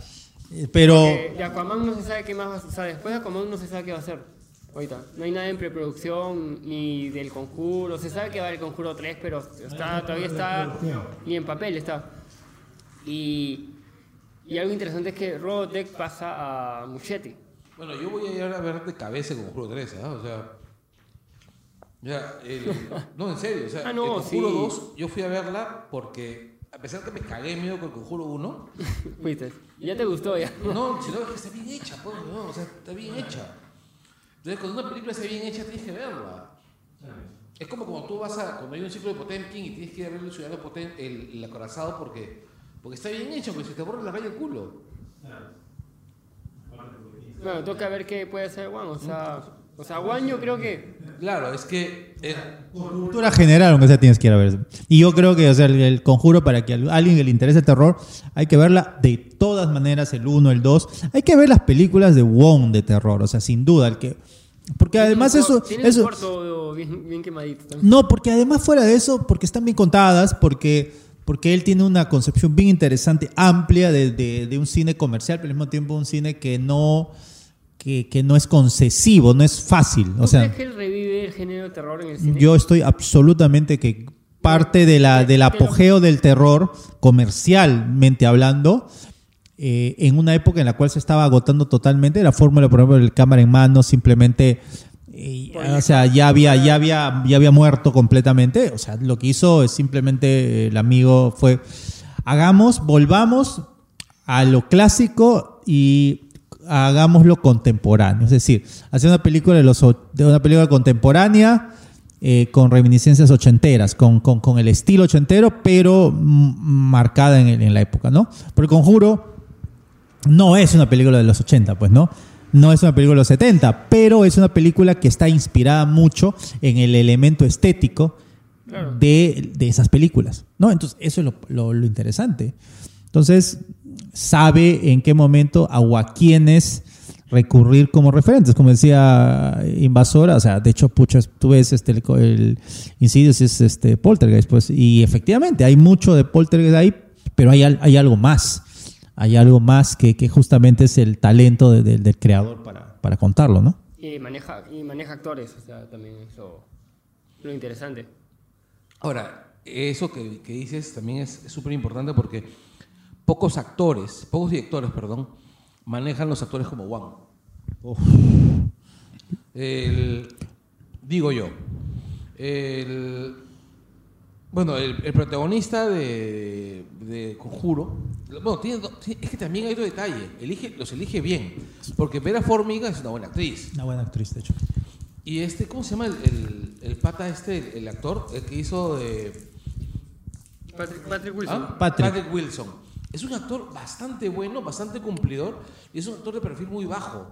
eh, Pero Eh, de Aquaman no se sabe qué más va a O sea, después de Aquaman no se sabe qué va a hacer. Ahorita. No hay nada en preproducción ni del conjuro. Se sabe que va el conjuro 3, pero está, todavía está. Ni en papel está. Y, y algo interesante es que Robotech pasa a Muschetti. Bueno, yo voy a ir a ver de cabeza con Conjuro 3, ¿ah? O sea. Ya, el- no, en serio, o sea, Ah, no, el Conjuro sí. 2, yo fui a verla porque, a pesar que me cagué miedo con el Conjuro 1, Fuiste. Ya te gustó ya. no, sino que está bien hecha, pues, no, o sea, está bien hecha. Entonces, cuando una película está bien hecha, tienes que verla. Es como cuando tú vas a, cuando hay un ciclo de Potemkin y tienes que ir a ver el ciudadano Potem, el, el acorazado porque, porque está bien hecho, porque se te borra la raya el culo. Bueno, toca ver qué puede hacer Juan. O sea, o sea Juan yo creo que. Claro, es que eh, cultura general, aunque sea tienes que ir a ver. Y yo creo que o sea, el, el conjuro, para que a alguien que le interese el terror, hay que verla de todas maneras, el 1, el 2. Hay que ver las películas de Wong de terror, o sea, sin duda. El que, porque además eso... Tiene eso un corto bien, bien quemadito también. No, porque además fuera de eso, porque están bien contadas, porque, porque él tiene una concepción bien interesante, amplia de, de- de un cine comercial, pero al mismo tiempo un cine que no, que, que no es concesivo, no es fácil. ¿Tú O sea, que él revive el género de terror en el cine? yo estoy absolutamente que parte de la, del apogeo del terror, comercialmente hablando, eh, en una época en la cual se estaba agotando totalmente la fórmula, por ejemplo, del cámara en mano, simplemente, eh, o sea, ya había, ya había, ya había muerto completamente. O sea, lo que hizo es simplemente el amigo fue, hagamos, volvamos a lo clásico y hagámoslo contemporáneo. Es decir, hacer una película de, los, de una película contemporánea eh, con reminiscencias ochenteras, con, con- con el estilo ochentero, pero marcada en, en la época, ¿no? El conjuro no es una película de los 80, pues, ¿no? No es una película de los 70, pero es una película que está inspirada mucho en el elemento estético Claro. de, de esas películas, ¿no? Entonces, eso es lo, lo- lo interesante. Entonces, sabe en qué momento a o a quiénes recurrir como referentes, como decía Invasora, o sea, de hecho, pucha, tú ves este, el, el Insidious es este Poltergeist, pues, y efectivamente hay mucho de Poltergeist ahí, pero hay, hay algo más, hay algo más que, que justamente es el talento de- de- del creador para, para contarlo, ¿no? Y maneja, y maneja actores, o sea, también eso. Lo interesante. Ahora, eso que, que dices también es súper importante porque pocos actores, pocos directores, perdón, manejan los actores como Wang. El- digo yo. El, bueno, el, el protagonista de, de Conjuro, bueno, tiene es que también hay otro detalle, elige, los elige bien, porque Vera Formiga es una buena actriz. Una buena actriz, de hecho. Y este, ¿cómo se llama el, el- el pata este, el, el actor, el que hizo de... Patrick, Patrick Wilson. ¿Ah? Patrick. Wilson. Es un actor bastante bueno, bastante cumplidor, y es un actor de perfil muy bajo,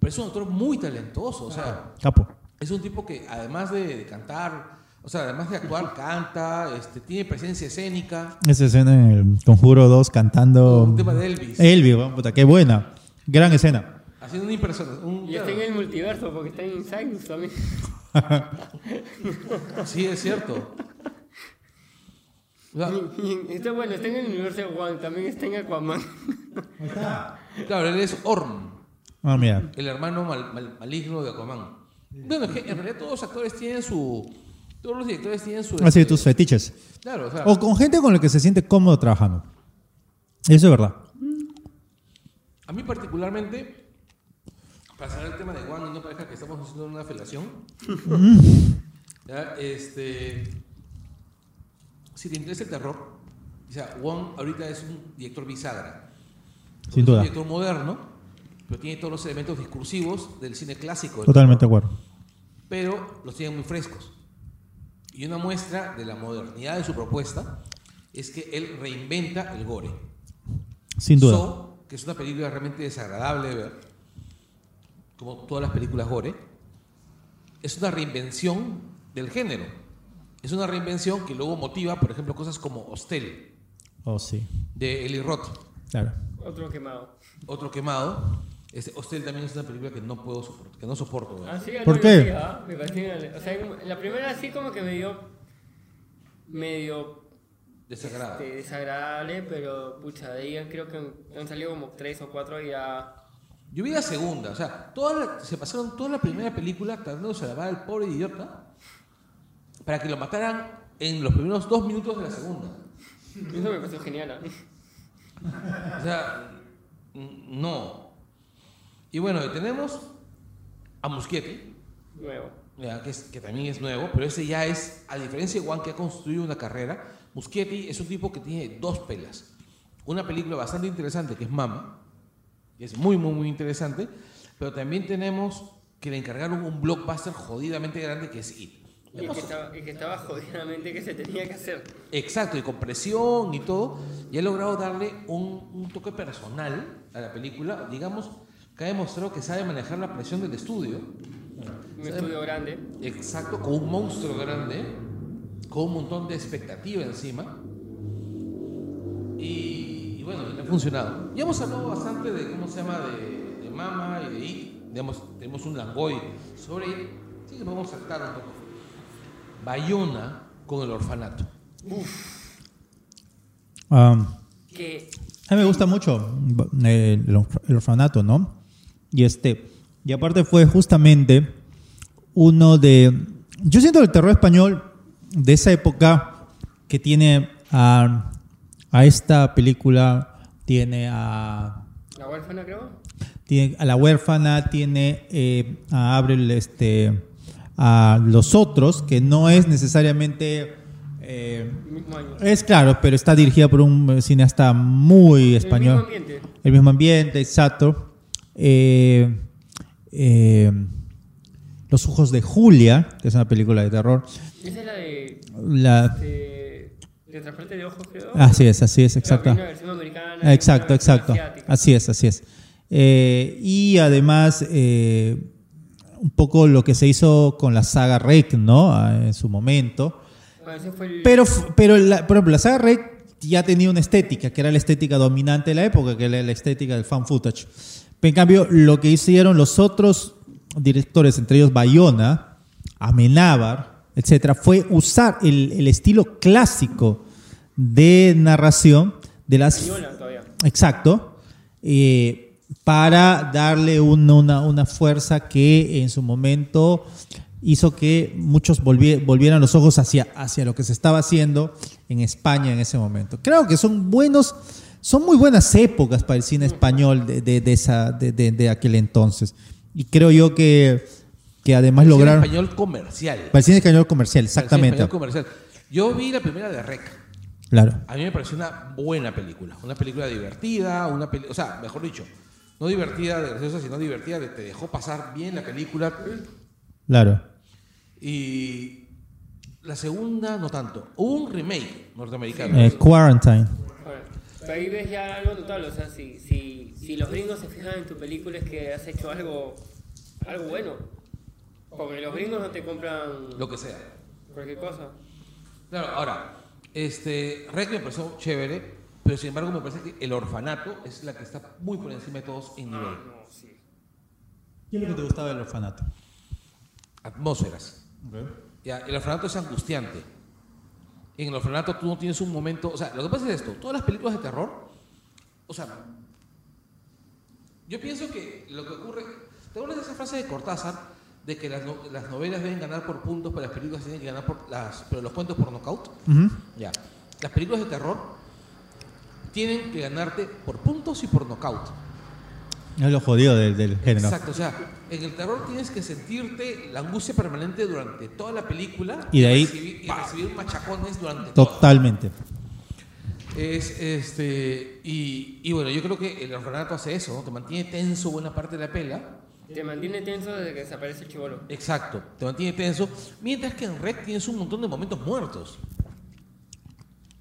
pero es un actor muy talentoso, o sea, Capo. es un tipo que además de, de cantar, o sea, además de actuar, canta, este, tiene presencia escénica, Esa escena en el Conjuro 2 cantando... un tema de Elvis, Elvis, puta, qué buena. Gran escena. haciendo una impersona. Un, Y está en el multiverso, porque está en Cygnus también. Sí, es cierto. Está bueno, está en el universo de Juan, también está en Aquaman. claro, él es Orm. Ah, mira. el hermano mal- mal- maligno de Aquaman. Bueno, es que en realidad todos los actores tienen su. Todos los directores tienen su. Así este, tus fetiches. Claro, o sea. O con gente con la que se siente cómodo trabajando. Eso es verdad. A mí particularmente, para cerrar el tema de Juan y no parezca que estamos haciendo una felación, ya, este, si te interesa el terror, o sea, Wong ahorita es un director bisagra. Sin Es duda. un director moderno, pero tiene todos los elementos discursivos del cine clásico. Totalmente de acuerdo. Pero los tiene muy frescos. Y una muestra de la modernidad de su propuesta es que él reinventa el gore. Sin duda. Saw, que es una película realmente desagradable de ver, como todas las películas gore, es una reinvención del género. Es una reinvención que luego motiva, por ejemplo, cosas como Hostel, Oh, sí. de Eli Roth, Claro. Otro quemado. otro quemado. Este, Hostel también es una película que no puedo soportar, que no soporto. ¿verdad? Ah, sí, ¿Por qué? ah, me pareció- o sea, en la primera sí como que me dio medio Desagradable. este, desagradable, pero pucha, de ahí creo que han, han salido como tres o cuatro y ya... Yo vi la segunda, o sea, toda la- se pasaron toda la primera película tratando de salvar al pobre idiota para que lo mataran en los primeros dos minutos de la segunda. Eso me pareció genial. ¿ah? O sea, no. Y bueno, tenemos a Muschietti, Nuevo. ya, que, es- que también es nuevo, pero ese ya es, a diferencia de Juan que ha construido una carrera, Muschietti es un tipo que tiene dos pelas. Una película bastante interesante que es Mama, que es muy, muy, muy interesante, pero también tenemos que le encargaron un blockbuster jodidamente grande que es It. Y que, estaba, que estaba jodidamente que se tenía que hacer. Exacto, y con presión y todo, y ha logrado darle un, un toque personal a la película, digamos, que ha demostrado que sabe manejar la presión del estudio. Un estudio grande. Exacto, con un monstruo grande, con un montón de expectativa encima. Y, y bueno, ha funcionado. Ya hemos hablado bastante de cómo se llama, de, de Mama y de It. Digamos, tenemos un Langoy sobre It. Sí que podemos saltar un poco. Bayona con el orfanato. Um, Que A mí me gusta mucho eh, el, el orfanato, ¿no? Y este, y aparte fue justamente uno de. Yo siento el terror español de esa época que tiene a, a esta película, tiene a, la huérfana creo. tiene a la huérfana, tiene eh, a Abril, este, a los otros, que no es necesariamente. eh, es claro, pero está dirigida por un cineasta muy español. El mismo ambiente. El mismo ambiente, exacto. Eh, eh, Los ojos de Julia, que es una película de terror. Esa es la de, La, de, de transporte de ojos creo. así es, así es, exacto. una versión americana. Exacto, una versión exacto. asiática. Así es, así es. Y además, un poco lo que se hizo con la saga Rec, ¿no? Ah, En su momento. Pero, pero la, por ejemplo, la saga Rec ya tenía una estética, que era la estética dominante de la época, que era la estética del fan footage. Pero en cambio, lo que hicieron los otros directores, entre ellos Bayona, Amenábar, etcétera, fue usar el, el estilo clásico de narración de las española todavía. Exacto. eh, para darle un- una, una fuerza que en su momento hizo que muchos volvie- volvieran los ojos hacia, hacia lo que se estaba haciendo en España en ese momento. Creo que son buenos, son muy buenas épocas para el cine español de, de- de esa, de, de- de aquel entonces. Y creo yo que, que además Cine lograron... español comercial. Para el cine español comercial, Para el cine exactamente. español comercial. Yo vi la primera de Rec. Claro. A mí me pareció una buena película. Una película divertida, una peli o sea, mejor dicho, no divertida de graciosa, sino divertida de te dejó pasar bien la película. Claro. Y la segunda, no tanto. Hubo un remake norteamericano. Eh, Quarantine. Pero ahí ves ya algo notable, o sea, si, si, si los gringos se fijan en tu película es que has hecho algo, algo bueno. Porque los gringos no te compran Lo que sea. cualquier cosa. Claro, ahora, este, Rec me pareció chévere, pero sin embargo me parece que El Orfanato es la que está muy por encima de todos en nivel. No, sí. ¿Qué es lo que te gustaba del orfanato? Atmósferas. Ya, el orfanato es angustiante. En el orfanato tú no tienes un momento. O sea, lo que pasa es esto: todas las películas de terror. O sea, yo pienso que lo que ocurre. ¿Te acuerdas de esa frase de Cortázar? De que las, no- las novelas deben ganar por puntos, pero las películas tienen que ganar por. Las, pero los cuentos por nocaut. Ujú. Ya. Las películas de terror tienen que ganarte por puntos y por nocaut. Es lo jodido del, del género. Exacto, o sea, en el terror tienes que sentirte la angustia permanente durante toda la película Y de ahí, recibir, y recibir machacones durante toda. Totalmente. Es, este, y, y bueno, yo creo que el orfanato hace eso, ¿no? Te mantiene tenso buena parte de la pela. Te mantiene tenso desde que desaparece el chivolo. Exacto, te mantiene tenso. Mientras que en Red tienes un montón de momentos muertos.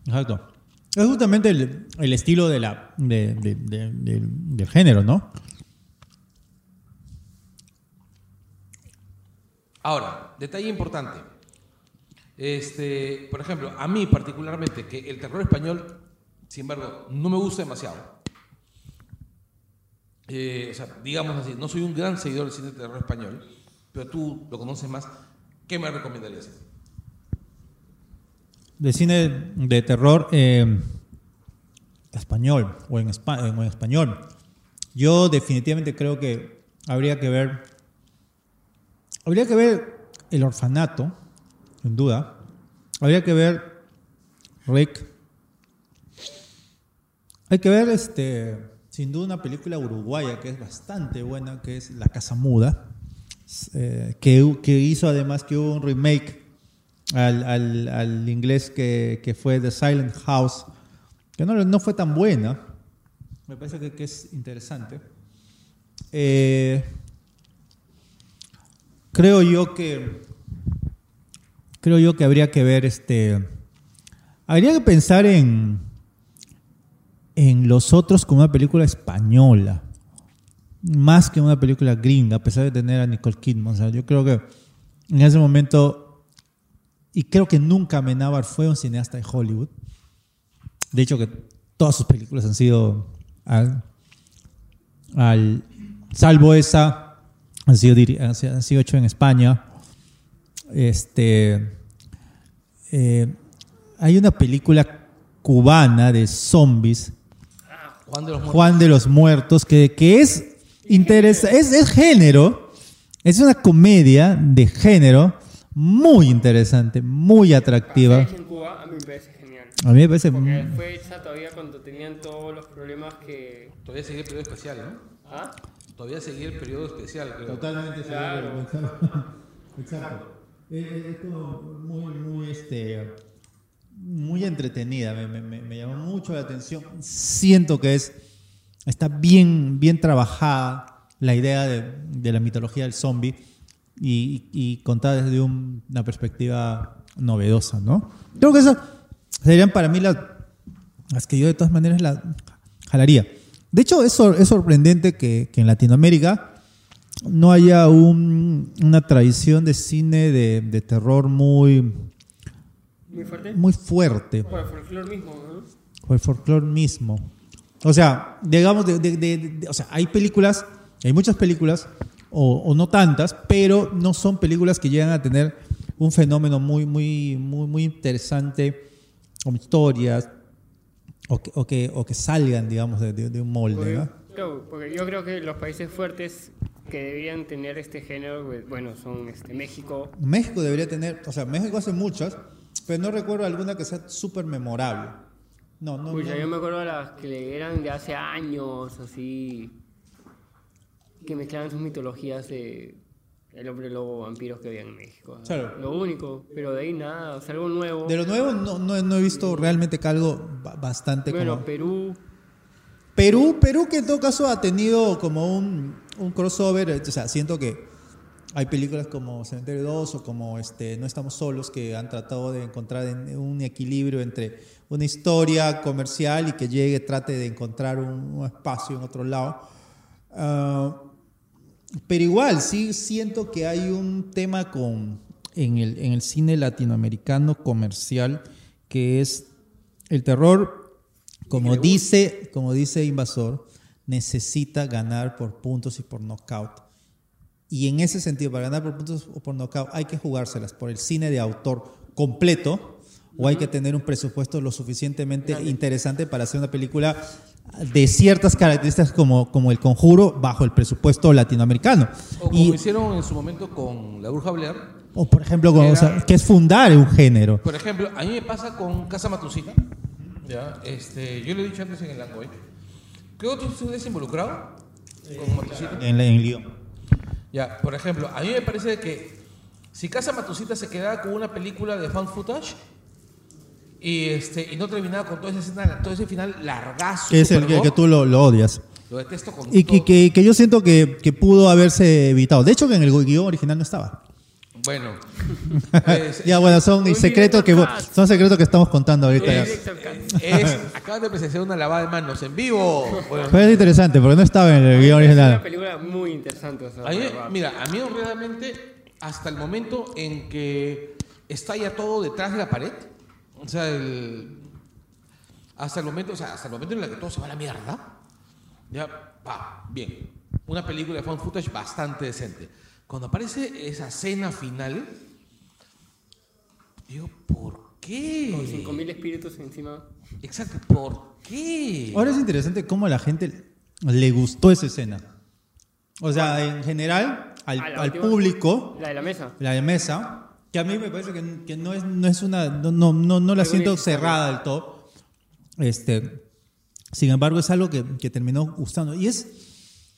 Exacto. Es justamente el, estilo de la, de- de- de- del- del género, ¿no? Ahora, detalle importante. Este, por ejemplo, a mí particularmente, que el terror español, sin embargo, no me gusta demasiado. Eh, o sea, digamos así, no soy un gran seguidor del cine de terror español, pero tú lo conoces más. ¿Qué me recomendarías? De cine de terror eh, español o en, español. Yo definitivamente creo que habría que ver. Habría que ver El Orfanato, sin duda. Habría que ver Rick. Hay que ver, este, sin duda, una película uruguaya que es bastante buena, que es La Casa Muda. eh, que hizo además que hubo un remake al, al- al inglés que, que fue The Silent House, que no, no fue tan buena. Me parece que, que es interesante. Eh, creo yo que creo yo que habría que ver este habría que pensar en en los otros como una película española más que una película gringa a pesar de tener a Nicole Kidman o sea, yo creo que en ese momento y creo que nunca Amenábar fue un cineasta de Hollywood de hecho que todas sus películas han sido al, al- salvo esa han sido, han sido hechas en España este eh, hay una película cubana de zombies Juan de los Muertos. Juan de los Muertos, que, que es, interesa es, es género, es una comedia de género muy interesante, muy atractiva. En Cuba, a mí me parece genial. A mí me parece... Porque fue hecha todavía cuando tenían todos los problemas que. Todavía seguía el periodo especial, ¿no? ¿Ah? Todavía seguía el periodo especial, creo. Totalmente Claro. Exacto. Es, es como muy, muy, este, muy entretenida. Me, me- me- me llamó mucho la atención. Siento que es está bien, bien trabajada la idea de, de la mitología del zombie y, y contada desde un- una perspectiva novedosa, ¿no? Creo que esas serían para mí las, las que yo de todas maneras las jalaría. De hecho, es, sor- es sorprendente que, que en Latinoamérica no haya un- una tradición de cine de, de terror muy, Muy fuerte. muy fuerte, Por el folclore mismo, ¿no? o el folclore mismo. O sea, digamos, de- de- de- de- o sea, hay películas, hay muchas películas, o, o no tantas, pero no son películas que llegan a tener un fenómeno muy, muy, muy, muy interesante, como historias, o que, o que, o que salgan, digamos, de, de- de un molde. Porque, ¿no? claro, porque yo creo que los países fuertes que debían tener este género, pues, bueno, son este, México, México debería tener, o sea, México hace muchas, pero no recuerdo alguna que sea súper memorable. No, no, Pucha, no. yo me acuerdo de las que eran de hace años, así, que mezclaban sus mitologías de el hombre lobo, vampiros que había en México. Claro. Lo único, pero de ahí nada, o sea, algo nuevo. De lo nuevo no, no, no he visto realmente que algo ba- bastante bueno, como... Perú, Perú, Perú que en todo caso ha tenido como un, un crossover, eh, o sea, siento que hay películas como Cementerio 2 o como este No estamos solos que han tratado de encontrar en- un equilibrio entre una historia comercial y que llegue, trate de encontrar un, un espacio en otro lado. Ah, pero igual, sí siento que hay un tema con, en, el, en el cine latinoamericano comercial que es el terror como dice, como dice Invasor, necesita ganar por puntos y por knockout. Y en ese sentido, para ganar por puntos o por knockout, hay que jugárselas por el cine de autor completo o hay que tener un presupuesto lo suficientemente interesante para hacer una película de ciertas características como, como El Conjuro bajo el presupuesto latinoamericano. O como Y, hicieron en su momento con La Bruja Blair. o por ejemplo, como, Era- o sea, que es fundar un género. Por ejemplo, a mí me pasa con Casa Matucita. Ya, este, yo lo he dicho antes en el Langoy. Creo que tú involucrado con Matosita. En, la- en Lyon. Ya, por ejemplo, a mí me parece que si Casa Matosita se quedaba con una película de fan footage y, este, y no terminaba con toda esa escena, todo ese final largazo, Que es el que, que tú lo, lo odias. lo detesto con Y, y todo. que, que yo siento que, que pudo haberse evitado. De hecho, que en el guion original no estaba. Bueno, es, Ya, bueno, son secretos que, son secretos que estamos contando ahorita. cut. es- acaban de presenciar una lavada de manos en vivo. Bueno, Pero es interesante porque no estaba en el guion Es una original. película muy interesante. A mí, mira, a mí realmente hasta el momento en que está ya todo detrás de la pared, o sea, el- hasta el momento, o sea, hasta el momento en el que todo se va a la mierda, ya va bien. Una película de fan footage bastante decente. Cuando aparece esa escena final, digo, ¿por qué? Con 5.000 espíritus encima. Exacto, ¿por qué? Ahora es interesante cómo a la gente le gustó esa escena. O sea, en general, al, Ah, la al última- público, La de la mesa. la de mesa, que a mí me parece que, que no, es, no es una. No, no, no, no la siento cerrada del todo. Este, sin embargo, es algo que, que terminó gustando. Y es.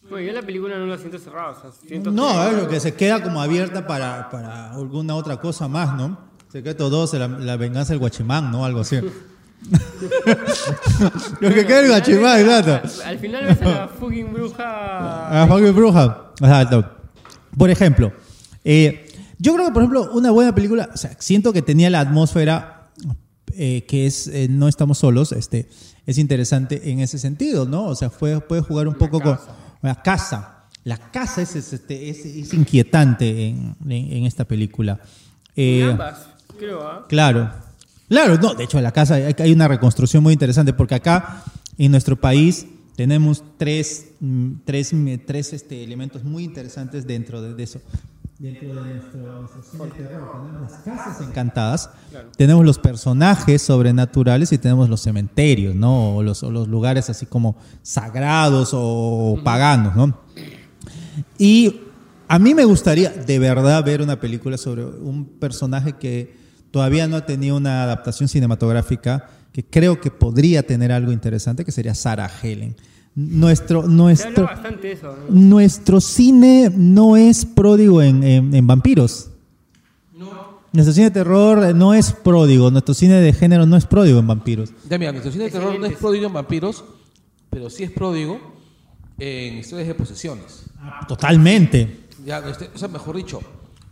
Bueno, yo la película no la siento cerrada. O sea, siento No, es lo que se queda como abierta para, para alguna otra cosa más, ¿no? Secreto 2, la, la venganza del guachimán, ¿no? Algo así. lo que queda el guachimán, exacto. Al final ves a la fucking bruja. A la fucking bruja. Exacto. Por ejemplo, eh, yo creo que, por ejemplo, una buena película, o sea, siento que tenía la atmósfera eh, que es eh, No estamos solos, este, es interesante en ese sentido, ¿no? O sea, fue, puede jugar un poco con la casa. La casa es, es, este, es- es inquietante en, en- en esta película. Eh, En ambas, creo, ¿ah? Claro. Claro, no, de hecho en la casa hay, hay una reconstrucción muy interesante porque acá en nuestro país tenemos tres, mm, tres, tres este, elementos muy interesantes dentro de, de eso. Dentro de nuestro, nuestro cine de terror tenemos las casas encantadas, tenemos los personajes sobrenaturales y tenemos los cementerios, ¿no? O los, o los lugares así como sagrados o paganos, ¿no? Y a mí me gustaría de verdad ver una película sobre un personaje que todavía no ha tenido una adaptación cinematográfica, que creo que podría tener algo interesante, que sería Sarah Helen. Nuestro, nuestro, eso. ¿no? nuestro cine no es pródigo en, en- en vampiros. Nuestro cine de terror no es pródigo, nuestro cine de género no es pródigo en vampiros. Ya mira, nuestro cine de terror no es pródigo en vampiros, pero sí es pródigo en historias de posesiones. Totalmente. Ya, o sea, mejor dicho,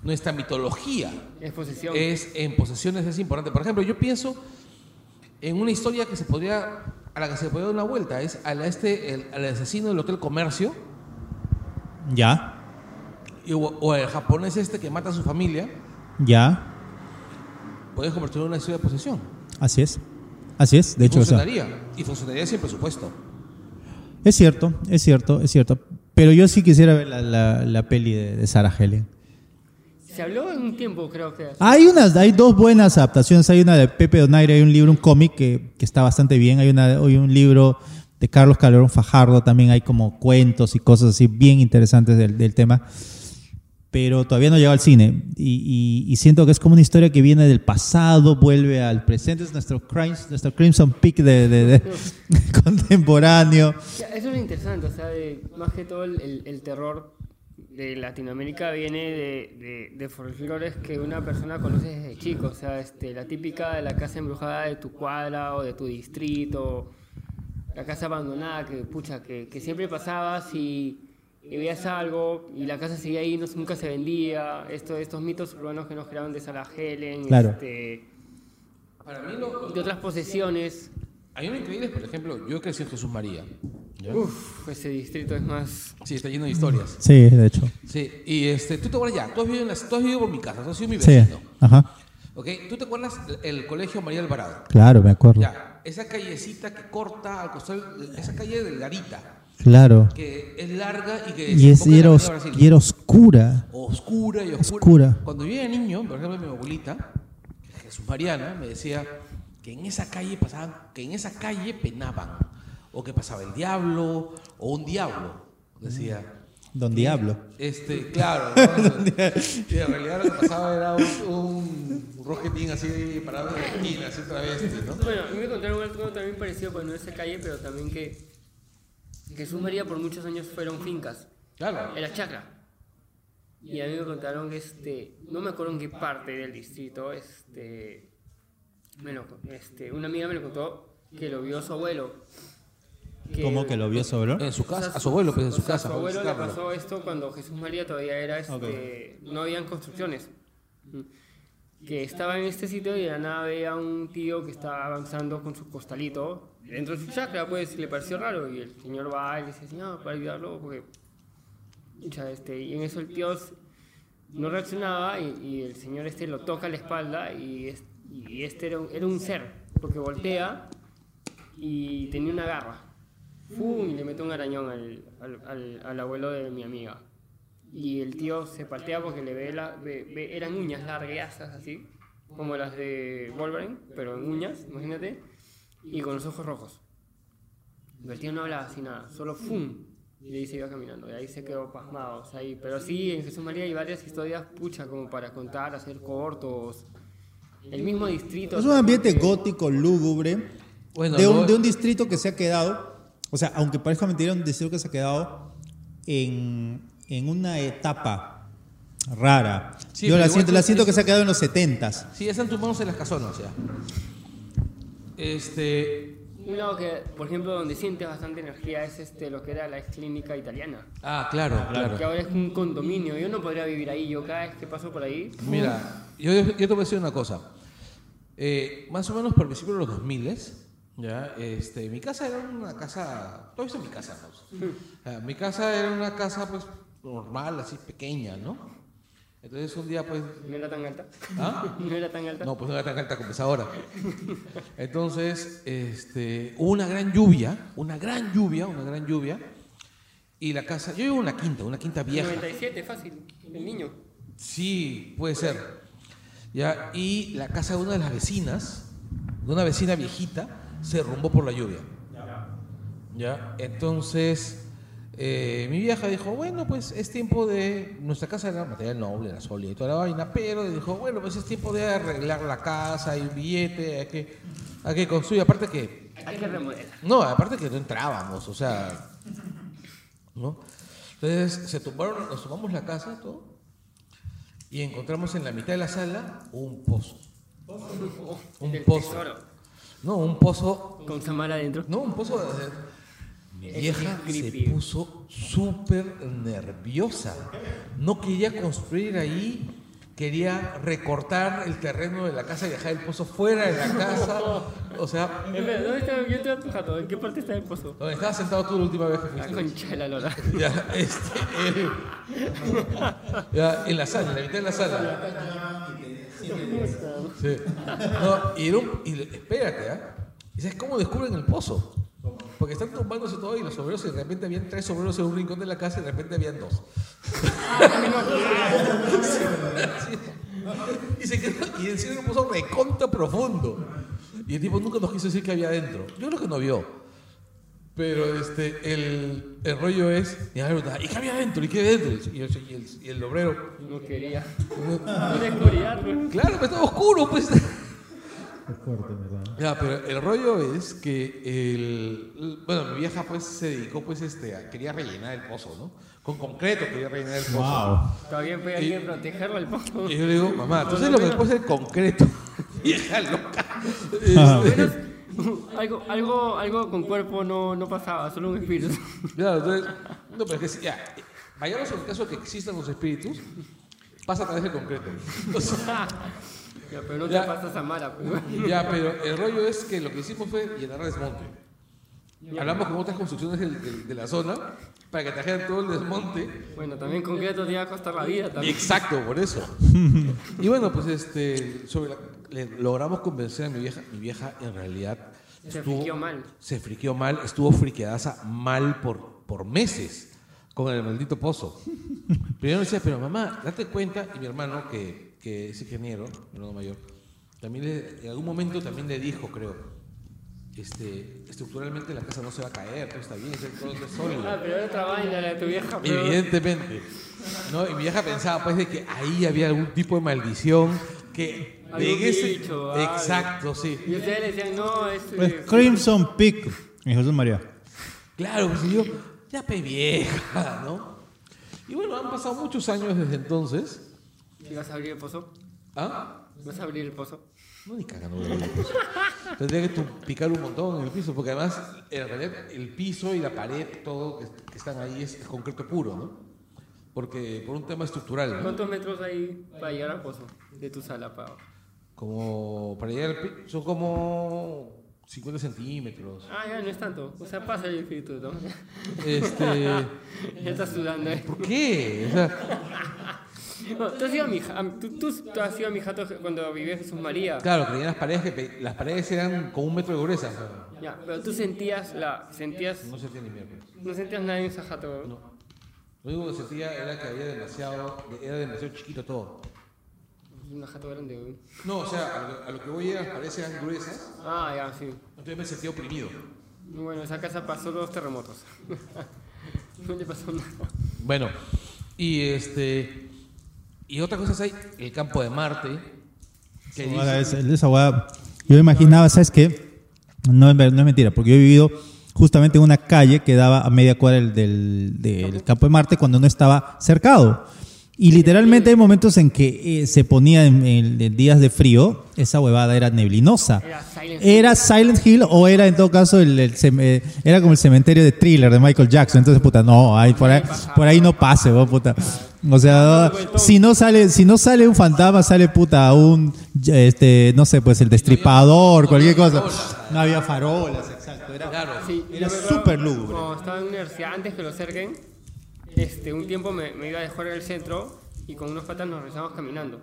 nuestra mitología Es es en posesiones es importante. Por ejemplo, yo pienso en una historia que se podría a la que se podría dar una vuelta, es a la este el, al asesino del hotel comercio Ya, y- o, o el japonés este que mata a su familia, ya, puedes convertirlo en una historia de posesión. así es. Así es, de hecho. o sea, funcionaría y funcionaría sin presupuesto. Es cierto, es cierto, es cierto. Pero yo sí quisiera ver la, la- la peli de, de Sarah Helen. Se habló en un tiempo, creo que. Hay unas, hay dos buenas adaptaciones. Hay una de Pepe Donaire, hay un libro, un cómic que, que está bastante bien. Hay, una, hay un libro de Carlos Calderón Fajardo, también hay como cuentos y cosas así bien interesantes del, del tema. Pero todavía no llegó al cine. Y, y- y siento que es como una historia que viene del pasado, vuelve al presente. Es nuestro, Crimes- nuestro Crimson Peak de, de- de- contemporáneo. Eso es lo interesante, o sea, de- más que todo el- el terror de Latinoamérica viene de, de, de folclores que una persona conoce desde chico, o sea, este, la típica de la casa embrujada de tu cuadra o de tu distrito, la casa abandonada que, pucha, que, que siempre pasabas y, y veías algo y la casa seguía ahí, no, nunca se vendía, esto, estos mitos urbanos que nos crearon de Sarah Helen, Claro. este, Para mí lo, de otras posesiones. hay uno increíble, por ejemplo, yo crecí en Jesús María. Uf, ese distrito es más... Sí, está lleno de historias. Sí, de hecho. Sí, y este, tú te acuerdas ya, tú has vivido, en las- tú has vivido por mi casa, tú has sido mi Sí, vecino. ajá. ¿Ok? ¿Tú te acuerdas el colegio María Alvarado? Claro, me acuerdo. Ya, esa callecita que corta al costado, esa calle de Garita, Claro. que es larga y que Y, es, y, era, os- y era oscura. oscura y oscura. Oscura. Cuando yo era niño, por ejemplo, mi abuelita, Jesús Mariana, me decía que en esa calle pasaban, que en esa calle penaban, o que pasaba el diablo, o un diablo, decía. Don Diablo. Este, claro, ¿no? y en realidad lo que pasaba era un, un Rogetín así parado en la esquina, así travesti, ¿no? Bueno, a mí me contaron algo también parecido, pues no es esa calle, pero también que Jesús María por muchos años fueron fincas. Claro. Era chacra. Y a mí me contaron que, este, no me acuerdo en qué parte del distrito, este, me lo- este, una amiga me lo contó que lo vio su abuelo. ¿Cómo que lo vio sobre? En su o sea, casa, a su abuelo, pues en o su sea, casa. A su abuelo le pasó esto cuando Jesús María todavía era, este, no habían construcciones. Que estaba en este sitio y de la nada veía a un tío que estaba avanzando con su costalito dentro de su chacra, pues le pareció raro. Y el señor va y le dice, señor, para ayudarlo, porque. Pucha, este, y en eso el tío no reaccionaba y, y el señor este lo toca a la espalda y, es- y este era un, era un ser, porque voltea y tenía una garra. ¡Fum! Y le mete un arañón al, al, al- al abuelo de mi amiga. Y el tío se patea porque le ve, la, ve- ve- eran uñas largas así, como las de Wolverine, pero en uñas, imagínate, y con los ojos rojos. Pero el tío no hablaba así nada, solo ¡fum! Y ahí se iba caminando, y ahí se quedó pasmado. o sea, ahí. Pero sí, en Jesús María hay varias historias, pucha, como para contar, hacer cortos. El mismo distrito. Es un ambiente gótico, lúgubre, Bueno, de, un, no- de un distrito que se ha quedado, o sea, aunque parezca mentira, un distrito que se ha quedado en, en una etapa rara. Sí, Yo la siento, la siento que se ha quedado en los 70s. Sí, ya están tumbados en las casonas, ya. Este. Un lado que, por ejemplo, donde sientes bastante energía es este, lo que era la ex clínica italiana. Ah, claro, claro. Que ahora es un condominio. Yo no podría vivir ahí. Yo cada vez que paso por ahí. Mira, yo, yo te voy a decir una cosa. Eh, más o menos por principio de los 2000 ya, este, mi casa era una casa, ¿tú has visto mi casa? no? Mi casa era una casa pues normal, así pequeña, ¿no? Entonces un día pues, No era tan alta. ¿ah? No era tan alta. No, pues no era tan alta como es ahora. Entonces, este, hubo una gran lluvia, una gran lluvia, una gran lluvia, y la casa, yo vivo en una quinta, una quinta vieja. 97, fácil. El niño. Sí, puede ser. Ya, y la casa de una de las vecinas, de una vecina viejita, se derrumbó por la lluvia. Ya, entonces eh, mi vieja dijo, bueno, pues es tiempo de, nuestra casa era material noble, era sólida y toda la vaina, pero dijo, bueno, pues es tiempo de arreglar la casa, hay un billete, hay que, hay que construir, aparte que Hay que remodelar. no, aparte que no entrábamos, o sea, ¿no? Entonces se tumbaron, nos tomamos la casa, todo, y encontramos en la mitad de la sala un pozo. Un pozo. No, un pozo, Con Samara adentro. no, un pozo. de- Mi vieja se puso súper nerviosa. No quería construir ahí, quería recortar el terreno de la casa y dejar el pozo fuera de la casa. O sea, ¿dónde está? Yo tu jato. ¿En qué parte está el pozo? donde estabas sentado tú la última vez que La fuiste. concha de la lora. Ya, este, eh, ya, en la sala, en la mitad de la sala. Sí. No, y, un- espérate, ¿ah? ¿Y sabes cómo descubren el pozo? Porque están tumbándose todo y los obreros, y de repente habían tres obreros en un rincón de la casa y de repente habían dos. Y se quedó, y encima un pozo recontra profundo. Y el tipo nunca nos quiso decir qué había adentro. Yo creo que no vio. Pero este, el, el rollo es, y, ¿y qué había adentro? ¿Y qué había adentro? Y el, y el- y el obrero, No quería. No claro, pues estaba oscuro, pues. Qué fuerte, ¿verdad? Ya, pero el rollo es que el, bueno, mi vieja pues se dedicó pues este, a, quería rellenar el pozo, ¿no? Con concreto quería rellenar el pozo. Wow. Todavía Y- alguien protegerlo al pozo. Y yo le digo, mamá, ¿tú sabes lo que después del concreto? vieja loca. Ah. Este, algo, algo, algo con cuerpo no, no pasaba, solo un espíritu. Claro, entonces, no, pero es que sí, ya, vayamos en el caso de que existan los espíritus, pasa a través del concreto. Ya, pero no te Ya. pasas a Mara. Pues. ya, pero el rollo es que lo que hicimos fue llenar el desmonte. Hablamos con otras construcciones del- del- de, la zona para que trajeran todo el desmonte. Bueno, también concreto te iba a costar la vida también. Exacto, por eso. Y bueno, pues este, sobre la- le logramos convencer a mi vieja. Mi vieja en realidad Se friqueó mal. Se friqueó mal, estuvo friqueadaza mal por, por meses con el maldito pozo. Yo decía, pero mamá, date cuenta, y mi hermano, que, que es ingeniero, mi hermano mayor, también le- en algún momento también le dijo, creo, este, estructuralmente la casa no se va a caer, todo está bien, todo es sólido. Ah, pero era otra vaina la de tu vieja. Pero... Evidentemente. ¿no? Y mi vieja pensaba pues de que ahí había algún tipo de maldición que ese-. Exacto, sí. Y ustedes le decían, no, es... Pues es- Crimson Peak. Y Jesús María. Claro, pues yo, ya pe vieja, ¿no? Y bueno, han pasado muchos años desde entonces. ¿Y vas a abrir el pozo? ¿Ah? ¿Vas a abrir el pozo? No, ni cagando voy a abrir el piso. Tendría que tu- picar un montón en el piso, porque además, en realidad, el piso y la pared, todo que, están ahí es concreto puro, ¿no? Porque por un tema estructural, ¿no? ¿Cuántos metros hay para llegar al pozo? De tu sala abajo. Como para llegar al son como 50 centímetros. Ah, ya, no es tanto. O sea, pasa el espíritu, ¿no? Este, ya estás sudando, ¿eh? ¿por qué? O sea, No, ¿Tú has ido a mi, tú, tú, tú has ido a mi jato cuando vivía Jesús María. claro, tenían las paredes que las paredes eran con un metro de gruesa. o sea, Ya, pero tú sentías la, sentías, no sentía ni mierda. no sentías nada en ese jato. No. Lo único que sentía era que había demasiado, era demasiado chiquito todo. Es un jato grande, güey. No, o sea, a lo, a lo que voy era, paredes eran gruesas, Ah, ya, sí. entonces me sentía oprimido. Bueno, esa casa pasó los terremotos. no le pasó nada. Bueno, y este. Y otra cosa es ahí, el campo de Marte. Que Ahora, dice- es- esa hueá- yo imaginaba, ¿sabes qué? No no es mentira, porque yo he vivido justamente en una calle que daba a media cuadra del, del- del campo de Marte cuando no estaba cercado. Y literalmente hay momentos en que eh, se ponía en, en- en días de frío, esa huevada era neblinosa. Era Silent Era Silent Hill o era en todo caso el, el eh, era como el cementerio de thriller de Michael Jackson. Entonces, puta, no, ahí, por, ahí, por ahí no pase, vos, puta. O sea, si no sale, si no sale un fantasma, sale puta un este, no sé, pues el destripador, cualquier cosa. No había farolas, exacto. Era, Era súper lúgubre. Cuando estaba en la universidad, antes que lo cerquen, este, un tiempo me, me iba a dejar en el centro y con unos patas nos regresamos caminando.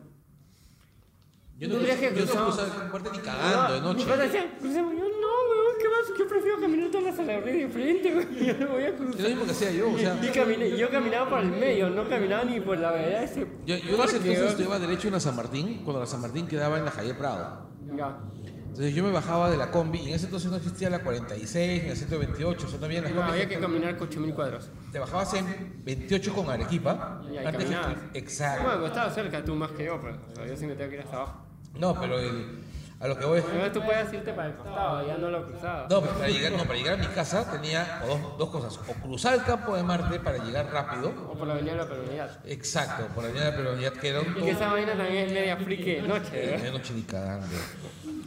Yo no, ¿Tú crees que yo no cruzamos? cruzaba Marte ni cagando de noche. crucemos. Yo, no, weón, ¿qué más? Yo prefiero caminar toda la sala de frente, weón. Yo no voy a Es lo cruzar. mismo que hacía yo, o sea. Y caminé, yo caminaba por el medio, no caminaba ni por la vereda ese. Yo, yo en ese entonces estudiaba Derecho en la San Martín, cuando la San Martín quedaba en la Javier Prado. Ya. Entonces yo me bajaba de la combi, y en ese entonces no existía la 46 ni la 128, o sea, había las No, había que caminar 8000 cuadros. Te bajabas en 28 con Arequipa. Y ahí antes caminabas. Exacto. Bueno, estaba cerca tú más que yo, pero o sea, yo sí me tengo que ir hasta abajo. No, pero el- a lo que voy es tú puedes irte para el costado, ya no lo cruzaba. No, pero para llegar, no, para llegar a mi casa tenía dos, dos cosas. O cruzar el campo de Marte para llegar rápido. O por la avenida de la peronidad. Exacto, por la avenida de Peronidad, que era un Y que esa vaina también es media friki de noche, ¿eh? de noche ni cagando.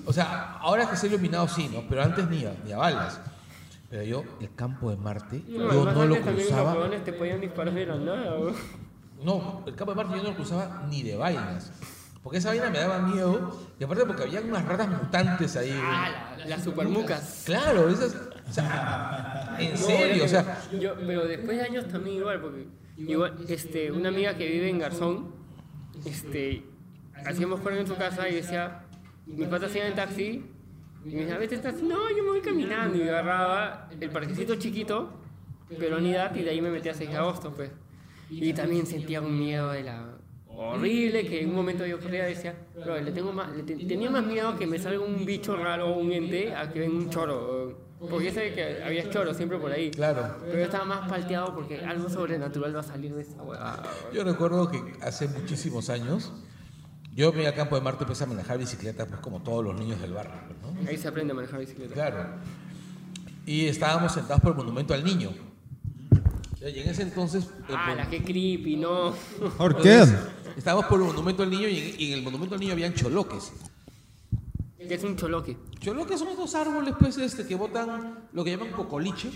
O sea, ahora que se ha iluminado sí, ¿no? Pero antes ni a, ni a balas. Pero yo, el campo de Marte, No, yo no lo los cruzaba. huevones te podían disparar de la nada, weón. No, el campo de Marte yo no lo cruzaba ni de vainas. Porque esa vaina me daba miedo. Y aparte porque había unas ratas mutantes ahí. Ah, la- las supermucas. Claro, esas. O sea, en serio, o sea. yo, pero después de años también igual, porque igual, este, una amiga que vive en Garzón, este, hacíamos juego en su casa y decía, mis patas iban en taxi, y me decía, vete taxi, no, yo me voy caminando, y agarraba el parquecito chiquito, peronidad, y de ahí me metía a 6 de agosto, pues. Y también sentía un miedo de la horrible que en un momento yo corría y decía, bro, le tengo más, le te- tenía más miedo que me salga un bicho raro o un ente a que venga un choro. Porque yo sabía que había choros siempre por ahí. Claro. Pero yo estaba más palteado porque algo sobrenatural va a salir de esa huevada. Yo recuerdo que hace muchísimos años. Yo me iba al campo de Marte empecé a manejar bicicleta, pues como todos los niños del barrio, ¿no? Ahí se aprende a manejar bicicleta. Claro. Y estábamos sentados por el monumento al niño. Y en ese entonces. el Ah, mon- la que creepy, no. ¿Por qué? Entonces, Estábamos por el monumento al niño y en, y en el monumento al niño habían choloques. Que es un choloque. Choloques son estos árboles, pues, este, que botan lo que llaman cocoliche.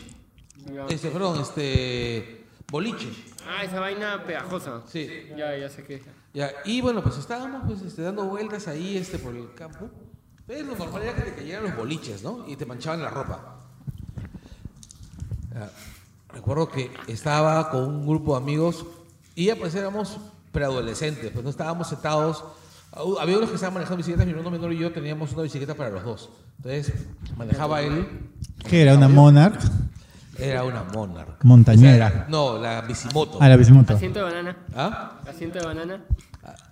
Este, perdón, este. Boliche. Ah, esa vaina pegajosa. Sí. Ya, ya sé qué. Ya, y bueno, pues estábamos pues, este, dando vueltas ahí este, por el campo. Pero lo normal era que te cayeran los boliches, ¿no? Y te manchaban la ropa. Ya, recuerdo que estaba con un grupo de amigos y ya pues éramos preadolescentes, pues no estábamos sentados. Había unos que estaban manejando bicicletas, mi hermano menor y yo teníamos una bicicleta para los dos. Entonces manejaba él, ¿Qué era? ¿Una Monarch? Era una Monarch. Montañera. No, la bicimoto. Ah, la bicimoto. Asiento de banana. ¿Ah? Asiento de banana.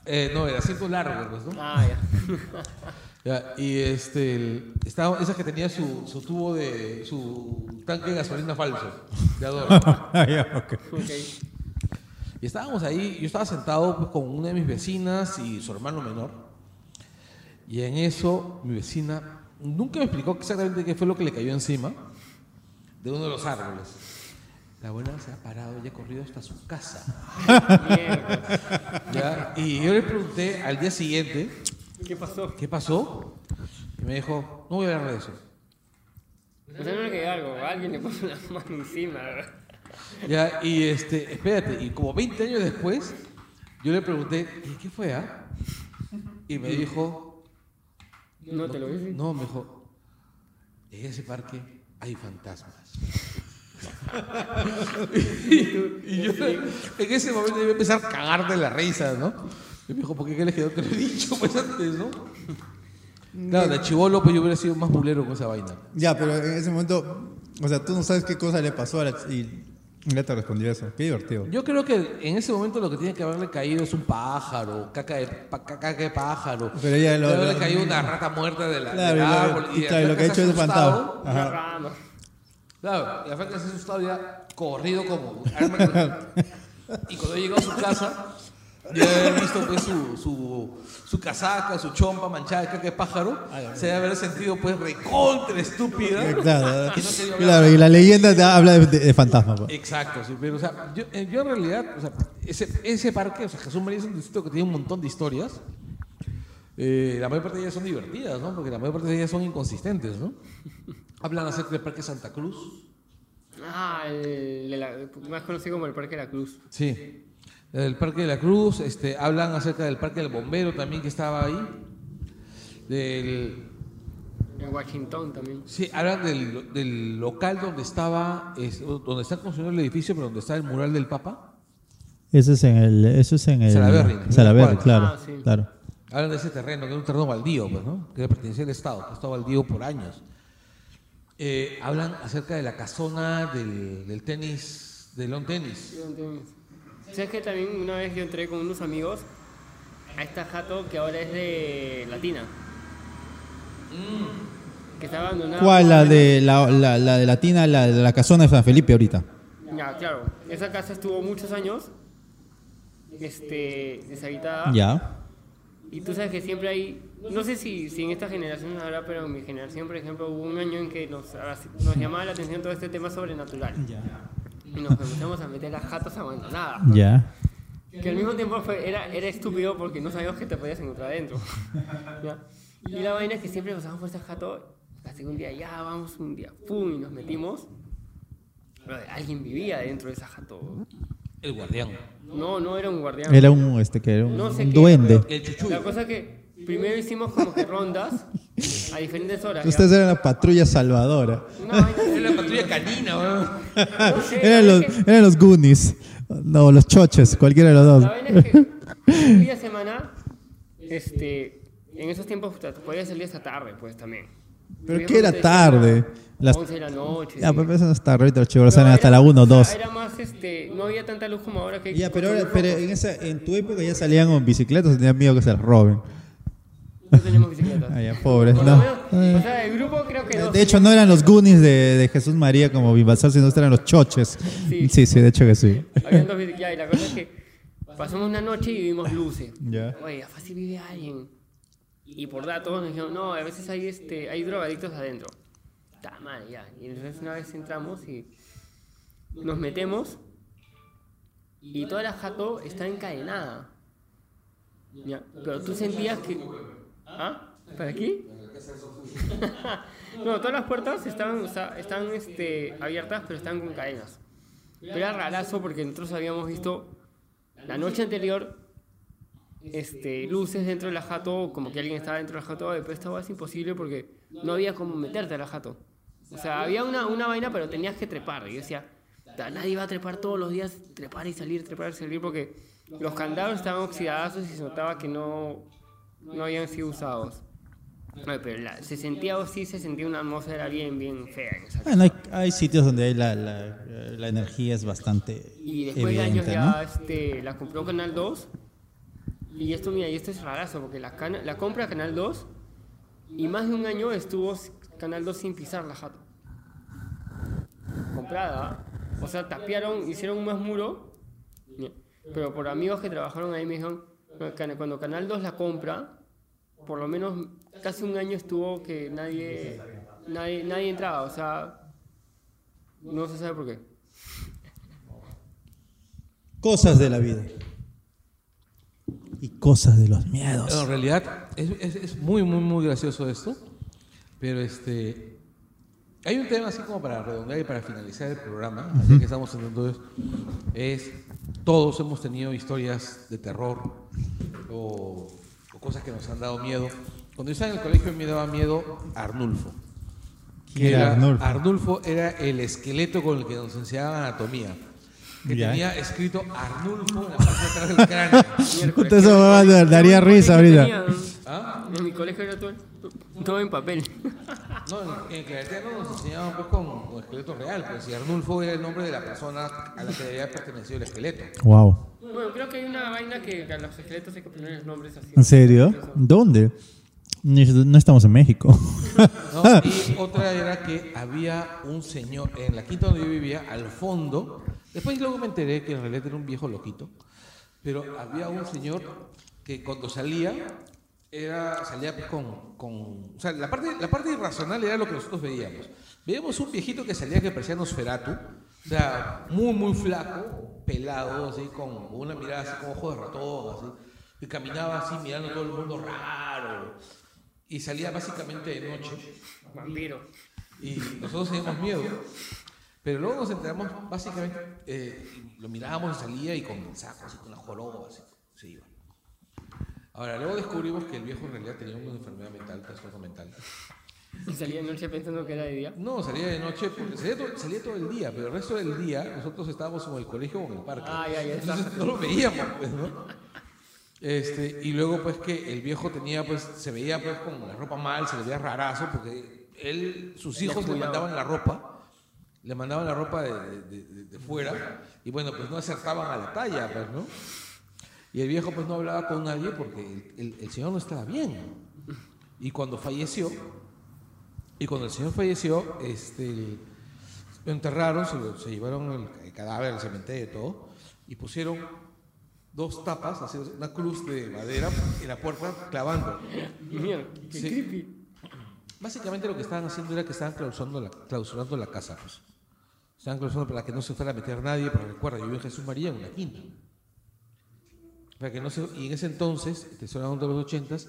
Eh, no, el asiento largo, pues, ¿no? Ah, ya. Ya, y este, el- estaba, esa que tenía su, su tubo de, su tanque de gasolina falso, de adorno. Ah, ya, ok. ok. Y estábamos ahí, yo estaba sentado pues, con una de mis vecinas y su hermano menor. Y en eso mi vecina nunca me explicó exactamente qué fue lo que le cayó encima de uno de los árboles. La abuela se ha parado y ha corrido hasta su casa. ¿ya? Y yo le pregunté al día siguiente, ¿Qué pasó? ¿qué pasó? Y me dijo, no voy a hablar de eso. O sea, no le quedó algo. Alguien le puso la mano encima. Ya, y este, espérate, y como 20 años después, yo le pregunté, ¿y qué fue, ah? Y me dijo, No te lo dije. no, me dijo, en ese parque hay fantasmas. y yo en ese momento iba a empezar a cagar de la risa, ¿no? Y me dijo, ¿por qué crees que no te lo he dicho pues antes, no? Claro, de chivolo pues yo hubiera sido más mulero con esa vaina. Ya, pero en ese momento, o sea, tú no sabes qué cosa le pasó a la ch- y ya te respondió eso. Qué divertido. Yo creo que en ese momento lo que tiene que haberle caído es un pájaro, caca de, pa- caca de pájaro. Pero ella lo- Debe haberle lo- caído una rata muerta de la, Claro, del y lo- árbol. y claro, y lo que ha hecho es espantado. Ajá. Claro, y la Franca se ha asustado y ha corrido como arma Y cuando llegó a su casa, ya haber visto pues su, su, su casaca, su chompa manchada de caca de pájaro, se debe haber sentido pues recontra estúpida. Claro, que no quería hablar claro, y la leyenda te habla de, de, de fantasmas. pues. Exacto, sí, pero o sea, yo, eh, yo en realidad, o sea, ese, ese parque, o sea, Jesús María es un distrito que tiene un montón de historias. Eh, la mayor parte de ellas son divertidas, ¿no? Porque la mayor parte de ellas son inconsistentes, ¿no? Hablan acerca del Parque Santa Cruz. Ah, el, de la- más conocido como el Parque de la Cruz. Sí. El Parque de la Cruz, este, hablan acerca del Parque del Bombero también que estaba ahí. Del, En Washington también. sí, hablan del, del local donde estaba, es- donde está construyendo el edificio, pero donde está el mural del Papa. Eso es en el. Eso es en el. Salaberry, ¿no? Salaberry, Cuadra. claro. Ah, sí. claro. Hablan de ese terreno, que es un terreno baldío, pues, ¿no? Que le pertenecía al Estado, que ha estado baldío por años. Eh, hablan acerca de la casona del, del tenis, del long tenis. ¿Sabes que también una vez yo entré con unos amigos a esta jato que ahora es de Latina? Que está abandonada. ¿Cuál? La de la, la, la de Latina, la de la casona de San Felipe ahorita. Ya, claro. Esa casa estuvo muchos años este, deshabitada. Ya. Y tú sabes que siempre hay, no sé si, si en esta generación ahora, pero en mi generación, por ejemplo, hubo un año en que nos, nos llamaba la atención todo este tema sobrenatural. Y nos empezamos a meter a jatos abandonadas. Ya. Que al mismo tiempo fue- era, era estúpido porque no sabíamos que te podías encontrar adentro. ¿Ya? Y la vaina es que siempre pasamos por ese jato, así un día ya, vamos un día, pum, y nos metimos. Pero alguien vivía dentro de esa jato. El guardián. No, no era un guardián. Era un, este, que era un, No sé un qué, duende. El chuchuy. La cosa es que primero hicimos como que rondas a diferentes horas. Ustedes eran la patrulla salvadora. Así. Es la patrulla canina, weón. No sé, Eran la los, que- eran los Goonies. No, los choches, cualquiera de los La dos. vaina es que un día semana, este, en esos tiempos podía salir hasta tarde, pues también. ¿Pero qué era tarde? Las- 11 de la noche. Ya, pero eso no está ahorita los chicos salen hasta era- la 1 o o sea, 2. Era más, este, no había tanta luz como ahora que. Ya, pero, ahora- pero en, esa, en tu época ya salían con bicicletas, tenían miedo que se las roben. No teníamos bicicletas. Ah, ya, pobres, Por lo no. menos, o sea, el grupo creo que dos. De hecho, no eran los Goonies de, de Jesús María como Bimbasar, sino eran los choches. Sí. Sí, sí, de hecho que sí. Habían dos bicicletas y la cosa es que pasamos una noche y vimos luces. Ya. Oye, fácil vive alguien. Y por datos nos dijeron, no, a veces hay, este, hay drogadictos adentro. Está mal, ya. Y entonces una vez entramos y nos metemos y toda la jato está encadenada. Ya. Pero tú sentías que... ¿Ah? ¿Para aquí? no, todas las puertas sea, están este, abiertas, pero están con cadenas. Pero era rarazo porque nosotros habíamos visto la noche anterior este, luces dentro de la jato, como que alguien estaba dentro de la jato, pero esta es imposible porque no había como meterte a la jato. O sea, había una, una vaina, pero tenías que trepar. Y yo decía, "Ta, nadie va a trepar todos los días, trepar y salir, trepar y salir, porque los candados estaban oxidados y se notaba que no, no habían sido usados. Ay, pero la- se sentía, o sí se sentía una atmósfera bien, bien fea Bueno, hay, hay sitios donde hay la, la, la energía es bastante Y después de años evidente, ya ¿no? este, la compró Canal 2. Y esto, mira, y esto es rarazo, porque la, cana- la compra Canal 2 y más de un año estuvo Canal 2 sin pisar la jato. Comprada. O sea, tapiaron, hicieron un más muro. Pero por amigos que trabajaron ahí me dijeron, "No, Can- cuando Canal 2 la compra, por lo menos casi un año estuvo que nadie, nadie, nadie entraba, o sea, no se sabe por qué. Cosas de la vida. Y cosas de los miedos. En realidad es, es- es muy, muy, muy gracioso esto. Pero este. Hay un tema así como para redondear y para finalizar el programa, así que estamos esto. Es. Todos hemos tenido historias de terror o, o cosas que nos han dado miedo. Cuando yo estaba en el colegio me daba miedo Arnulfo. ¿Quién era Arnulfo? Arnulfo era el esqueleto con el que nos enseñaban anatomía. Que Ya. tenía escrito Arnulfo en la parte de atrás del cráneo. Puta, eso daría risa ahorita. ¿Ah? En mi colegio era todo, todo en papel. No, en, en Claretiano nos enseñaban pues, con, con esqueleto real, pues, y Arnulfo era el nombre de la persona a la que debía pertenecido el esqueleto. Wow. Bueno, creo que hay una vaina que a los esqueletos hay que poner nombres así. ¿En serio? ¿Dónde? No estamos en México. ¿no? Y otra era que había un señor, en la quinta donde yo vivía, al fondo, después luego me enteré que en realidad era un viejo loquito, pero había un señor que cuando salía, era, salía con, con o sea, la parte, la parte irracional era lo que nosotros veíamos. Veíamos un viejito que salía que parecía Nosferatu, o sea, muy, muy flaco, pelado, así, con una mirada así con ojo de ratón, así, que caminaba así mirando todo el mundo raro, y salía básicamente de noche. Vampiro. Y nosotros teníamos miedo. Pero luego nos enteramos, básicamente, eh, lo mirábamos y salía y con el saco, así con la joroba, así, se iba. Ahora, luego descubrimos que el viejo en realidad tenía una enfermedad mental, trastorno mental. Y salía de noche pensando que era de día. No, salía de noche, porque salía todo, salía todo el día, pero el resto del día nosotros estábamos en el colegio o en el parque. Ah, ya, ya está. Entonces no lo veíamos, pues, ¿no? Este, y luego pues que el viejo tenía pues se veía pues con la ropa mal, se le veía rarazo porque él sus hijos le mandaban la ropa, le mandaban la ropa de, de- de- de fuera y bueno, pues no acertaban a la talla, pues, ¿no? Y el viejo pues no hablaba con nadie porque el, el- el señor no estaba bien. Y cuando falleció, y cuando el señor falleció, este, lo enterraron, se, lo- se llevaron el, el cadáver al cementerio y todo, y pusieron dos tapas, así, una cruz de madera en la puerta clavando. Mierda, qué Sí. creepy. Básicamente lo que estaban haciendo era que estaban clausurando la, clausurando la casa. Pues. Estaban clausurando para que no se fuera a meter nadie, pero recuerda, yo vivo en Jesús María en la quinta. Para que no se, y en ese entonces, te estoy hablando de los ochentas,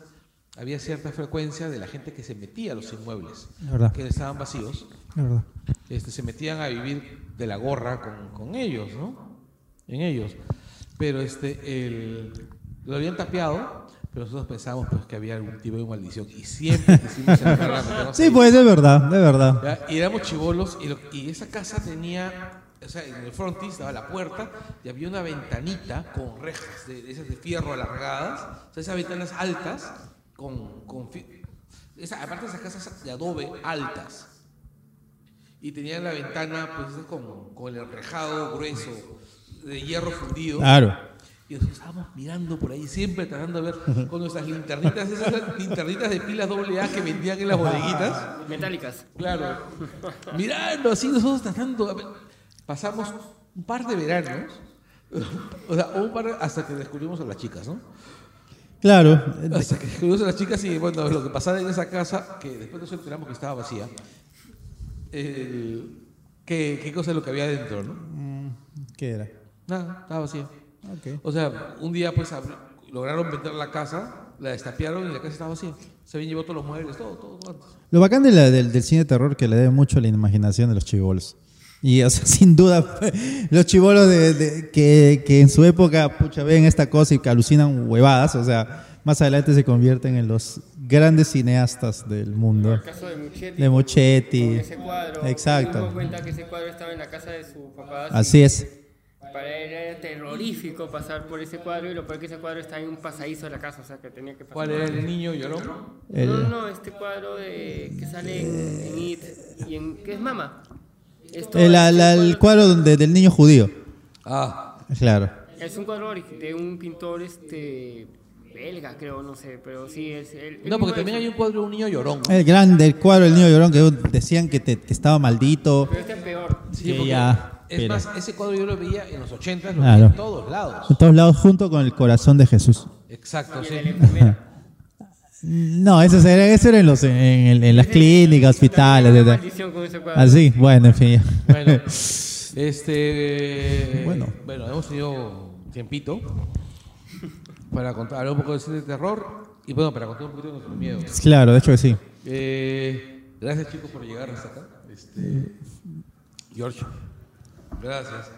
había cierta frecuencia de la gente que se metía a los inmuebles, La que estaban vacíos, La verdad. este, se metían a vivir de la gorra con, con ellos, ¿no? En ellos. Pero este, el, lo habían tapeado, pero nosotros pensábamos pues, que había algún tipo de maldición. Y siempre quisimos entrar a Sí, ahí. pues es verdad, de verdad. Ya, Y éramos chivolos y, lo- y esa casa tenía, o sea, en el frontis estaba la puerta y había una ventanita con rejas de, de esas de fierro alargadas, o sea, esas ventanas altas con, con esa- aparte de esas casas de adobe altas. Y tenían la ventana pues con, con el enrejado grueso de hierro fundido. Claro. Y nosotros estábamos mirando por ahí, siempre tratando de ver con nuestras linternitas, esas linternitas de pilas doble A que vendían en las bodeguitas. Metálicas. Claro. Mirando así, nosotros tratando. Pasamos un par de veranos. O sea, un par de- hasta que descubrimos a las chicas, ¿no? Claro. Hasta que descubrimos a las chicas y bueno, lo que pasaba en esa casa, que después nos enteramos que estaba vacía. ¿qué, ¿Qué cosa es lo que había dentro, no? ¿Qué era? Nada, estaba vacía. Ok. O sea, un día pues lograron vender la casa, la destapearon y la casa estaba vacía. Se habían llevado todos los muebles, todo, todo. Lo bacán de la- del, del cine de terror que le debe mucho a la imaginación de los chivolos. Y, o sea, sin duda, los chivolos de, de- que, que en su época, pucha, ven esta cosa y que alucinan huevadas, o sea, más adelante se convierten en los grandes cineastas del mundo. El caso de Muchetti. De Muchetti. Con ese cuadro. Exacto. Cuenta que ese cuadro estaba en la casa de su papá. Así es. Para él era terrorífico pasar por ese cuadro y lo peor que ese cuadro está en un pasadizo de la casa, o sea que tenía que pasar. ¿Cuál era el niño llorón? El- No, no, no, este cuadro de, que sale en, en It y en. ¿Qué es Mama? Esto El, cuadro- donde- del niño judío. Ah, Claro. Es un cuadro ori- de un pintor este belga, creo, no sé, pero sí es el. el no, porque mismo también hay un cuadro de un niño llorón. El grande, el cuadro del niño llorón que decían que, te- que estaba maldito. Pero este es peor. Sí, que porque ya, es pero- más, ese cuadro yo lo veía en los 80, lo Claro. en todos lados. En todos lados, junto con el corazón de Jesús. Exacto, sí. el de la enfermera. No, eso era, eso era en, los, en, en- en las clínicas, hospitales. Así, bueno, en fin. Bueno, este. Bueno. Bueno, hemos tenido tiempito para contar hablar un poco de cine de terror y bueno, para contar un poquito de nuestros miedos. Claro, de hecho que sí. Eh, gracias chicos por llegar hasta acá. Este, George, gracias.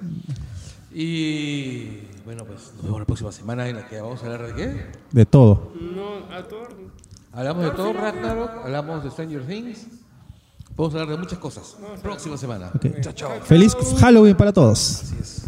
Y bueno, pues nos vemos la próxima semana en la que vamos a hablar de qué. De todo. No, a Thor. Hablamos de todo Ragnarok, hablamos de Stranger Things. Vamos a hablar de muchas cosas. Próxima semana. Chao, chao. Feliz Halloween para todos. Así es.